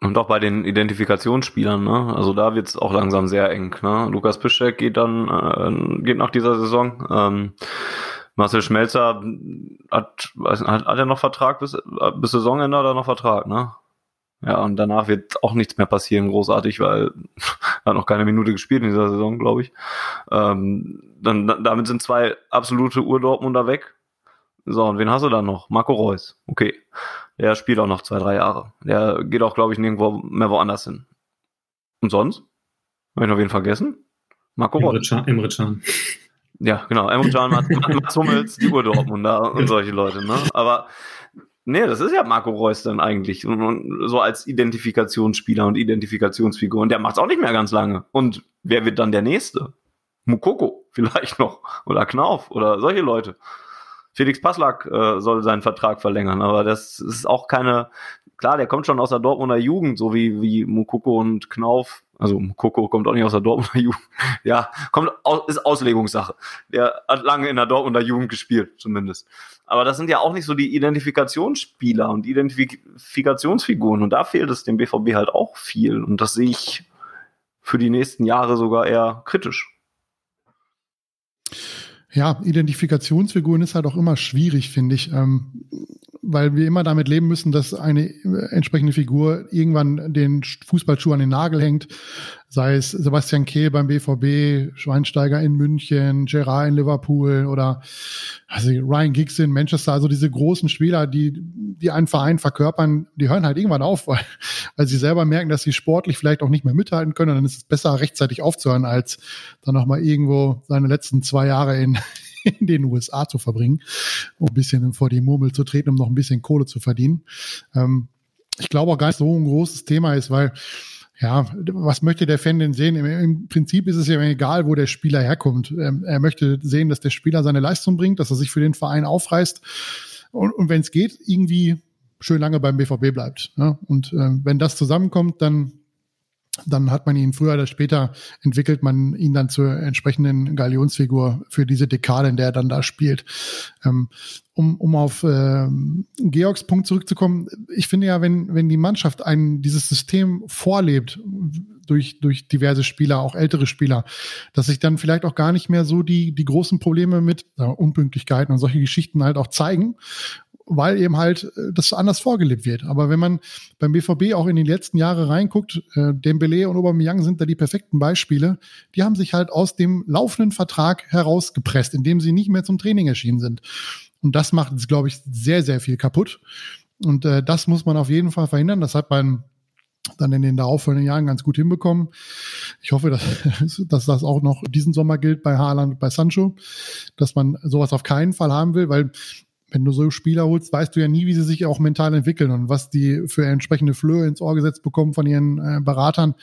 Und auch bei den Identifikationsspielern, ne? Also da wird es auch langsam sehr eng. Ne? Lukas Piszczek geht dann, äh, geht nach dieser Saison. Ähm, Marcel Schmelzer hat, hat, hat er noch Vertrag bis, bis Saisonende oder noch Vertrag, ne? Ja, und danach wird auch nichts mehr passieren, großartig, weil er hat noch keine Minute gespielt in dieser Saison, glaube ich. Ähm, dann, damit sind zwei absolute Urdortmunder weg. So, und wen hast du dann noch? Marco Reus. Okay. Der spielt auch noch zwei, drei Jahre. Der geht auch, glaube ich, nirgendwo mehr woanders hin. Und sonst? Habe ich noch wen vergessen? Marco Reus. Emre Can. Ja, genau. Emre Can, Mats Hummels, die Urdortmunder und solche Leute. Ne? Aber Nee, das ist ja Marco Reus dann eigentlich. Und, und so als Identifikationsspieler und Identifikationsfigur. Und der macht's auch nicht mehr ganz lange. Und wer wird dann der Nächste? Mukoko vielleicht noch. Oder Knauf oder solche Leute. Felix Passlack äh, soll seinen Vertrag verlängern, aber das ist auch keine, klar, der kommt schon aus der Dortmunder Jugend, so wie, wie Mukoko und Knauf Also Coco kommt auch nicht aus der Dortmunder Jugend. Ja, kommt aus, ist Auslegungssache. Der hat lange in der Dortmunder Jugend gespielt, zumindest. Aber das sind ja auch nicht so die Identifikationsspieler und Identifikationsfiguren. Und da fehlt es dem BVB halt auch viel. Und das sehe ich für die nächsten Jahre sogar eher kritisch. Ja, Identifikationsfiguren ist halt auch immer schwierig, finde ich. Ähm, weil wir immer damit leben müssen, dass eine äh, entsprechende Figur irgendwann den Fußballschuh an den Nagel hängt. Sei es Sebastian Kehl beim BVB, Schweinsteiger in München, Gerard in Liverpool oder also Ryan Giggs in Manchester. Also diese großen Spieler, die, die einen Verein verkörpern, die hören halt irgendwann auf, weil, weil sie selber merken, dass sie sportlich vielleicht auch nicht mehr mithalten können. Und dann ist es besser, rechtzeitig aufzuhören, als dann nochmal irgendwo seine letzten zwei Jahre in, in den USA zu verbringen, um ein bisschen vor die Murmel zu treten, um noch ein bisschen Kohle zu verdienen. Ähm, ich glaube auch gar nicht so ein großes Thema ist, weil ja, was möchte der Fan denn sehen? Im, Im, Prinzip ist es ja egal, wo der Spieler herkommt. Ähm, er möchte sehen, dass der Spieler seine Leistung bringt, dass er sich für den Verein aufreißt und, und wenn es geht, irgendwie schön lange beim BVB bleibt. Ne? Und äh, wenn das zusammenkommt, dann dann hat man ihn früher oder später entwickelt man ihn dann zur entsprechenden Galionsfigur für diese Dekade, in der er dann da spielt. Ähm, um, um auf äh, Georgs Punkt zurückzukommen, ich finde ja, wenn, wenn die Mannschaft ein, dieses System vorlebt, durch, durch diverse Spieler, auch ältere Spieler, dass sich dann vielleicht auch gar nicht mehr so die, die großen Probleme mit äh, Unpünktlichkeiten und solche Geschichten halt auch zeigen weil eben halt äh, das anders vorgelebt wird. Aber wenn man beim BVB auch in die letzten Jahre reinguckt, äh, Dembele und Aubameyang sind da die perfekten Beispiele. Die haben sich halt aus dem laufenden Vertrag herausgepresst, indem sie nicht mehr zum Training erschienen sind. Und das macht, glaube ich, sehr, sehr viel kaputt. Und äh, das muss man auf jeden Fall verhindern. Das hat man dann in den darauffolgenden Jahren ganz gut hinbekommen. Ich hoffe, dass, dass das auch noch diesen Sommer gilt bei Haaland und bei Sancho, dass man sowas auf keinen Fall haben will, weil wenn du so Spieler holst, weißt du ja nie, wie sie sich auch mental entwickeln und was die für entsprechende Flöhe ins Ohr gesetzt bekommen von ihren äh, Beratern.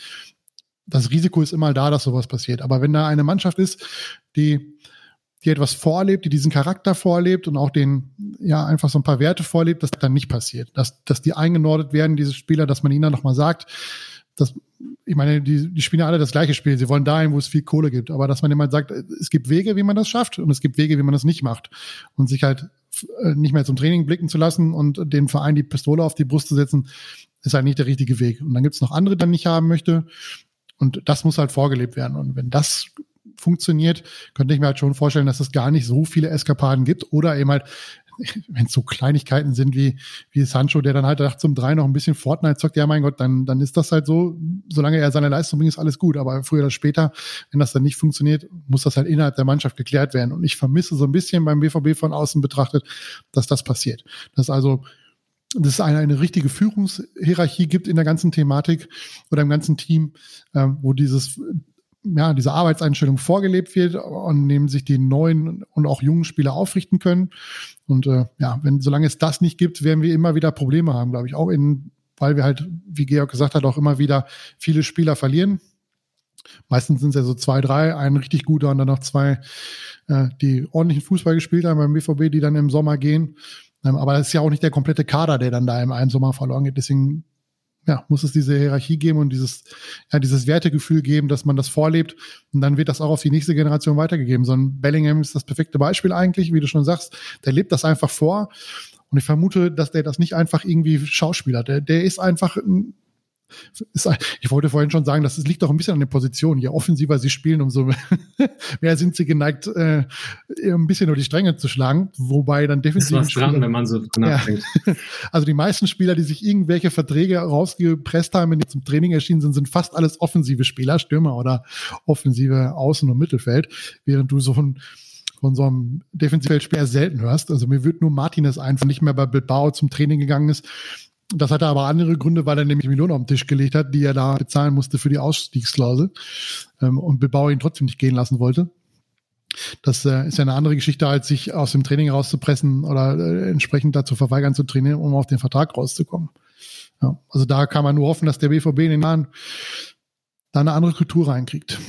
Das Risiko ist immer da, dass sowas passiert. Aber wenn da eine Mannschaft ist, die, die etwas vorlebt, die diesen Charakter vorlebt und auch den, ja, einfach so ein paar Werte vorlebt, dass das dann nicht passiert. Dass, dass die eingenordet werden, diese Spieler, dass man ihnen dann nochmal sagt, dass, ich meine, die, die spielen alle das gleiche Spiel. Sie wollen dahin, wo es viel Kohle gibt. Aber dass man immer sagt, es gibt Wege, wie man das schafft und es gibt Wege, wie man das nicht macht. Und sich halt nicht mehr zum Training blicken zu lassen und den Verein die Pistole auf die Brust zu setzen, ist halt nicht der richtige Weg. Und dann gibt es noch andere, die man nicht haben möchte. Und das muss halt vorgelebt werden. Und wenn das funktioniert, könnte ich mir halt schon vorstellen, dass es gar nicht so viele Eskapaden gibt oder eben halt wenn es so Kleinigkeiten sind wie, wie Sancho, der dann halt nachts um drei noch ein bisschen Fortnite zockt, ja mein Gott, dann, dann ist das halt so, solange er seine Leistung bringt, ist alles gut. Aber früher oder später, wenn das dann nicht funktioniert, muss das halt innerhalb der Mannschaft geklärt werden. Und ich vermisse so ein bisschen beim BVB von außen betrachtet, dass das passiert. Dass also dass es eine, eine richtige Führungshierarchie gibt in der ganzen Thematik oder im ganzen Team, äh, wo dieses ja, diese Arbeitseinstellung vorgelebt wird und neben sich die neuen und auch jungen Spieler aufrichten können. Und äh, ja, wenn solange es das nicht gibt, werden wir immer wieder Probleme haben, glaube ich. Auch in, weil wir halt, wie Georg gesagt hat, auch immer wieder viele Spieler verlieren. Meistens sind es ja so zwei, drei, ein richtig guter und dann noch zwei, äh, die ordentlichen Fußball gespielt haben beim BVB, die dann im Sommer gehen. Ähm, aber das ist ja auch nicht der komplette Kader, der dann da im einen Sommer verloren geht. Deswegen ja, muss es diese Hierarchie geben und dieses, ja, dieses Wertegefühl geben, dass man das vorlebt und dann wird das auch auf die nächste Generation weitergegeben. So ein Bellingham ist das perfekte Beispiel eigentlich, wie du schon sagst. Der lebt das einfach vor und ich vermute, dass der das nicht einfach irgendwie Schauspieler, der, der ist einfach ich wollte vorhin schon sagen, das liegt auch ein bisschen an der Position. Je offensiver sie spielen, umso mehr sind sie geneigt, äh, ein bisschen nur die Stränge zu schlagen. Wobei dann definitiv. Ist was dran, wenn man so nachdenkt. Ja. Also die meisten Spieler, die sich irgendwelche Verträge rausgepresst haben, wenn die zum Training erschienen sind, sind fast alles offensive Spieler, Stürmer oder offensive Außen- und Mittelfeld, während du so ein von so einem Defensivfeldspieler selten hörst. Also mir wird nur Martinez einfach nicht mehr bei Bilbao zum Training gegangen ist, das hatte aber andere Gründe, weil er nämlich Millionen auf den Tisch gelegt hat, die er da bezahlen musste für die Ausstiegsklausel ähm, und Bilbao ihn trotzdem nicht gehen lassen wollte. Das äh, ist ja eine andere Geschichte, als sich aus dem Training rauszupressen oder äh, entsprechend dazu verweigern zu trainieren, um auf den Vertrag rauszukommen. Ja, also da kann man nur hoffen, dass der BVB in den Jahren da eine andere Kultur reinkriegt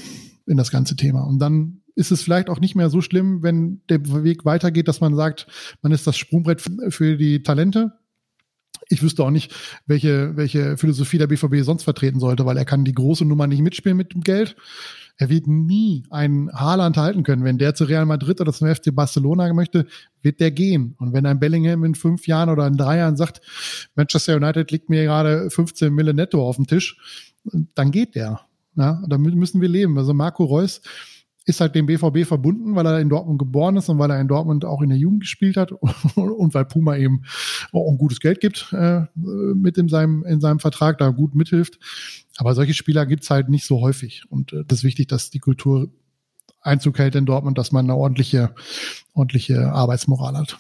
in das ganze Thema. Und dann ist es vielleicht auch nicht mehr so schlimm, wenn der Weg weitergeht, dass man sagt, man ist das Sprungbrett für die Talente ich wüsste auch nicht, welche, welche Philosophie der BVB sonst vertreten sollte, weil er kann die große Nummer nicht mitspielen mit dem Geld. Er wird nie einen Haaland halten können. Wenn der zu Real Madrid oder zum FC Barcelona möchte, wird der gehen. Und wenn ein Bellingham in fünf Jahren oder in drei Jahren sagt, Manchester United liegt mir gerade 15 Mille netto auf dem Tisch, dann geht der. Ja, damit müssen wir leben. Also Marco Reus ist halt dem BVB verbunden, weil er in Dortmund geboren ist und weil er in Dortmund auch in der Jugend gespielt hat und weil Puma eben auch ein gutes Geld gibt äh, mit in seinem, in seinem Vertrag, da gut mithilft. Aber solche Spieler gibt's halt nicht so häufig. Und äh, das ist wichtig, dass die Kultur Einzug hält in Dortmund, dass man eine ordentliche, ordentliche Arbeitsmoral hat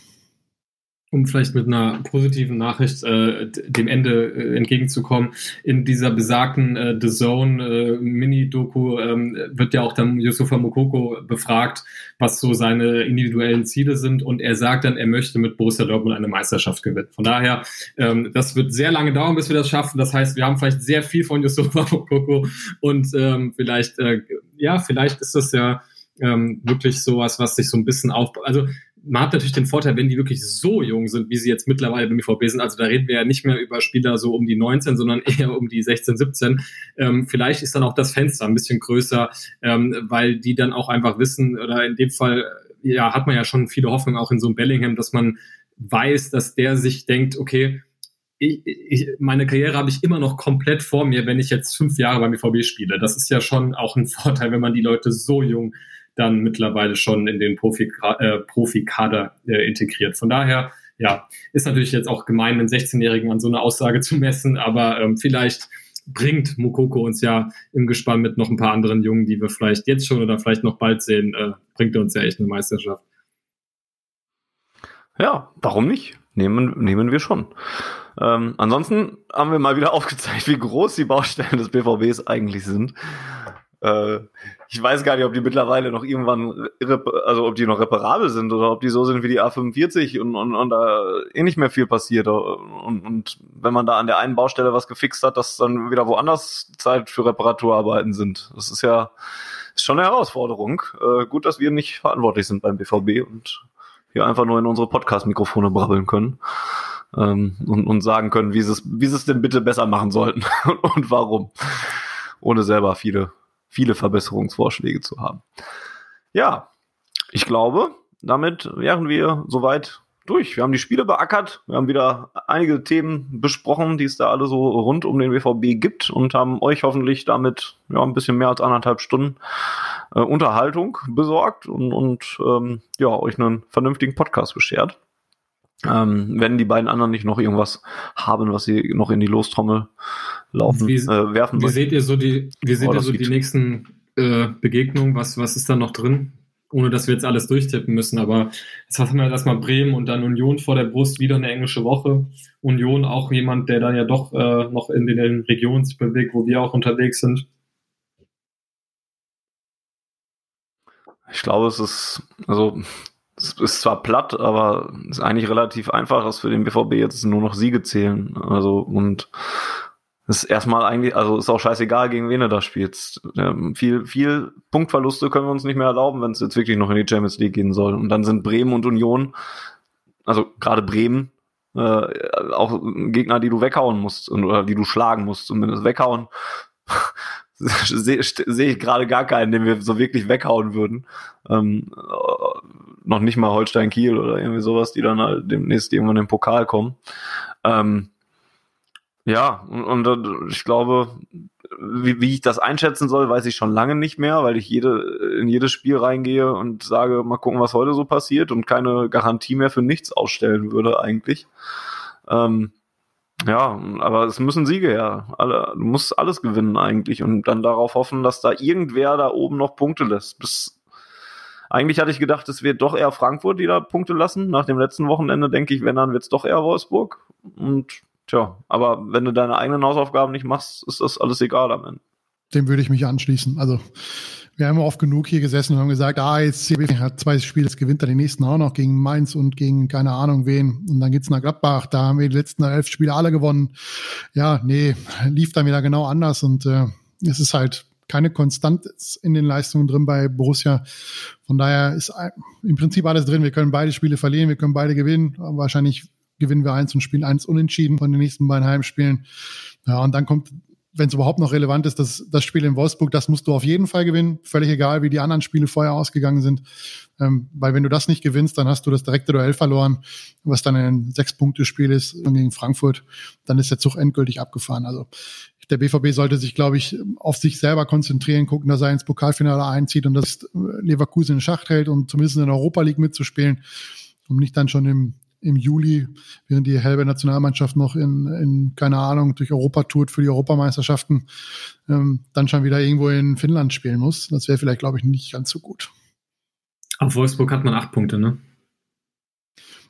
um vielleicht mit einer positiven Nachricht äh, dem Ende äh, entgegenzukommen, in dieser besagten äh, The Zone äh, Mini-Doku ähm, wird ja auch dann Yusufa Mokoko befragt, was so seine individuellen Ziele sind und er sagt dann, er möchte mit Borussia Dortmund eine Meisterschaft gewinnen. Von daher, ähm, das wird sehr lange dauern, bis wir das schaffen. Das heißt, wir haben vielleicht sehr viel von Yusufa Mokoko und ähm, vielleicht, äh, ja, vielleicht ist das ja ähm, wirklich sowas, was sich so ein bisschen aufbaut. Also man hat natürlich den Vorteil, wenn die wirklich so jung sind, wie sie jetzt mittlerweile beim BVB sind, also da reden wir ja nicht mehr über Spieler so um die 19, sondern eher um die 16, 17. Ähm, vielleicht ist dann auch das Fenster ein bisschen größer, ähm, weil die dann auch einfach wissen, oder in dem Fall, ja, hat man ja schon viele Hoffnung auch in so einem Bellingham, dass man weiß, dass der sich denkt, okay, ich, ich, meine Karriere habe ich immer noch komplett vor mir, wenn ich jetzt fünf Jahre beim BVB spiele. Das ist ja schon auch ein Vorteil, wenn man die Leute so jung dann mittlerweile schon in den Profi, äh, Profikader äh, integriert. Von daher, ja, ist natürlich jetzt auch gemein, einen 16-Jährigen an so eine Aussage zu messen, aber ähm, vielleicht bringt Mukoko uns ja im Gespann mit noch ein paar anderen Jungen, die wir vielleicht jetzt schon oder vielleicht noch bald sehen, äh, bringt er uns ja echt eine Meisterschaft. Ja, warum nicht? Nehmen, nehmen wir schon. Ähm, ansonsten haben wir mal wieder aufgezeigt, wie groß die Baustellen des BVBs eigentlich sind. Äh, ich weiß gar nicht, ob die mittlerweile noch irgendwann, also ob die noch reparabel sind oder ob die so sind wie die A45 und, und, und da eh nicht mehr viel passiert. Und, und wenn man da an der einen Baustelle was gefixt hat, dass dann wieder woanders Zeit für Reparaturarbeiten sind. Das ist ja ist schon eine Herausforderung. Äh, gut, dass wir nicht verantwortlich sind beim BVB und hier einfach nur in unsere Podcast-Mikrofone brabbeln können. Ähm, und, und sagen können, wie sie es, wie sie es denn bitte besser machen sollten und warum. Ohne selber viele viele Verbesserungsvorschläge zu haben. Ja, ich glaube, damit wären wir soweit durch. Wir haben die Spiele beackert, wir haben wieder einige Themen besprochen, die es da alle so rund um den WVB gibt und haben euch hoffentlich damit ja, ein bisschen mehr als anderthalb Stunden äh, Unterhaltung besorgt und, und ähm, ja, euch einen vernünftigen Podcast beschert. Ähm, wenn die beiden anderen nicht noch irgendwas haben, was sie noch in die Lostrommel laufen, wie, äh, werfen. Wie seht ihr so die, wie seht oh, ihr so die nächsten äh, Begegnungen? Was, was ist da noch drin? Ohne dass wir jetzt alles durchtippen müssen, aber jetzt haben wir erstmal Bremen und dann Union vor der Brust, wieder eine englische Woche. Union auch jemand, der dann ja doch äh, noch in den Regionen sich bewegt, wo wir auch unterwegs sind. Ich glaube, es ist, also es ist zwar platt, aber es ist eigentlich relativ einfach, dass für den BVB jetzt nur noch Siege zählen. Also und ist erstmal eigentlich, also ist auch scheißegal, gegen wen du da spielst. Ähm, viel, viel Punktverluste können wir uns nicht mehr erlauben, wenn es jetzt wirklich noch in die Champions League gehen soll. Und dann sind Bremen und Union, also gerade Bremen, äh, auch Gegner, die du weghauen musst oder die du schlagen musst, zumindest weghauen. Sehe seh ich gerade gar keinen, den wir so wirklich weghauen würden. Ähm, noch nicht mal Holstein Kiel oder irgendwie sowas, die dann halt demnächst irgendwann in den Pokal kommen. Ähm, ja, und, und, ich glaube, wie, wie ich das einschätzen soll, weiß ich schon lange nicht mehr, weil ich jede, in jedes Spiel reingehe und sage, mal gucken, was heute so passiert und keine Garantie mehr für nichts ausstellen würde eigentlich. Ähm, ja, aber es müssen Siege her. Alle, du musst alles gewinnen eigentlich und dann darauf hoffen, dass da irgendwer da oben noch Punkte lässt. Bis eigentlich hatte ich gedacht, es wird doch eher Frankfurt, die da Punkte lassen. Nach dem letzten Wochenende denke ich, wenn dann wird es doch eher Wolfsburg. Und tja, aber wenn du deine eigenen Hausaufgaben nicht machst, ist das alles egal am Ende. Dem würde ich mich anschließen. Also wir haben oft genug hier gesessen und haben gesagt, ah, jetzt hat zwei Spiele, jetzt gewinnt er die nächsten auch noch gegen Mainz und gegen keine Ahnung wen. Und dann geht's nach Gladbach, da haben wir die letzten elf Spiele alle gewonnen. Ja, nee, lief dann wieder genau anders und äh, es ist halt keine Konstanz in den Leistungen drin bei Borussia. Von daher ist im Prinzip alles drin. Wir können beide Spiele verlieren, wir können beide gewinnen. Wahrscheinlich gewinnen wir eins und spielen eins unentschieden von den nächsten beiden Heimspielen. Ja, und dann kommt wenn es überhaupt noch relevant ist, das, das Spiel in Wolfsburg, das musst du auf jeden Fall gewinnen. Völlig egal, wie die anderen Spiele vorher ausgegangen sind. Ähm, weil wenn du das nicht gewinnst, dann hast du das direkte Duell verloren, was dann ein Sechs-Punkte-Spiel ist gegen Frankfurt. Dann ist der Zug endgültig abgefahren. Also der BVB sollte sich, glaube ich, auf sich selber konzentrieren, gucken, dass er ins Pokalfinale einzieht und dass Leverkusen in Schacht hält, um zumindest in der Europa League mitzuspielen, um nicht dann schon im im Juli, während die halbe Nationalmannschaft noch in, in keine Ahnung, durch Europa tourt für die Europameisterschaften, ähm, dann schon wieder irgendwo in Finnland spielen muss. Das wäre vielleicht, glaube ich, nicht ganz so gut. Auf Wolfsburg hat man acht Punkte, ne?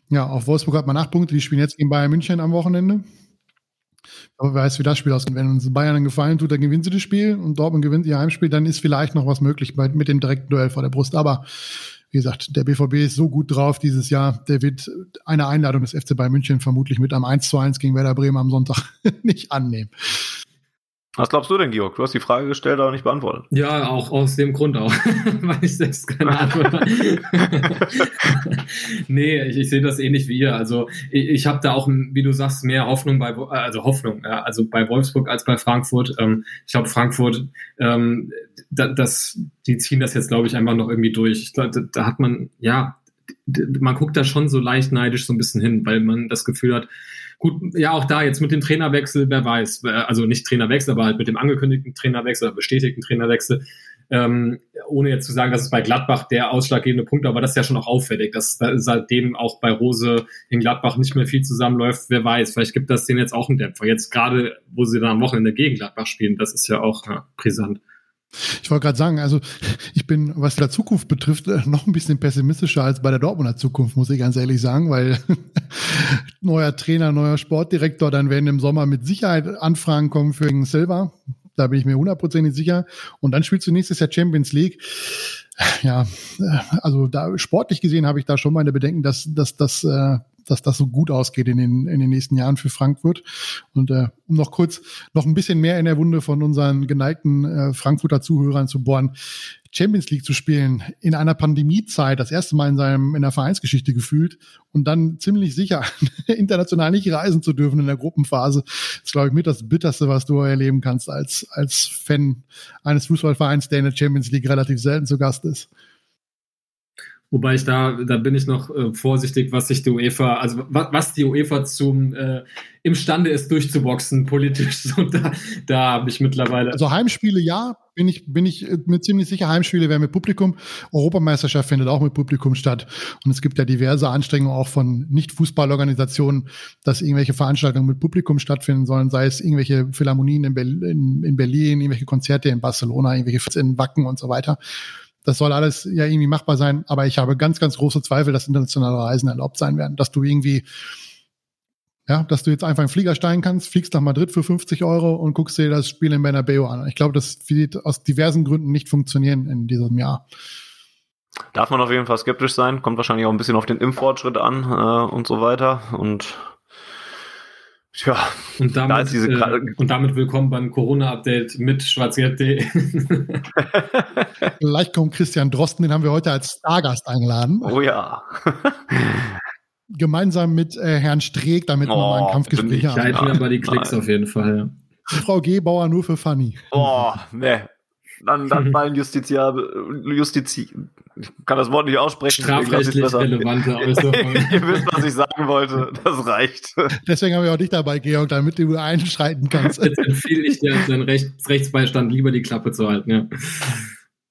Ja, auf Wolfsburg hat man acht Punkte. Die spielen jetzt gegen Bayern München am Wochenende. Aber wer weiß, wie das Spiel ausgeht. Wenn uns Bayern einen Gefallen tut, dann gewinnen sie das Spiel und Dortmund gewinnt ihr Heimspiel, dann ist vielleicht noch was möglich mit dem direkten Duell vor der Brust. Aber wie gesagt, der BVB ist so gut drauf dieses Jahr, der wird eine Einladung des FC Bayern München vermutlich mit einem 1 zu 1 gegen Werder Bremen am Sonntag nicht annehmen. Was glaubst du denn, Georg? Du hast die Frage gestellt, aber nicht beantwortet. Ja, auch aus dem Grund auch, weil ich selbst keine Antwort habe. nee, ich, ich sehe das ähnlich wie ihr. Also ich, ich habe da auch, wie du sagst, mehr Hoffnung bei, also Hoffnung, ja, also bei Wolfsburg als bei Frankfurt. Ähm, ich glaube, Frankfurt, ähm, da, das, die ziehen das jetzt, glaube ich, einfach noch irgendwie durch. Glaube, da, da hat man, ja, man guckt da schon so leicht neidisch so ein bisschen hin, weil man das Gefühl hat, Gut, ja, auch da jetzt mit dem Trainerwechsel, wer weiß, also nicht Trainerwechsel, aber halt mit dem angekündigten Trainerwechsel oder bestätigten Trainerwechsel, ähm, ohne jetzt zu sagen, dass es bei Gladbach der ausschlaggebende Punkt, aber das ist ja schon auch auffällig, dass da seitdem auch bei Rose in Gladbach nicht mehr viel zusammenläuft. Wer weiß, vielleicht gibt das denen jetzt auch einen Dämpfer. Jetzt gerade, wo sie dann am Wochenende gegen Gladbach spielen, das ist ja auch ja, brisant. Ich wollte gerade sagen, also ich bin, was der Zukunft betrifft, äh, noch ein bisschen pessimistischer als bei der Dortmunder Zukunft, muss ich ganz ehrlich sagen, weil neuer Trainer, neuer Sportdirektor, dann werden im Sommer mit Sicherheit Anfragen kommen für Silver. Da bin ich mir hundertprozentig sicher. Und dann spielst du nächstes Jahr Champions League. Ja, äh, also da sportlich gesehen habe ich da schon meine Bedenken, dass, dass, dass äh, dass das so gut ausgeht in den, in den nächsten Jahren für Frankfurt. Und äh, um noch kurz noch ein bisschen mehr in der Wunde von unseren geneigten äh, Frankfurter Zuhörern zu bohren, Champions League zu spielen in einer Pandemiezeit, das erste Mal in seinem in der Vereinsgeschichte gefühlt und dann ziemlich sicher international nicht reisen zu dürfen in der Gruppenphase, ist glaube ich mit das bitterste, was du erleben kannst als als Fan eines Fußballvereins, der in der Champions League relativ selten zu Gast ist. Wobei ich da, da bin ich noch äh, vorsichtig, was sich die UEFA, also was, die UEFA zum äh, imstande ist, durchzuboxen politisch. Und da, da habe ich mittlerweile. Also Heimspiele ja, bin ich, bin ich äh, mir ziemlich sicher, Heimspiele werden mit Publikum. Europameisterschaft findet auch mit Publikum statt. Und es gibt ja diverse Anstrengungen auch von Nicht-Fußballorganisationen, dass irgendwelche Veranstaltungen mit Publikum stattfinden sollen, sei es irgendwelche Philharmonien in, Berlin, in, in Berlin irgendwelche Konzerte in Barcelona, irgendwelche in Wacken und so weiter. Das soll alles ja irgendwie machbar sein, aber ich habe ganz, ganz große Zweifel, dass internationale Reisen erlaubt sein werden, dass du irgendwie ja, dass du jetzt einfach einen Flieger steigen kannst, fliegst nach Madrid für 50 Euro und guckst dir das Spiel in Bernabeu an. Ich glaube, das wird aus diversen Gründen nicht funktionieren in diesem Jahr. Darf man auf jeden Fall skeptisch sein, kommt wahrscheinlich auch ein bisschen auf den Impffortschritt an äh, und so weiter. Und ja, und damit, da ist diese äh, und damit willkommen beim Corona-Update mit schwarzgeld.de. Vielleicht kommt Christian Drosten, den haben wir heute als Stargast eingeladen. Oh ja. Gemeinsam mit äh, Herrn Streeck, damit oh, wir mal ein Kampfgespräch haben. Ich aber die Klicks Nein. auf jeden Fall. Frau Gebauer nur für Funny. Oh, ne. Dann, dann fallen Justiziar, Justizi, ich kann das Wort nicht aussprechen. Strafrechtlich relevante Äußerungen. Ihr wisst, was ich sagen wollte. Das reicht. Deswegen haben wir auch dich dabei, Georg, damit du einschreiten kannst. Jetzt empfehle ich dir, deinen Rechts Rechtsbeistand lieber die Klappe zu halten, ja.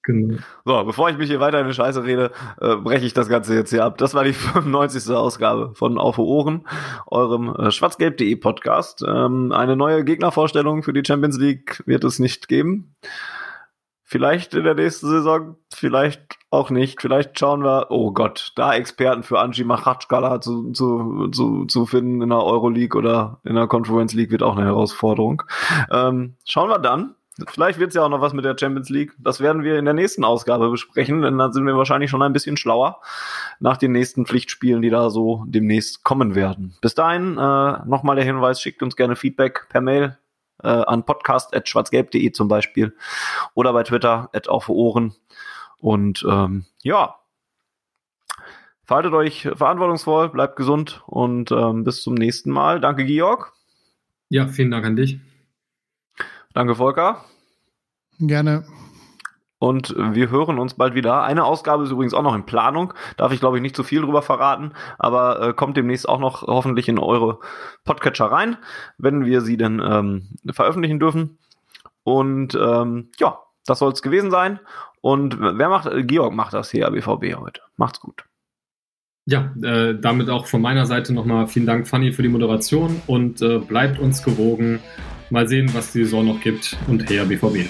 Genau. So, bevor ich mich hier weiter in die Scheiße rede, äh, breche ich das Ganze jetzt hier ab. Das war die 95. Ausgabe von Auf Ohren, eurem äh, schwarzgelb.de Podcast. Ähm, eine neue Gegnervorstellung für die Champions League wird es nicht geben. Vielleicht in der nächsten Saison, vielleicht auch nicht. Vielleicht schauen wir, oh Gott, da Experten für Anji Machatschkala zu, zu, zu, zu finden in der Euroleague oder in der Conference League wird auch eine Herausforderung. Ähm, schauen wir dann. Vielleicht wird es ja auch noch was mit der Champions League. Das werden wir in der nächsten Ausgabe besprechen, denn dann sind wir wahrscheinlich schon ein bisschen schlauer nach den nächsten Pflichtspielen, die da so demnächst kommen werden. Bis dahin äh, nochmal der Hinweis, schickt uns gerne Feedback per Mail äh, an podcast.schwarzgelb.de zum Beispiel oder bei Twitter at auf Ohren. Und ähm, ja, verhaltet euch verantwortungsvoll, bleibt gesund und ähm, bis zum nächsten Mal. Danke, Georg. Ja, vielen Dank an dich. Danke, Volker. Gerne. Und wir hören uns bald wieder. Eine Ausgabe ist übrigens auch noch in Planung. Darf ich, glaube ich, nicht zu viel drüber verraten, aber äh, kommt demnächst auch noch hoffentlich in eure Podcatcher rein, wenn wir sie denn ähm, veröffentlichen dürfen. Und ähm, ja, das soll es gewesen sein. Und wer macht, Georg macht das hier, BVB heute. Macht's gut. Ja, äh, damit auch von meiner Seite nochmal vielen Dank, Fanny, für die Moderation und äh, bleibt uns gewogen. Mal sehen, was die Saison noch gibt und her BVB.